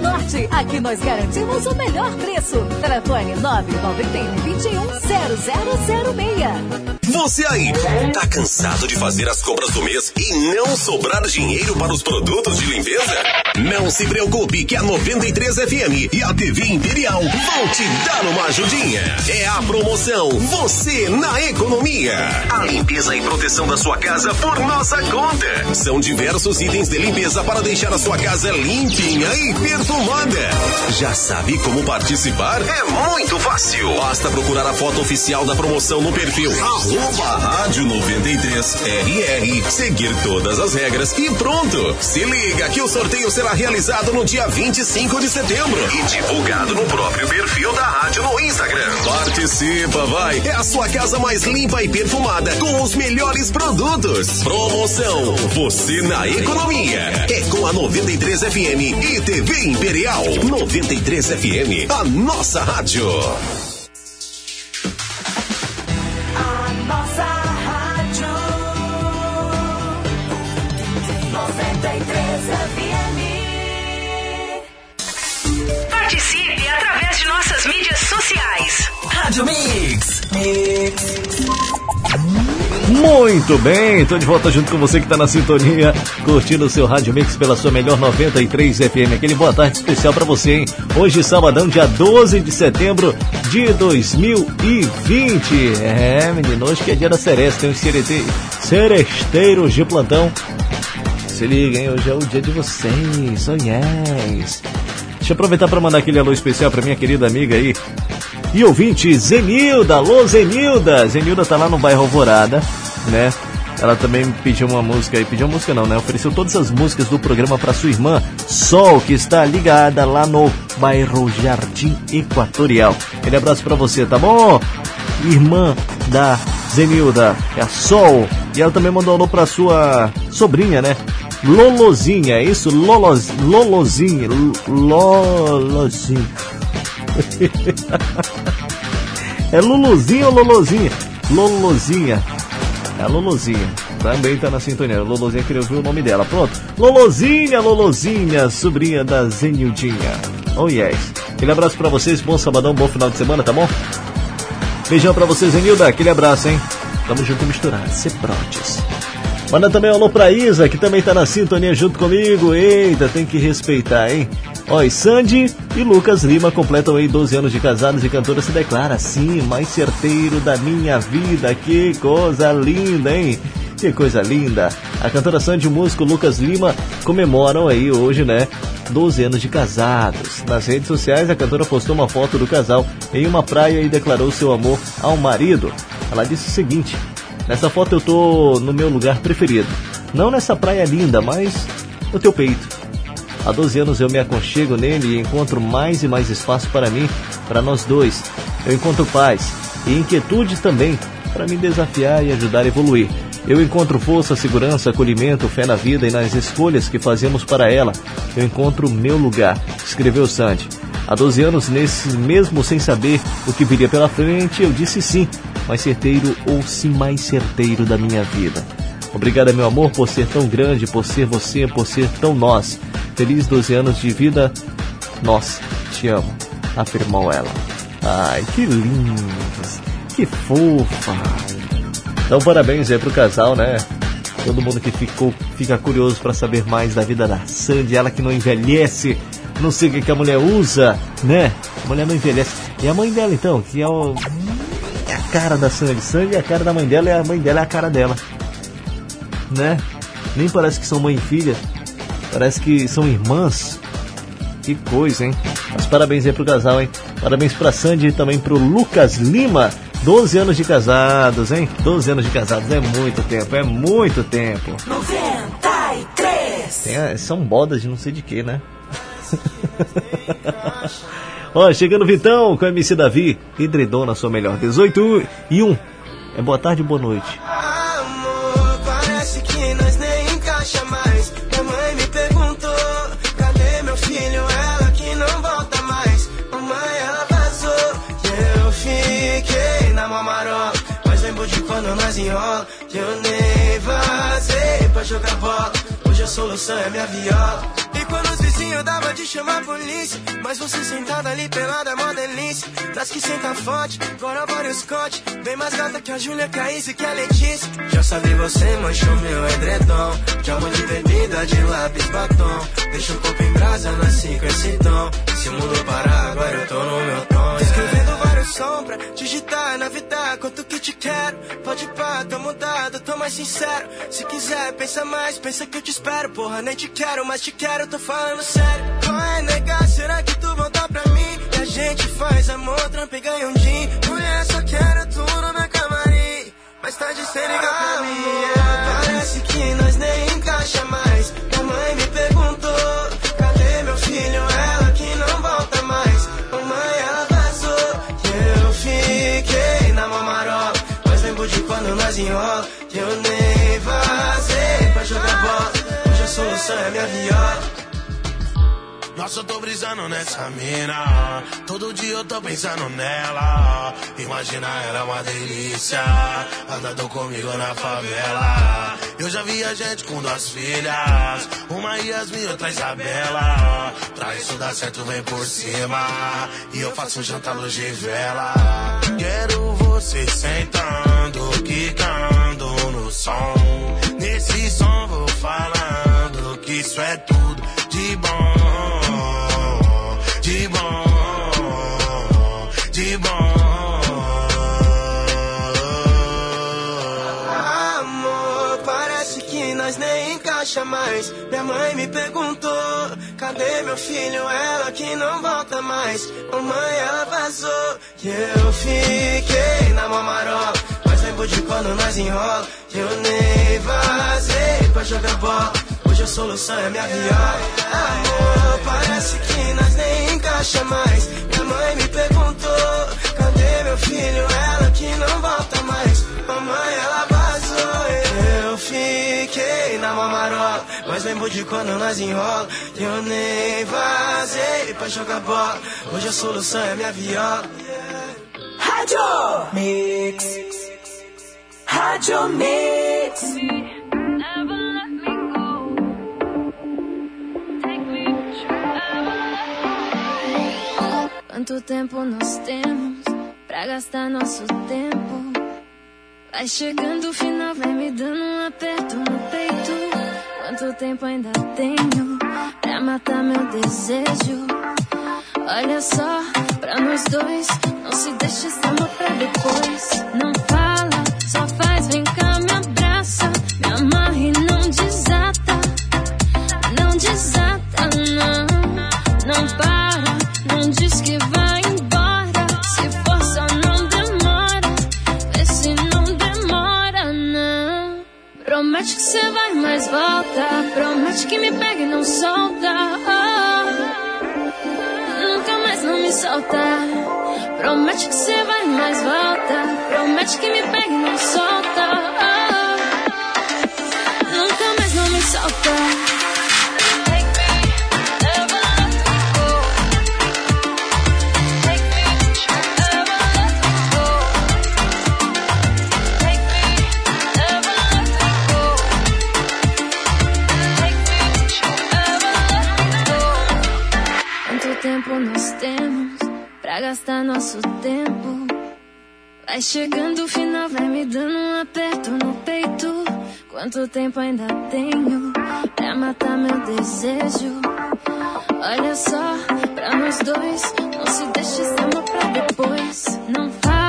Norte, Aqui nós garantimos o melhor preço. Telefone 991 21 0006. Você aí, tá cansado de fazer as compras do mês e não sobrar dinheiro para os produtos de limpeza? Não se preocupe que a 93 FM e a TV Imperial vão te dar uma ajudinha. É a promoção Você na Economia. A limpeza e proteção da sua casa por nossa conta. São diversos itens de limpeza para deixar a sua casa limpinha e perfumada. Já sabe como participar? É muito fácil. Basta procurar a foto oficial da promoção no perfil arroba rádio 93 RR, seguir todas as regras e pronto. Se liga que o sorteio será realizado no dia 25 de setembro e divulgado no próprio perfil da rádio no Instagram. Participa, vai! É a sua casa mais limpa e perfumada com os melhores produtos. Promoção Você na Economia. É com a 93 FM e TV Imperial. 93 FM, a nossa rádio. Nossa rádio 93 FM. Participe através de nossas mídias sociais. Rádio Mix. Muito bem, tô de volta junto com você que tá na sintonia, curtindo o seu Rádio Mix pela sua melhor 93 FM. Aquele boa tarde especial pra você, hein? Hoje, sabadão, dia 12 de setembro de 2020. É, menino, hoje que é dia da Seresta, tem os seresteiros de plantão. Se liga, hein? Hoje é o dia de vocês, oh yes. Deixa eu aproveitar para mandar aquele alô especial pra minha querida amiga aí, e ouvinte, Zenilda, alô Zenilda. Zenilda tá lá no bairro Alvorada, né? Ela também pediu uma música aí, pediu uma música não, né? Ofereceu todas as músicas do programa para sua irmã Sol, que está ligada lá no bairro Jardim Equatorial. Aquele abraço para você, tá bom? Irmã da Zenilda, é a Sol. E ela também mandou alô pra sua sobrinha, né? Lolozinha, é isso? Lolos, Lolozinha, Lolozinha. [LAUGHS] é Luluzinha ou Lolozinha? Lolozinha. É a Lolozinha. Também tá na sintonia. Lolozinha queria ouvir o nome dela. Pronto. Lolozinha, Lolozinha, sobrinha da Zenildinha. Oh yes. Aquele abraço pra vocês. Bom sabadão, bom final de semana, tá bom? Beijão pra vocês, Zenilda. Aquele abraço, hein? Tamo junto misturado. Ceprotes. Manda também um alô pra Isa, que também tá na sintonia junto comigo. Eita, tem que respeitar, hein? Ó, e Sandy e Lucas Lima completam aí 12 anos de casados e cantora se declara assim, mais certeiro da minha vida. Que coisa linda, hein? Que coisa linda. A cantora Sandy e o músico Lucas Lima comemoram aí hoje, né? 12 anos de casados. Nas redes sociais, a cantora postou uma foto do casal em uma praia e declarou seu amor ao marido. Ela disse o seguinte: Nessa foto eu tô no meu lugar preferido. Não nessa praia linda, mas no teu peito. Há 12 anos eu me aconchego nele e encontro mais e mais espaço para mim, para nós dois. Eu encontro paz e inquietude também, para me desafiar e ajudar a evoluir. Eu encontro força, segurança, acolhimento, fé na vida e nas escolhas que fazemos para ela. Eu encontro o meu lugar, escreveu Sandy. Há 12 anos, nesse mesmo sem saber o que viria pela frente, eu disse sim, mais certeiro ou sim mais certeiro da minha vida. Obrigada, meu amor, por ser tão grande, por ser você, por ser tão nós. Feliz 12 anos de vida. Nós te amo, afirmou ela. Ai, que lindos, que fofa. Então, parabéns aí pro casal, né? Todo mundo que ficou, fica curioso para saber mais da vida da Sandy, ela que não envelhece. Não sei o que, que a mulher usa, né? A mulher não envelhece. E a mãe dela, então, que é, o, é a cara da Sandy. Sandy é a cara da mãe dela e a mãe dela é a cara dela né? Nem parece que são mãe e filha, parece que são irmãs. Que coisa, hein? Mas parabéns aí pro casal, hein? Parabéns pra Sandy e também pro Lucas Lima. 12 anos de casados, hein? 12 anos de casados é muito tempo, é muito tempo. 93. Tem, a- são bodas de não sei de que, né? [LAUGHS] Ó, chegando o Vitão com o MC Davi, Hidredon na sua melhor. 18 e 1. É boa tarde e boa noite. Nós enrola. Eu nem vazei pra jogar bola. Hoje a solução é minha viola. E quando vizinhos dava de chamar a polícia. Mas você sentada ali pelada, mó delícia. Das que senta forte, agora vários Scott. Bem mais gata que a Júlia, a Izzy, que a Letícia. Já sabe, você manchou meu edredom. De amor de bebida, de lápis, batom. Deixa o corpo em brasa, nasci com esse tom. Se o mundo parar, agora eu tô no meu tom. yeah. Som pra digitar na vida, quanto que te quero. Pode pá, tô mudado, tô mais sincero. Se quiser, pensa mais, pensa que eu te espero. Porra, nem te quero, mas te quero, tô falando sério. Vai negar, será que tu voltar pra mim? E a gente faz amor, trampa e ganha um din. Mulher, só quero tu no meu camarim. Mas tá de ser ligar pra mim. yeah. Parece que nós nem encaixa mais. Que eu nem vazei pra jogar bola. Hoje a solução é minha viola. Nossa, eu tô brisando nessa mina. Todo dia eu tô pensando nela. Imagina ela é uma delícia. Andando comigo na favela. Eu já vi a gente com duas filhas. Uma Yasmin, outra Isabela. Pra isso dar certo, vem por cima. E eu faço um jantar de vela. Quero você sentando, quicando no som. Nesse som vou falando que isso é tudo de bom. De bom. De bom. Amor, parece que nós nem encaixa mais. Minha mãe me perguntou: cadê meu filho? Ela que não volta mais. Mamãe, ela vazou. E eu fiquei na mamarola. Lembro de quando nós enrola. Eu nem vazei pra jogar bola. Hoje a solução é minha viola. Amor, parece que nós nem encaixa mais. Minha mãe me perguntou: cadê meu filho? Ela que não volta mais. Mamãe, ela vazou. Eu fiquei na mamarola. Mas lembro de quando nós enrola. Que eu nem vazei pra jogar bola. Hoje a solução é minha viola. Rádio Mix. Rádio Mix. Quanto tempo nós temos pra gastar nosso tempo? Vai chegando o final, vai me dando um aperto no peito. Quanto tempo ainda tenho pra matar meu desejo? Olha só, pra nós dois, não se deixe esse amor pra depois. Não fala, Promete que você vai, mas volta. Promete que me pega e não solta. Oh, nunca mais não me solta. Promete que você vai, mas volta. Promete que me pega e não solta. Oh, nós temos pra gastar nosso tempo? Vai chegando o final, vai me dando um aperto no peito. Quanto tempo ainda tenho pra matar meu desejo? Olha só, pra nós dois, não se deixe amor pra depois. Não fala,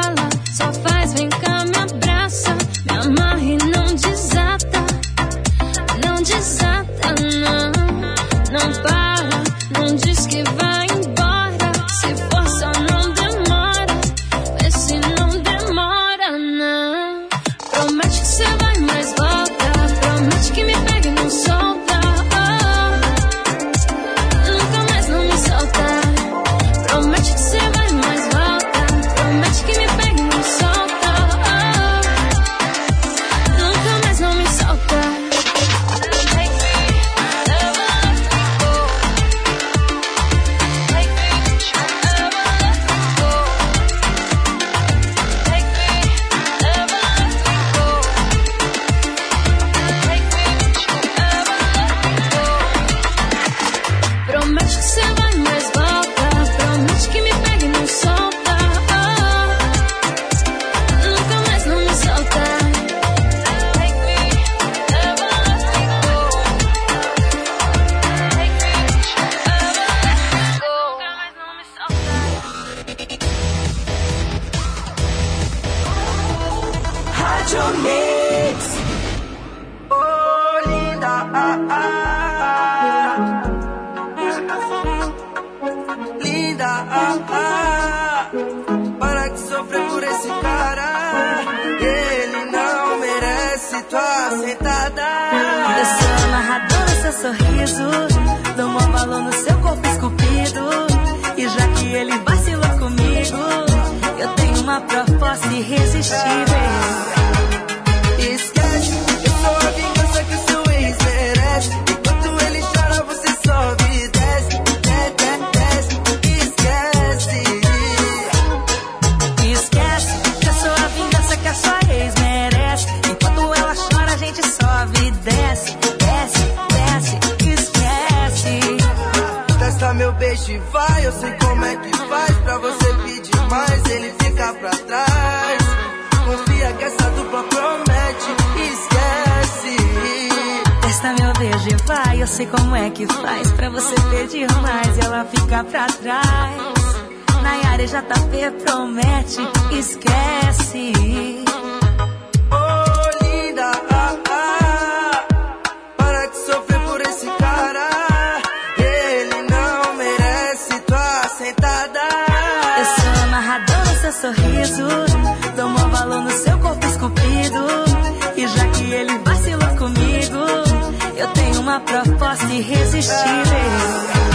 uma proposta irresistível.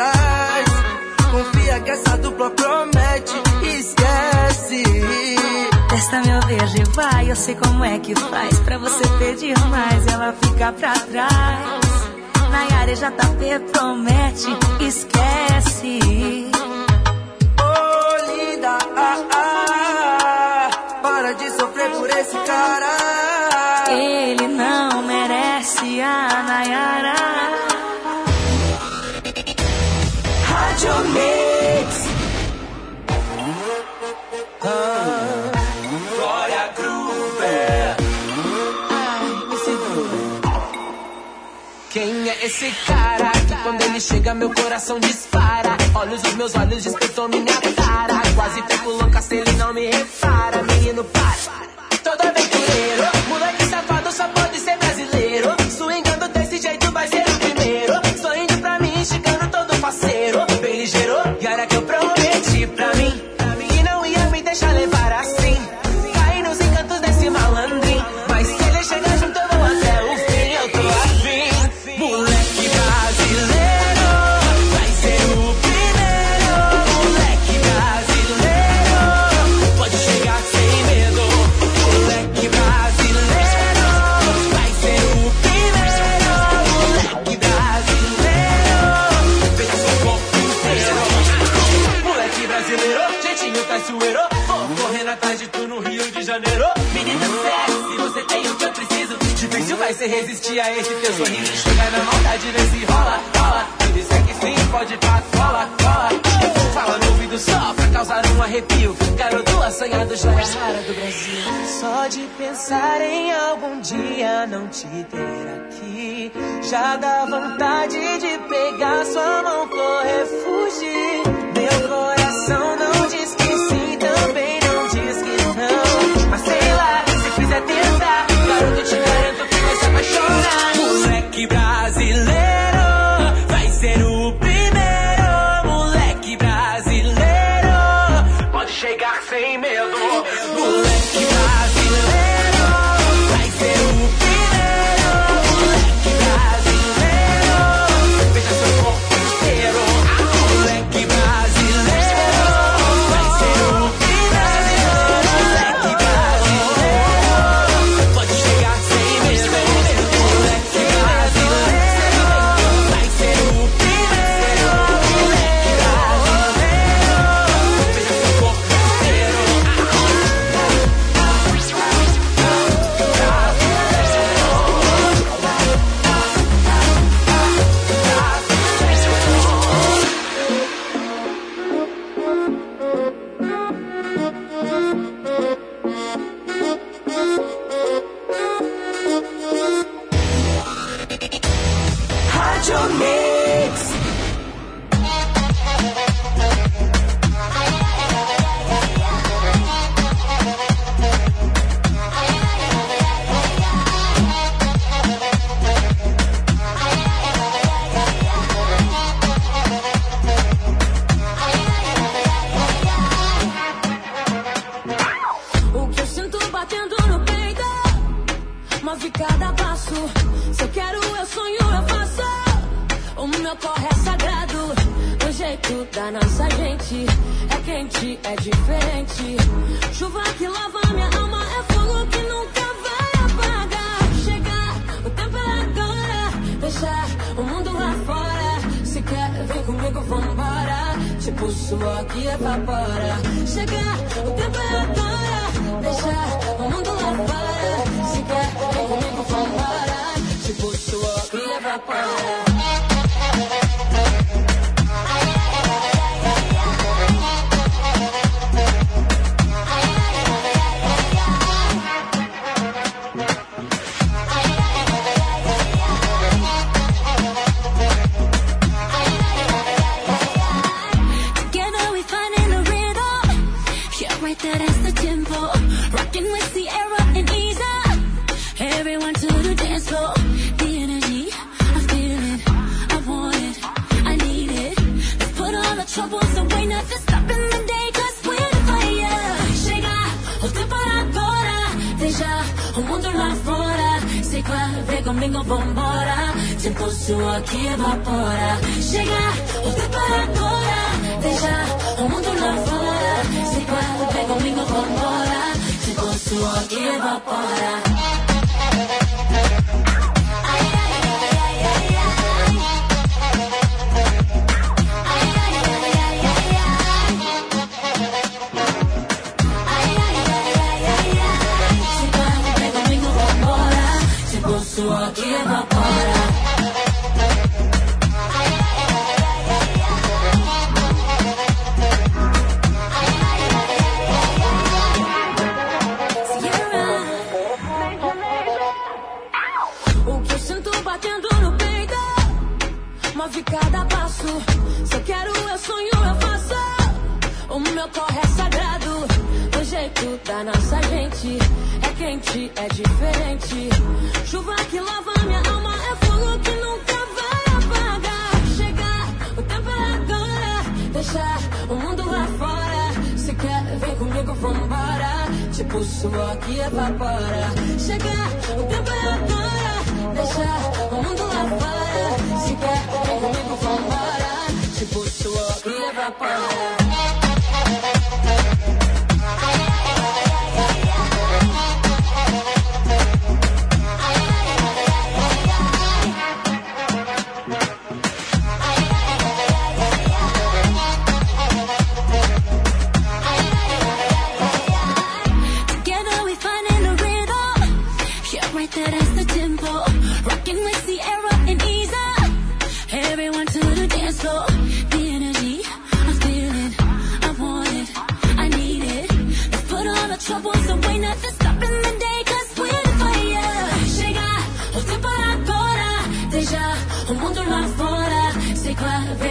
atrás. Confia que essa dupla promete, esquece. Testa meu beijo e vai, eu sei como é que faz. Pra você pedir mais, ela fica pra trás. Nayara já tá promete, esquece. Oh, linda, ah, ah, para de sofrer por esse cara. Ele não merece a Nayara. Glória Groover. Ai. Quem é esse cara? Que quando ele chega, meu coração dispara. Olhos os meus olhos despertou minha cara. Quase fico louca se ele não me repara. Menino, para. Toda vez você resistir a este teu sorriso. Chega na maldade, vê se rola, rola. Me disser que sim, pode pá, rola, rola. Fala no ouvido só pra causar um arrepio. Garoto assanhado, joia é rara do Brasil. Só de pensar em algum dia não te ter aqui. Já dá vontade de pegar sua mão, correr, fugir. Meu coração não diz Brasil. É diferente. Chuva que lava minha alma é fogo que nunca vai apagar. Chegar, o tempo é agora. Deixar o mundo lá fora. Se quer, vem comigo, vambora. Tipo suor que evapora. Chegar, o tempo é agora. Deixar o mundo lá fora. Se quer, vem comigo, vambora. Tipo suor que evapora. Suor que evapora. Chega, o tempo agora. Deixa o mundo lá fora. Se vem comigo, vambora. Tempo suor que evapora.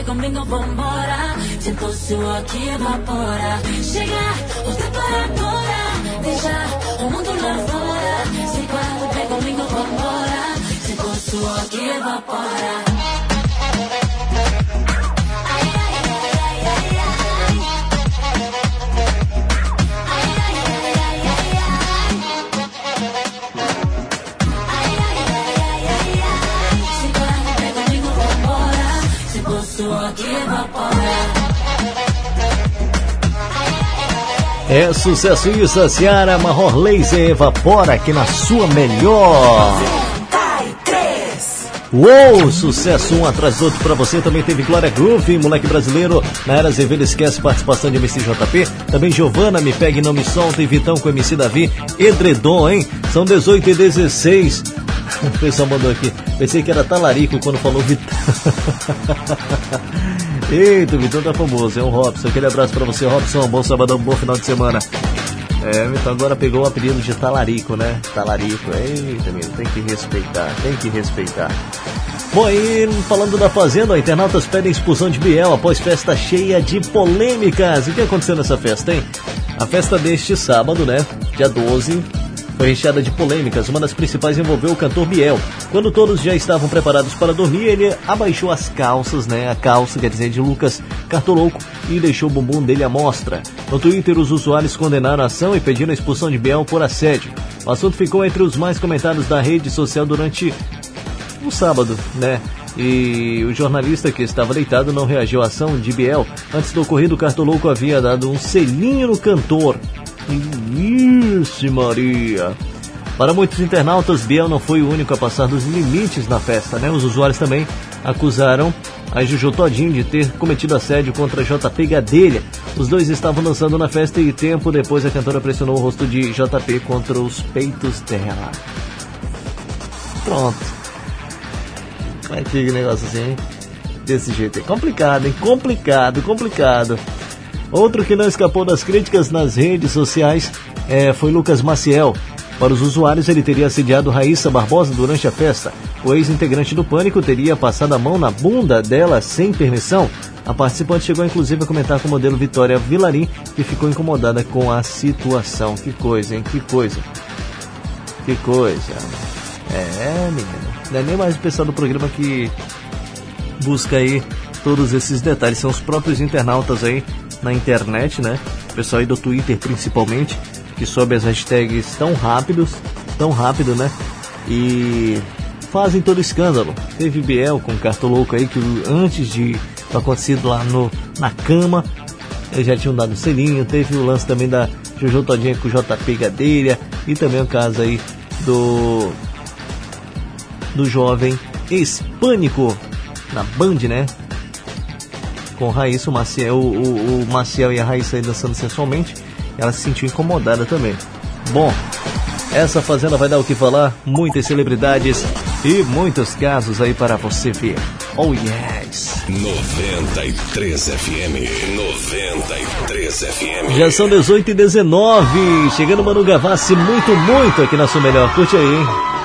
Comigo, vambora. Tempo suor que evapora. Chega, o tempo agora. Deixa o mundo lá fora. Se quer, vem comigo, vambora. Tempo suor que evapora. É sucesso isso, a Ciara Marror Laser evapora aqui na sua melhor. Uou, sucesso um atrás do outro pra você. Também teve Glória Groove, moleque brasileiro. Na era Azevedo esquece participação de MC JP. Também Giovana, Me Pegue Não Me Solta. E Vitão com MC Davi. Edredom, hein? São 18 e 16. [LAUGHS] O pessoal mandou aqui. Pensei que era talarico quando falou Vitão. [LAUGHS] Eita, o Vitão tá famoso. É o Robson. Aquele abraço pra você, Robson. Bom sabadão, bom final de semana. É, então agora pegou o apelido de talarico, né? Talarico. Eita, meu, tem que respeitar, tem que respeitar. Bom, aí falando da Fazenda, internautas pedem expulsão de Biel após festa cheia de polêmicas. O que aconteceu nessa festa, hein? A festa deste sábado, né? Dia 12, foi recheada de polêmicas. Uma das principais envolveu o cantor Biel. Quando todos já estavam preparados para dormir, ele abaixou as calças, né? A calça, quer dizer, de Lucas Cartoloco e deixou o bumbum dele à mostra. No Twitter, os usuários condenaram a ação e pediram a expulsão de Biel por assédio. O assunto ficou entre os mais comentados da rede social durante o sábado, né? E o jornalista que estava deitado não reagiu à ação de Biel. Antes do ocorrido, o cartoloco havia dado um selinho no cantor. Isso, Maria! Para muitos internautas, Biel não foi o único a passar dos limites na festa, né? Os usuários também acusaram a Juju Todinho de ter cometido assédio contra JP Gadelha. Os dois estavam dançando na festa e tempo depois a cantora pressionou o rosto de JP contra os peitos dela. Pronto. Como é que fica o negócio assim, hein? Desse jeito. É complicado, hein? Complicado, complicado. Outro que não escapou das críticas nas redes sociais é, foi Lucas Maciel. Para os usuários, ele teria assediado Raíssa Barbosa durante a festa. O ex-integrante do Pânico teria passado a mão na bunda dela sem permissão. A participante chegou inclusive a comentar com o modelo Vitória Vilarim, que ficou incomodada com a situação. Que coisa, hein? Que coisa. Que coisa. É, menino. Não é nem mais o pessoal do programa que busca aí todos esses detalhes. São os próprios internautas aí na internet, né? O pessoal aí do Twitter principalmente, que sobe as hashtags tão rápidos, tão rápido, né? E fazem todo escândalo. Teve Biel com o cartoloco aí que antes de acontecido lá no, na cama, eles já tinham dado selinho. Teve o lance também da Jojo Todinha com o JP Gadelha e também o caso aí do do jovem ex-pânico na Band, né? Com Raíssa, o Maciel, o, o, o Maciel e a Raíssa aí dançando sensualmente. Ela se sentiu incomodada também. Bom, essa fazenda vai dar o que falar, muitas celebridades e muitos casos aí para você ver. Oh yes! 93 FM. 93 FM. Já são 18 e 19, chegando Manu Gavassi muito, muito aqui na sua melhor. Curte aí, hein?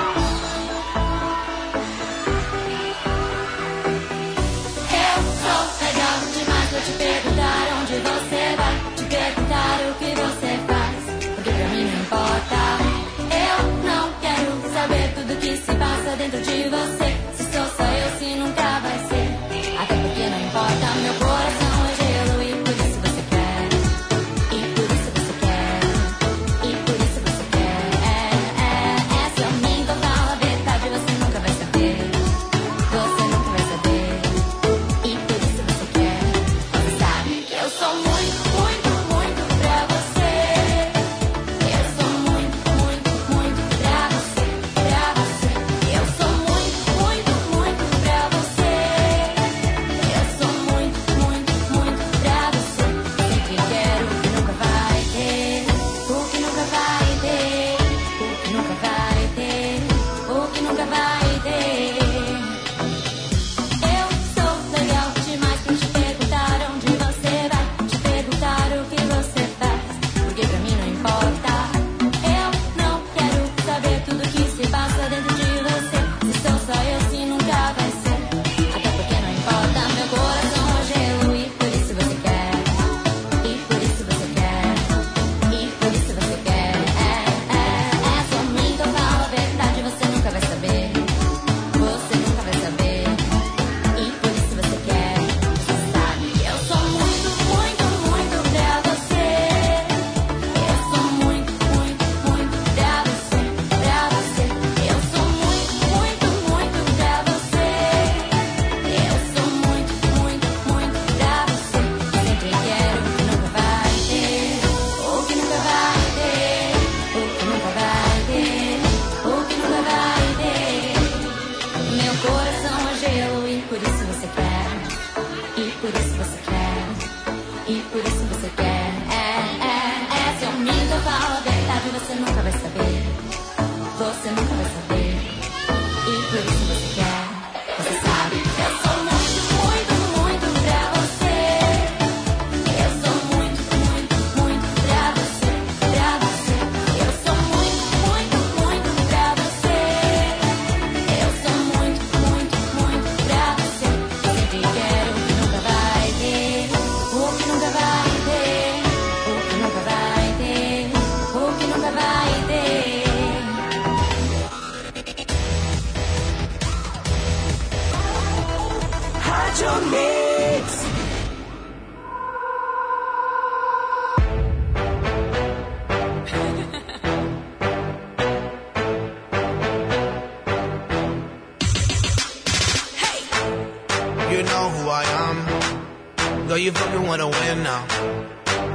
lying now.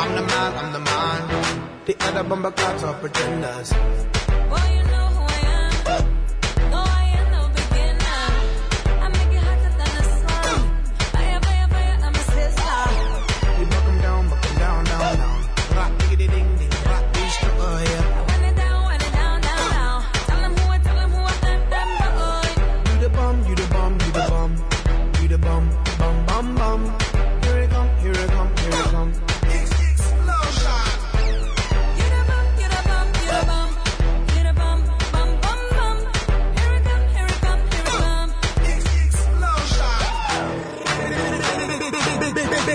I'm the man, I'm the man. The other bomber cats are pretenders. Well, you know who I am. Ooh. No, I am no beginner. I make it hotter than the sun. Fire, fire, fire, I'm a sizzler. You buck em down, buck em down, down, down. Rock, diggity, ding, ding, rock, these stripper, yeah. I want it down, want it down, down, down. Tell em who I, tell em who I, that, that boy. You the bum, you the bum, you the bum. You the bum, bum, bum, bum here it come, here it come.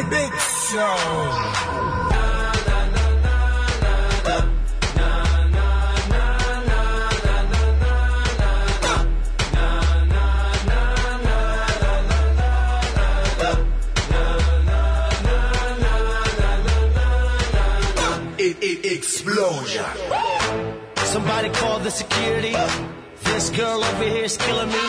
Big show. Explosion. Somebody call the security. This girl over here is killing me.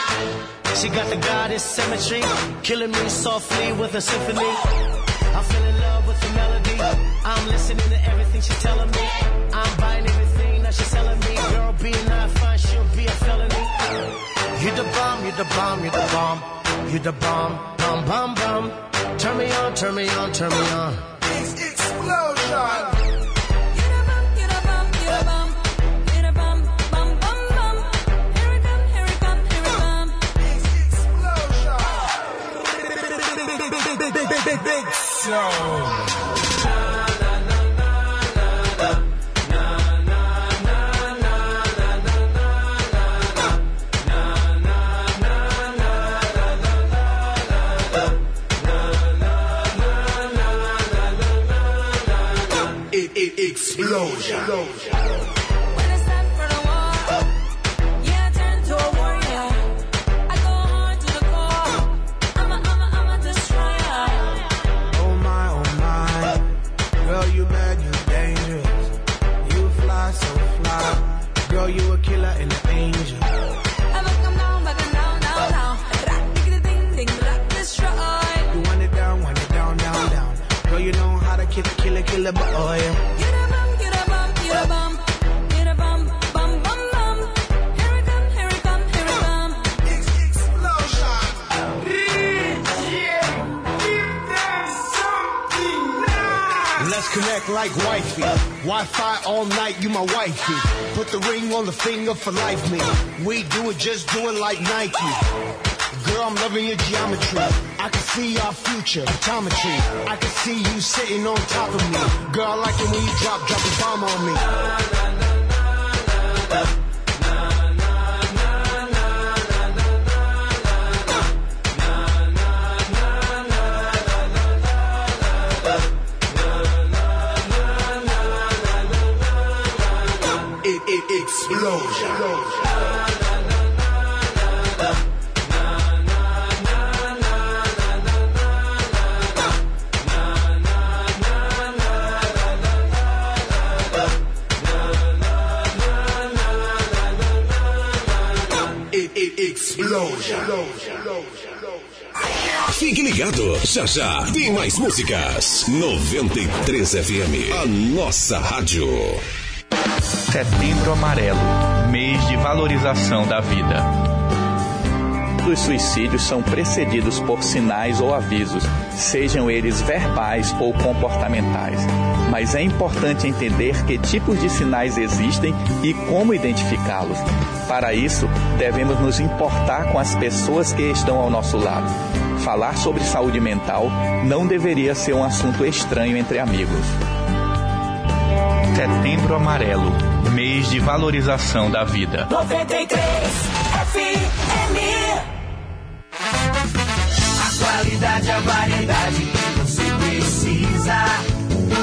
She got the goddess symmetry, killing me softly with a symphony. I fell in love with the melody. I'm listening to everything she's telling me. I'm buying everything that she's selling me. Girl, being not fine, she'll be a felony. You the bomb, you the bomb, you the bomb, you the bomb, bomb, bomb, bomb. Turn me on, turn me on, turn me on. It's Explosion. Big, big, big, big, big, show. It, explosion. oh yeah. Let's connect like wifey. Wi-Fi all night, you my wifey. Put the ring on the finger for life, me. We do it, just do it like Nike. Girl, I'm loving your geometry. I can see our future. I can see you sitting on top of me. Girl, I like it when you drop, drop a bomb on me. It, explosion. Explosion. Fique ligado, já já tem mais músicas. 93 FM, a nossa rádio. Setembro Amarelo mês de valorização da vida. Os suicídios são precedidos por sinais ou avisos, sejam eles verbais ou comportamentais. Mas é importante entender que tipos de sinais existem e como identificá-los. Para isso, devemos nos importar com as pessoas que estão ao nosso lado. Falar sobre saúde mental não deveria ser um assunto estranho entre amigos. Setembro Amarelo mês de valorização da vida. 93 FM. A qualidade, a variedade que você precisa.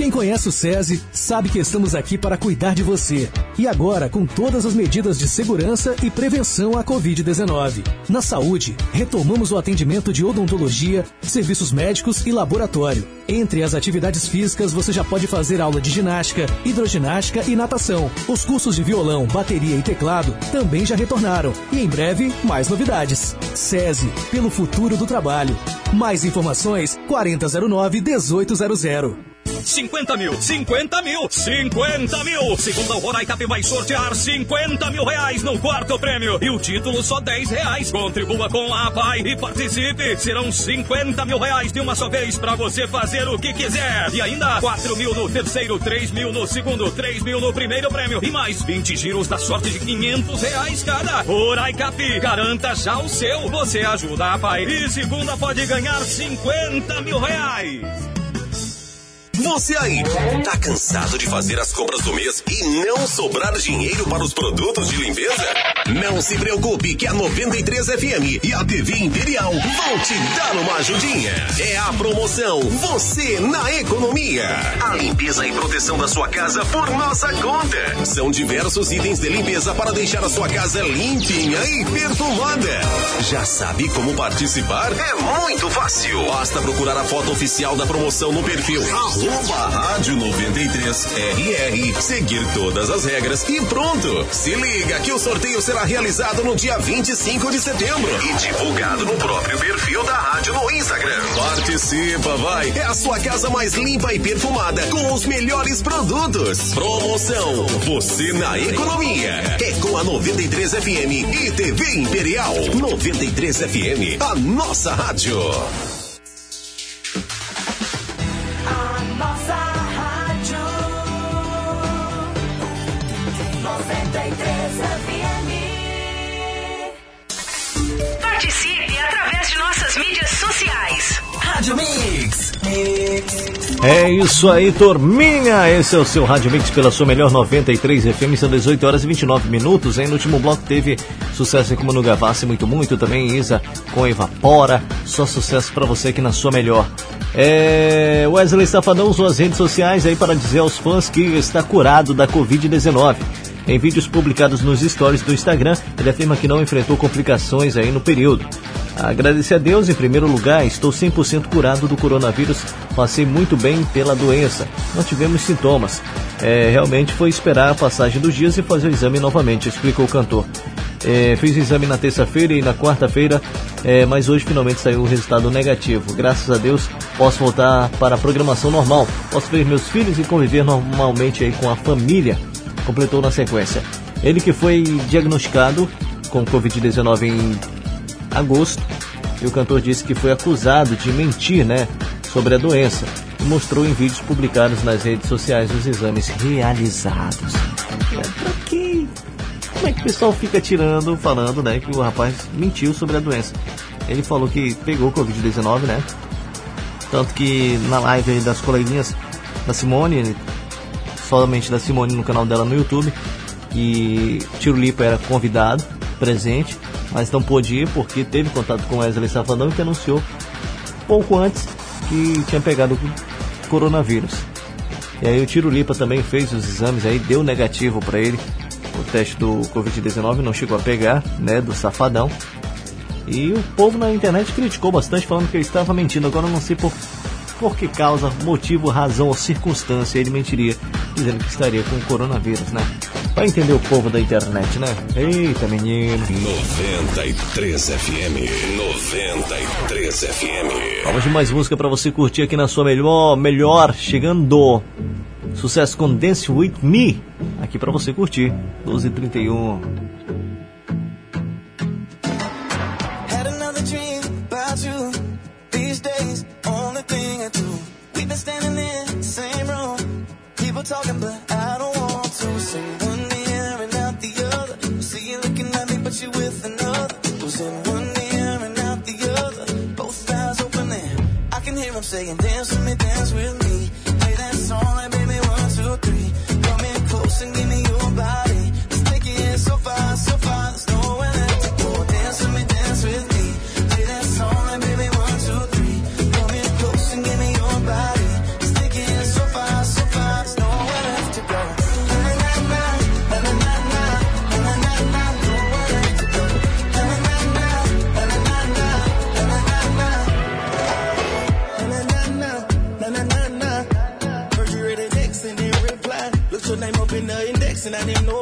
Quem conhece o SESI sabe que estamos aqui para cuidar de você. E agora, com todas as medidas de segurança e prevenção à Covid-19. Na saúde, retomamos o atendimento de odontologia, serviços médicos e laboratório. Entre as atividades físicas, você já pode fazer aula de ginástica, hidroginástica e natação. Os cursos de violão, bateria e teclado também já retornaram. E em breve, mais novidades. SESI, pelo futuro do trabalho. Mais informações, 4009-1800. 50 mil, 50 mil, 50 mil. Segunda o Roraicap vai sortear 50 mil reais no quarto prêmio. E o título só 10 reais. Contribua com a PAI e participe. Serão 50 mil reais de uma só vez para você fazer o que quiser. E ainda 4 mil no terceiro, 3 mil no segundo, 3 mil no primeiro prêmio. E mais 20 giros da sorte de 500 reais cada. Roraicap, garanta já o seu. Você ajuda a PAI. E segunda pode ganhar 50 mil reais. Você aí, tá cansado de fazer as compras do mês e não sobrar dinheiro para os produtos de limpeza? Não se preocupe que a 93 FM e a TV Imperial vão te dar uma ajudinha. É a promoção Você na Economia. A limpeza e proteção da sua casa por nossa conta. São diversos itens de limpeza para deixar a sua casa limpinha e perfumada. Já sabe como participar? É muito fácil. Basta procurar a foto oficial da promoção no perfil arroba rádio 93 RR, seguir todas as regras e pronto. Se liga que o sorteio será realizado no dia 25 de setembro e divulgado no próprio perfil da rádio no Instagram. Participa, vai! É a sua casa mais limpa e perfumada com os melhores produtos. Promoção Você na Economia. É com a 93 FM e TV Imperial. 93 FM, a nossa rádio. Nossas mídias sociais. Rádio Mix. É isso aí, turminha. Esse é o seu Rádio Mix pela sua melhor 93 FM. São 18 horas e 29 minutos. Hein? No último bloco teve sucesso como no Gavassi, muito, muito. Também Isa com Evapora. Só sucesso para você aqui na sua melhor. É... Wesley Safadão suas redes sociais aí para dizer aos fãs que está curado da Covid-19. Em vídeos publicados nos stories do Instagram, ele afirma que não enfrentou complicações aí no período. Agradecer a Deus em primeiro lugar, estou 100% curado do coronavírus, passei muito bem pela doença, não tivemos sintomas. É, realmente foi esperar a passagem dos dias e fazer o exame novamente, explicou o cantor. É, fiz o exame na terça-feira e na quarta-feira, é, mas hoje finalmente saiu o resultado negativo. Graças a Deus posso voltar para a programação normal, posso ver meus filhos e conviver normalmente aí com a família completou na sequência. Ele que foi diagnosticado com Covid-19 em agosto e o cantor disse que foi acusado de mentir, né, sobre a doença e mostrou em vídeos publicados nas redes sociais os exames realizados. É, pra que? Como é que o pessoal fica tirando, falando, né, que o rapaz mentiu sobre a doença? Ele falou que pegou Covid-19, né? Tanto que na live das coleguinhas da Simone, somente da Simone no canal dela no YouTube. E Tiro Lipa era convidado, presente, mas não pôde ir porque teve contato com Wesley Safadão que anunciou pouco antes que tinha pegado o coronavírus. E aí o Tiro Lipa também fez os exames aí, deu negativo para ele. O teste do Covid-19 não chegou a pegar, né, do Safadão. E o povo na internet criticou bastante, falando que ele estava mentindo. Agora eu não sei por, por que causa, motivo, razão ou circunstância ele mentiria, dizendo que estaria com o coronavírus, né? Vai entender o povo da internet, né? Eita, menino. 93 FM. 93 FM. Vamos de mais música pra você curtir aqui na sua melhor, melhor, chegando. Sucesso com Dance With Me, aqui pra você curtir. 12h31. animal.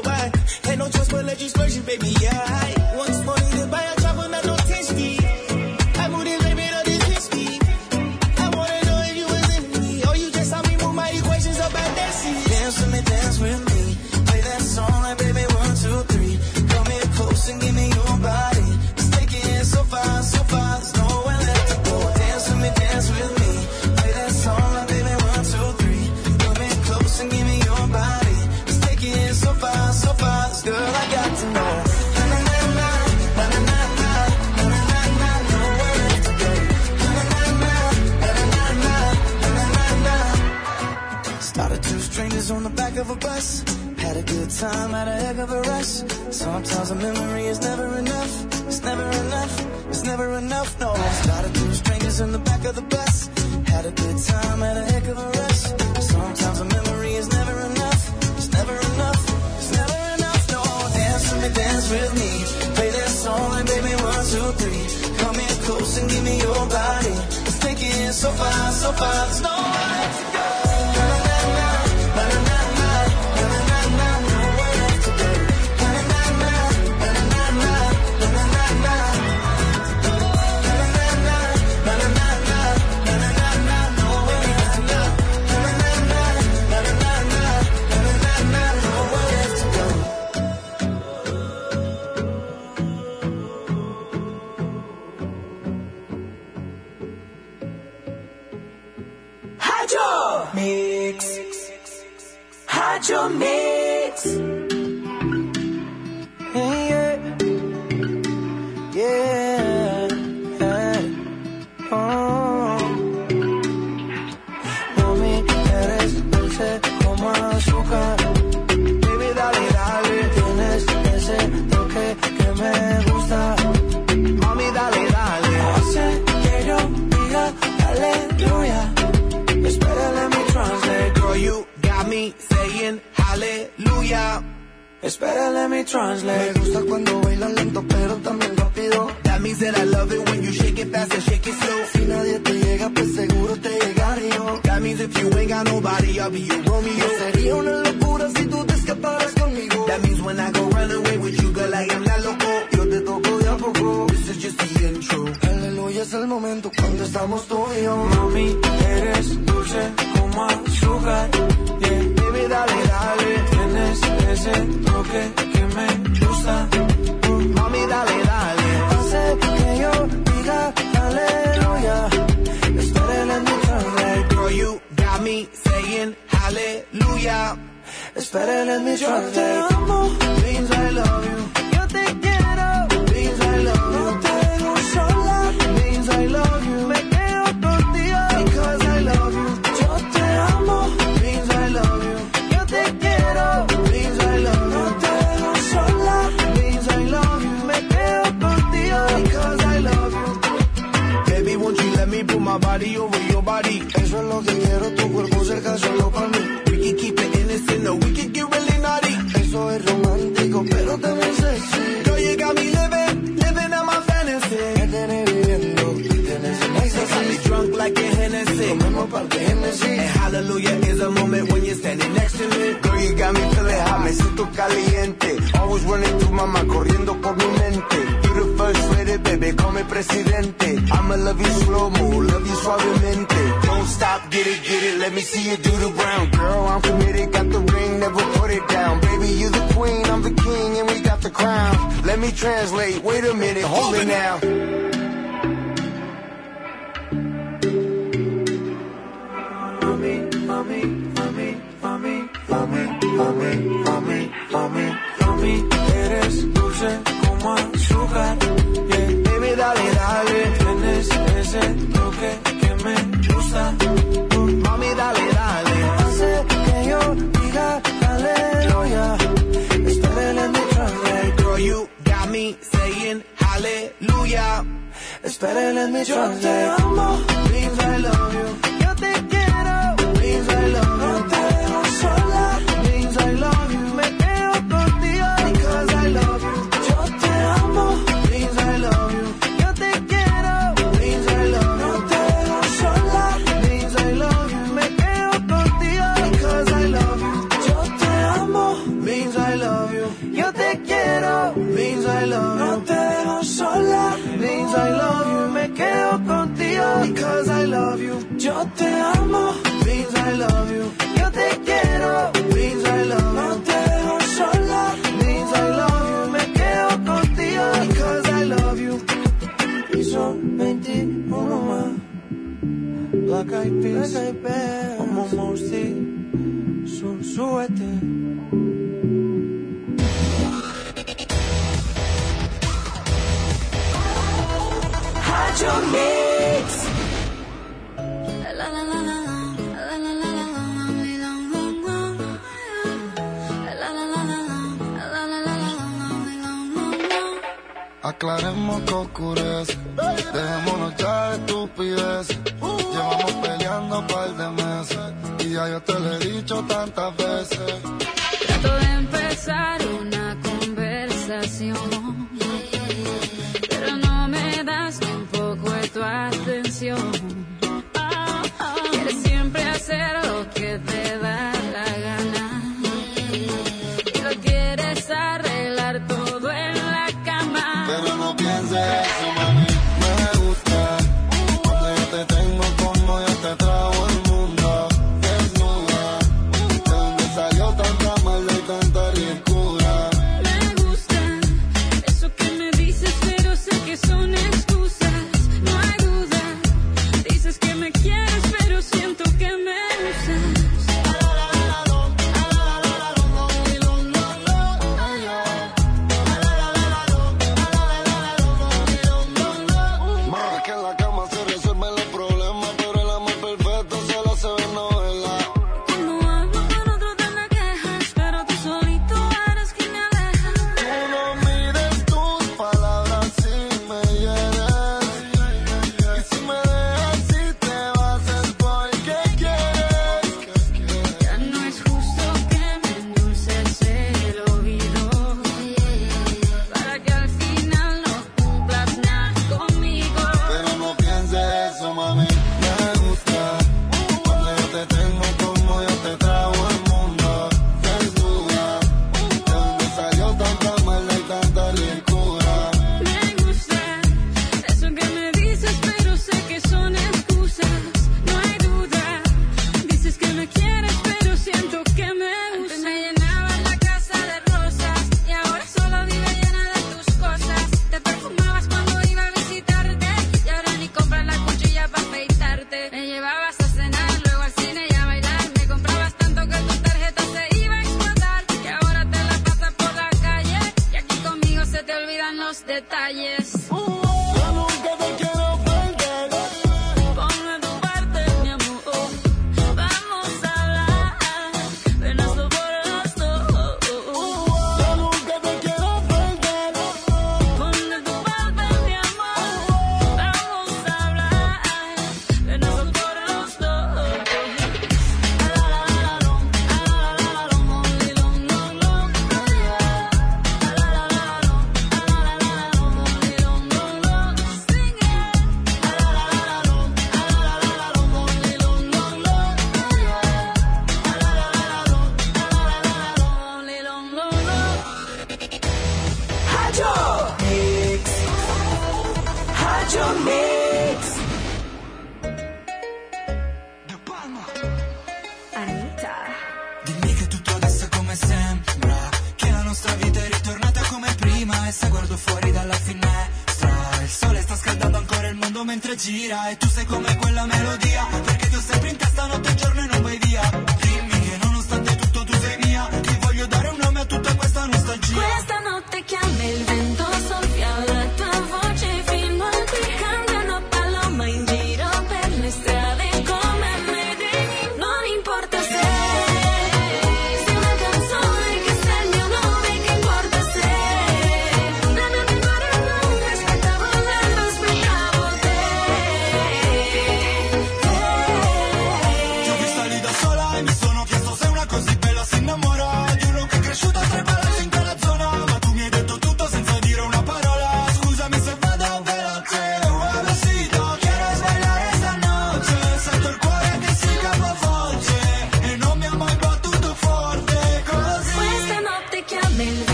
love you. Yo te amo, means I love you. Yo te quiero, means I love you. No te dejo sola, means I love you. Me quedo contigo, because I love you. Y son 21 más. Black Eyed Peas, como Mosty, son suerte. your mix. aclaremos que oscurece. Dejémonos ya de estupidez. Llevamos peleando un par de meses. Y ya yo te lo he dicho tantas veces. Trato de empezar una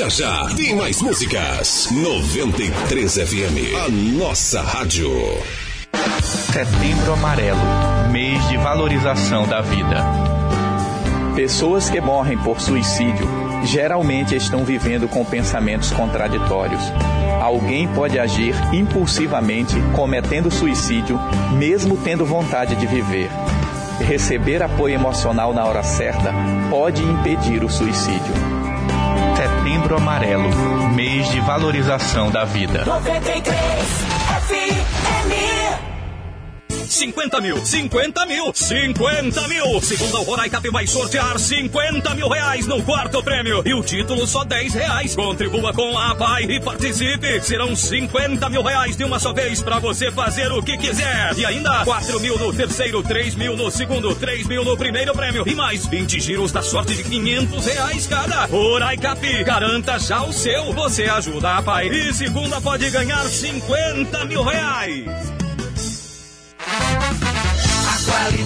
Já já tem mais músicas. 93 FM, a nossa rádio. Setembro Amarelo, mês de valorização da vida. Pessoas que morrem por suicídio geralmente estão vivendo com pensamentos contraditórios. Alguém pode agir impulsivamente cometendo suicídio, mesmo tendo vontade de viver. Receber apoio emocional na hora certa pode impedir o suicídio. Setembro Amarelo, mês de valorização da vida. 93 50 mil, 50 mil, 50 mil. Segunda o Roraicap vai sortear 50 mil reais no quarto prêmio. E o título só 10 reais. Contribua com a PAI e participe. Serão 50 mil reais de uma só vez para você fazer o que quiser. E ainda 4 mil no terceiro, 3 mil no segundo, 3 mil no primeiro prêmio. E mais 20 giros da sorte de 500 reais cada. Roraicap, garanta já o seu. Você ajuda a PAI. E segunda pode ganhar 50 mil reais.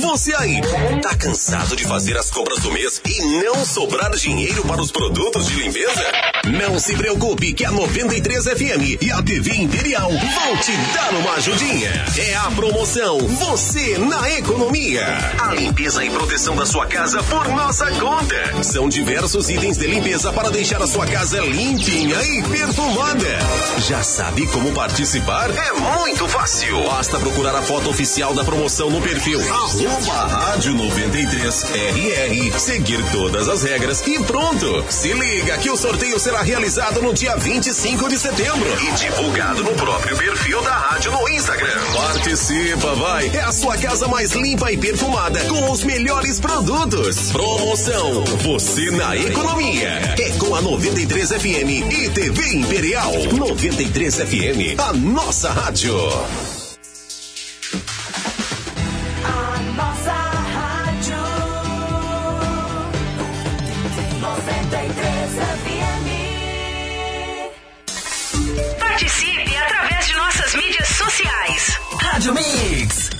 Você aí, tá cansado de fazer as compras do mês e não sobrar dinheiro para os produtos de limpeza? Não se preocupe que a 93 FM e a TV Imperial vão te dar uma ajudinha. É a promoção Você na Economia. A limpeza e proteção da sua casa por nossa conta. São diversos itens de limpeza para deixar a sua casa limpinha e perfumada. Já sabe como participar? É muito fácil. Basta procurar a foto oficial da promoção no perfil arroba rádio 93 RR, seguir todas as regras e pronto. Se liga que o sorteio será realizado no dia 25 de setembro e divulgado no próprio perfil da rádio no Instagram. Participa, vai! É a sua casa mais limpa e perfumada com os melhores produtos. Promoção Você na Economia. É com a 93 FM e TV Imperial. 93 FM, a nossa rádio. Rádio Mix.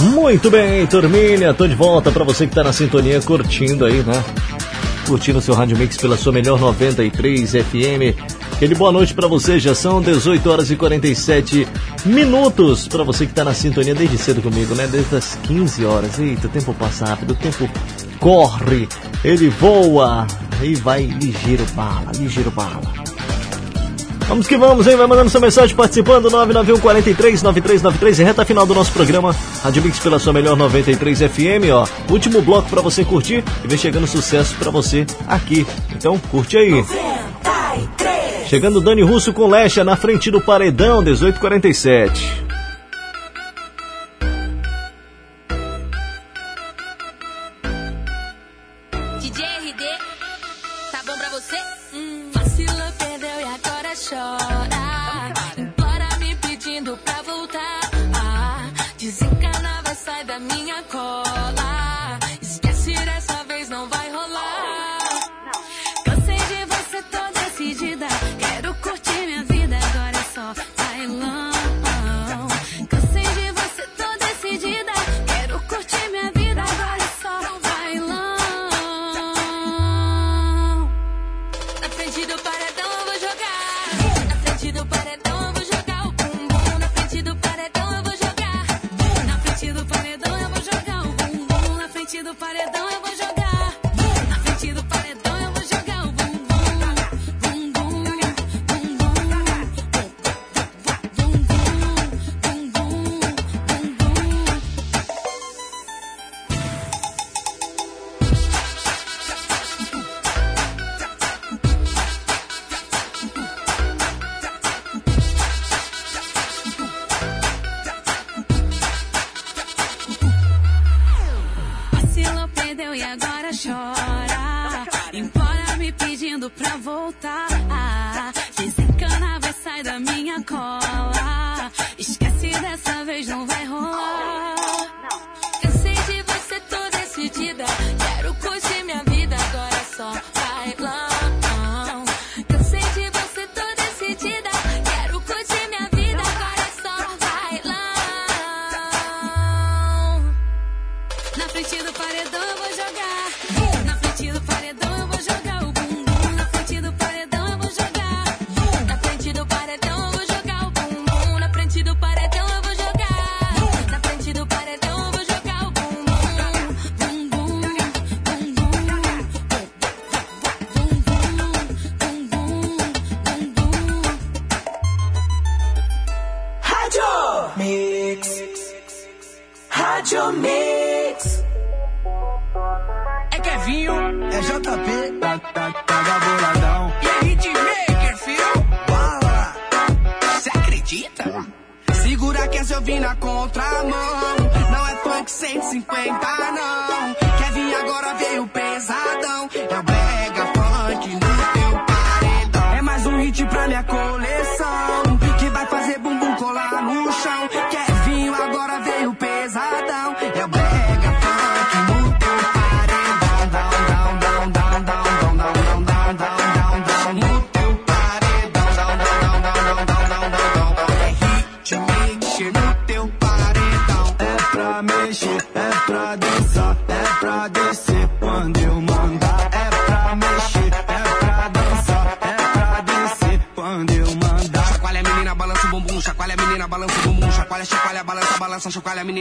Muito bem, turminha, tô de volta pra você que tá na sintonia curtindo aí, né? Curtindo seu Rádio Mix pela sua melhor 93 FM. Aquele boa noite pra você, já são 18 horas e 47 minutos pra você que tá na sintonia desde cedo comigo, né? Desde as 15 horas. Eita, o tempo passa rápido, o tempo corre, ele voa e vai ligeiro bala, ligeiro bala. Vamos que vamos, hein? Vai mandando sua mensagem participando 991 43 9393 e reta final do nosso programa. Rádio Mix pela sua melhor 93 FM, ó. Último bloco pra você curtir e vem chegando sucesso pra você aqui. Então, curte aí. Chegando Dani Russo com Lecha na frente do Paredão 1847.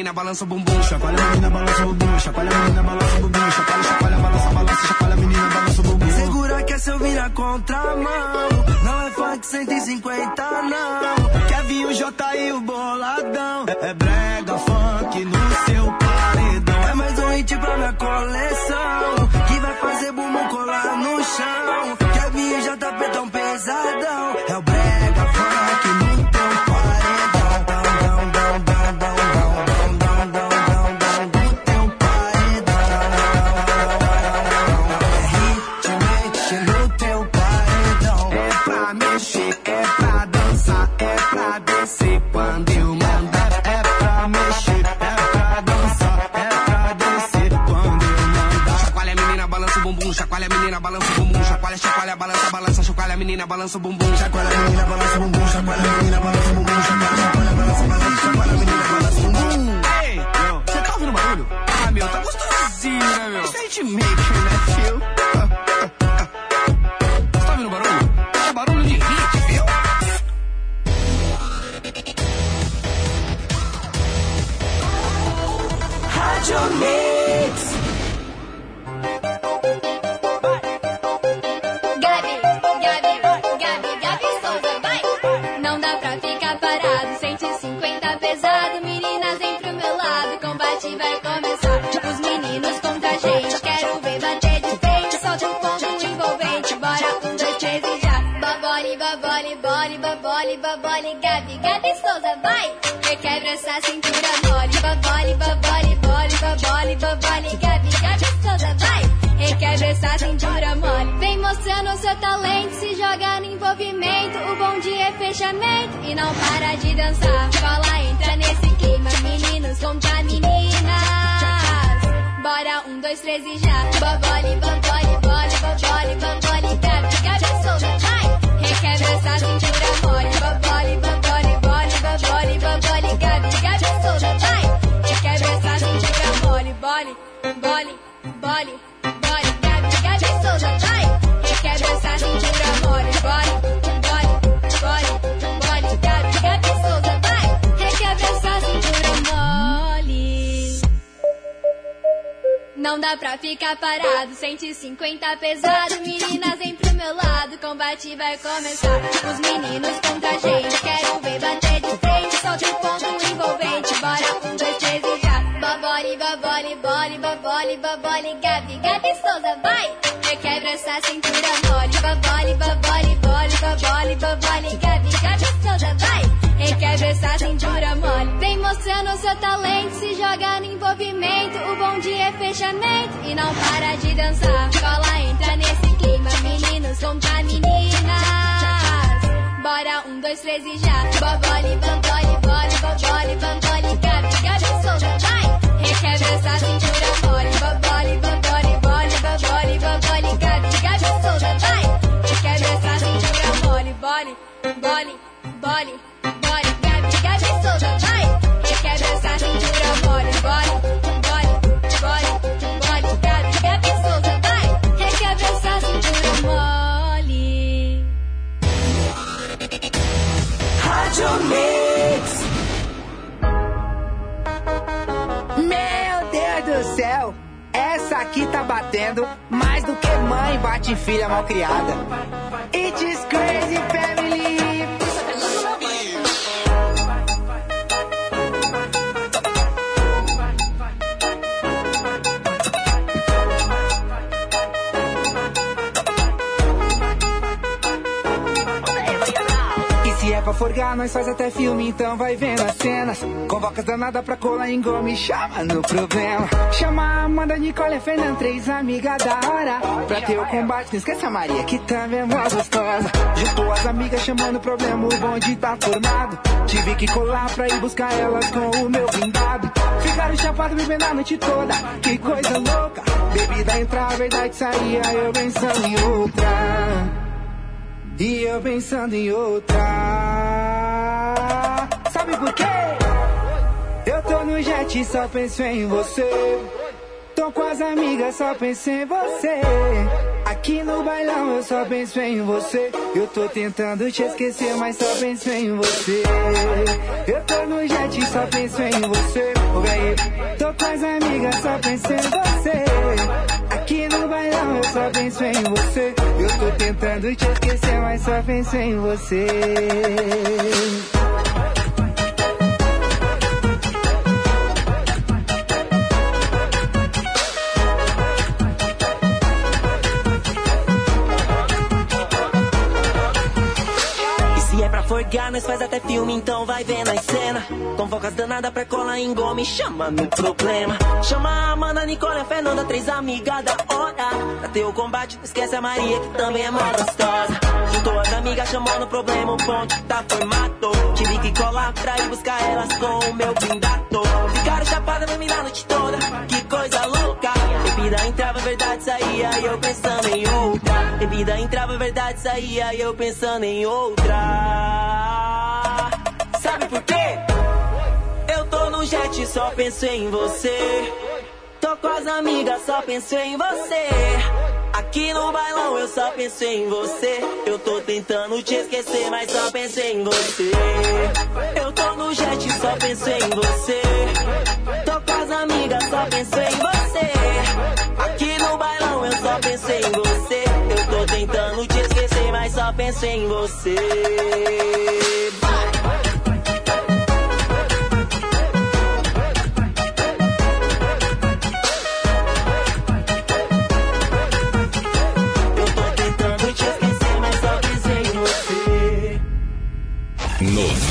na balança o bumbum. Gabi, Gabi Souza, vai! Requebra essa cintura mole, babole, babole, bole, babole, babole, Gabi, Gabi Souza, vai! Requebra essa cintura mole. Vem mostrando seu talento, se joga no envolvimento. O bom dia é fechamento e não para de dançar. fala, entra nesse clima, meninos a meninas. Bora, um, dois, três e já. Babole, babole, babole, babole, babole, Gabi, Gabi Souza, vai! Requebra essa cintura Bole, bole, bole, Gabi, Gabi Souza, vai! Requebra essa dançar, cintura, mole, bole, bole, bole, bole, Gabi, Gabi Souza, vai! Quem quer cintura, mole. Não dá pra ficar parado, 150 pesado, meninas vem pro meu lado, combate vai começar. Os meninos contra a gente, quero ver bater de frente, solte o ponto envolvente, bora um mole, bobole, gabi, gabi Souza, vai! Eu quebro essa cintura mole, bobole, bobole, bole, bobole, bobole, gabi, gabi Souza, vai! Eu quebro essa cintura mole. Vem mostrando seu talento, se joga no envolvimento. O bom dia é fechamento e não para de dançar. Cola, entra nesse clima, meninos, contra meninas. Bora, um, dois, três e já. Bobole, bambole, bole, bobole, bambole, Aqui tá batendo mais do que mãe bate em filha mal criada. Crazy forgar, nós faz até filme, então vai vendo as cenas. Convoca as danadas pra colar em goma e chama no problema. Chama a Amanda, Nicole, a Fernanda, três amigas da hora. Pra ter o combate, não esquece a Maria, que também é gostosa. Juntou as amigas chamando o problema, o bonde tá formado. Tive que colar pra ir buscar elas com o meu blindado. Ficaram chapados bebendo a noite toda, que coisa louca. Bebida entrava, verdade saía, eu pensando em outra. E eu pensando em outra. Sabe por quê? Eu tô no jet só penso em você. Tô com as amigas, só penso em você. Aqui no bailão eu só penso em você. Eu tô tentando te esquecer, mas só penso em você. Eu tô no jet só penso em você. Tô com as amigas, só penso em você. Aqui no bailão eu só penso em você. Eu tô tentando te esquecer, mas só penso em você. Forgar, nós faz até filme, então vai vendo as cenas. Convoca as danadas pra colar em goma e chama no problema. Chama a Amanda, Nicole, a Fernanda, três amigas da hora. Pra ter o combate, esquece a Maria, que também é mó gostosa. Juntou as amigas, chamou no problema, o ponto tá formado. Tive que colar pra ir buscar elas com o meu blindado. Ficaram chapadas, dormindo a noite toda, que coisa louca. Bebida entrava, verdade saía, e eu pensando em outra. Bebida entrava, verdade saía, e eu pensando em outra. Sabe por quê? Eu tô no jet, só penso em você. Tô com as amigas, só penso em você. Aqui no bailão eu só penso em você. Eu tô tentando te esquecer, mas só penso em você. Eu tô no jet, só penso em você. Tô com as amigas, só penso em você. Aqui no bailão eu só penso em você. Eu tô tentando te esquecer, mas só penso em você. Tentando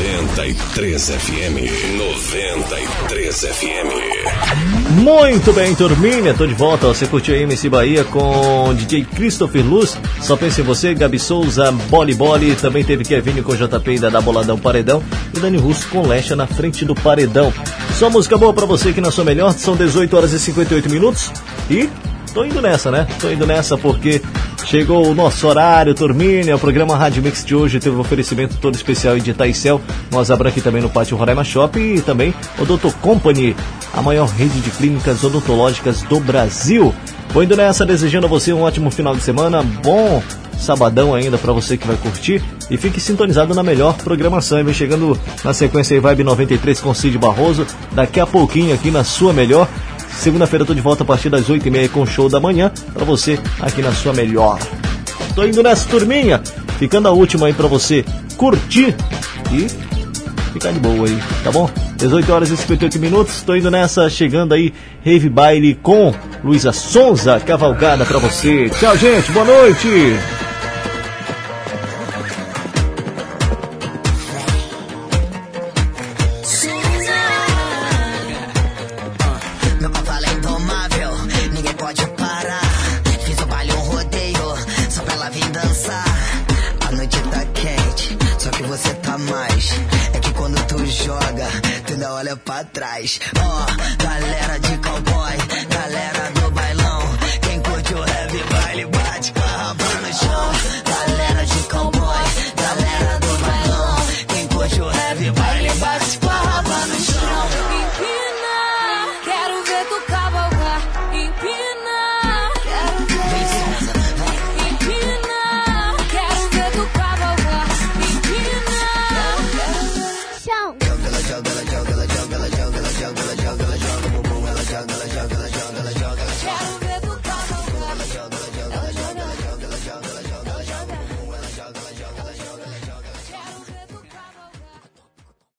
93 FM. 93 FM. Muito bem, turminha, tô de volta. Você curtiu aí MC Bahia com DJ Christopher Luz. Só pensa em você, Gabi Souza, Boli Boli. Também teve Kevin com JP da Boladão Paredão. E Dani Russo com Lecha na frente do Paredão. Só música boa pra você aqui na sua melhor. São 18 horas e 58 minutos. E tô indo nessa, né? Tô indo nessa porque chegou o nosso horário, turminha. O programa Rádio Mix de hoje teve um oferecimento todo especial de Itaicel. Nós abrimos aqui também no Pátio Roraima Shopping e também o Doutor Company, a maior rede de clínicas odontológicas do Brasil. Vou indo nessa, desejando a você um ótimo final de semana, bom sabadão ainda pra você que vai curtir e fique sintonizado na melhor programação. E vem chegando na sequência aí Vibe 93 com Cid Barroso, daqui a pouquinho aqui na sua melhor. Segunda-feira eu tô de volta a partir das 8h30 com o show da manhã pra você aqui na sua melhor. Tô indo nessa turminha, ficando a última aí pra você curtir e ficar de boa aí, tá bom? 18 horas e 58 minutos, tô indo nessa, chegando aí, Rave Baile com Luísa Sonza, cavalgada pra você. Tchau, gente, boa noite!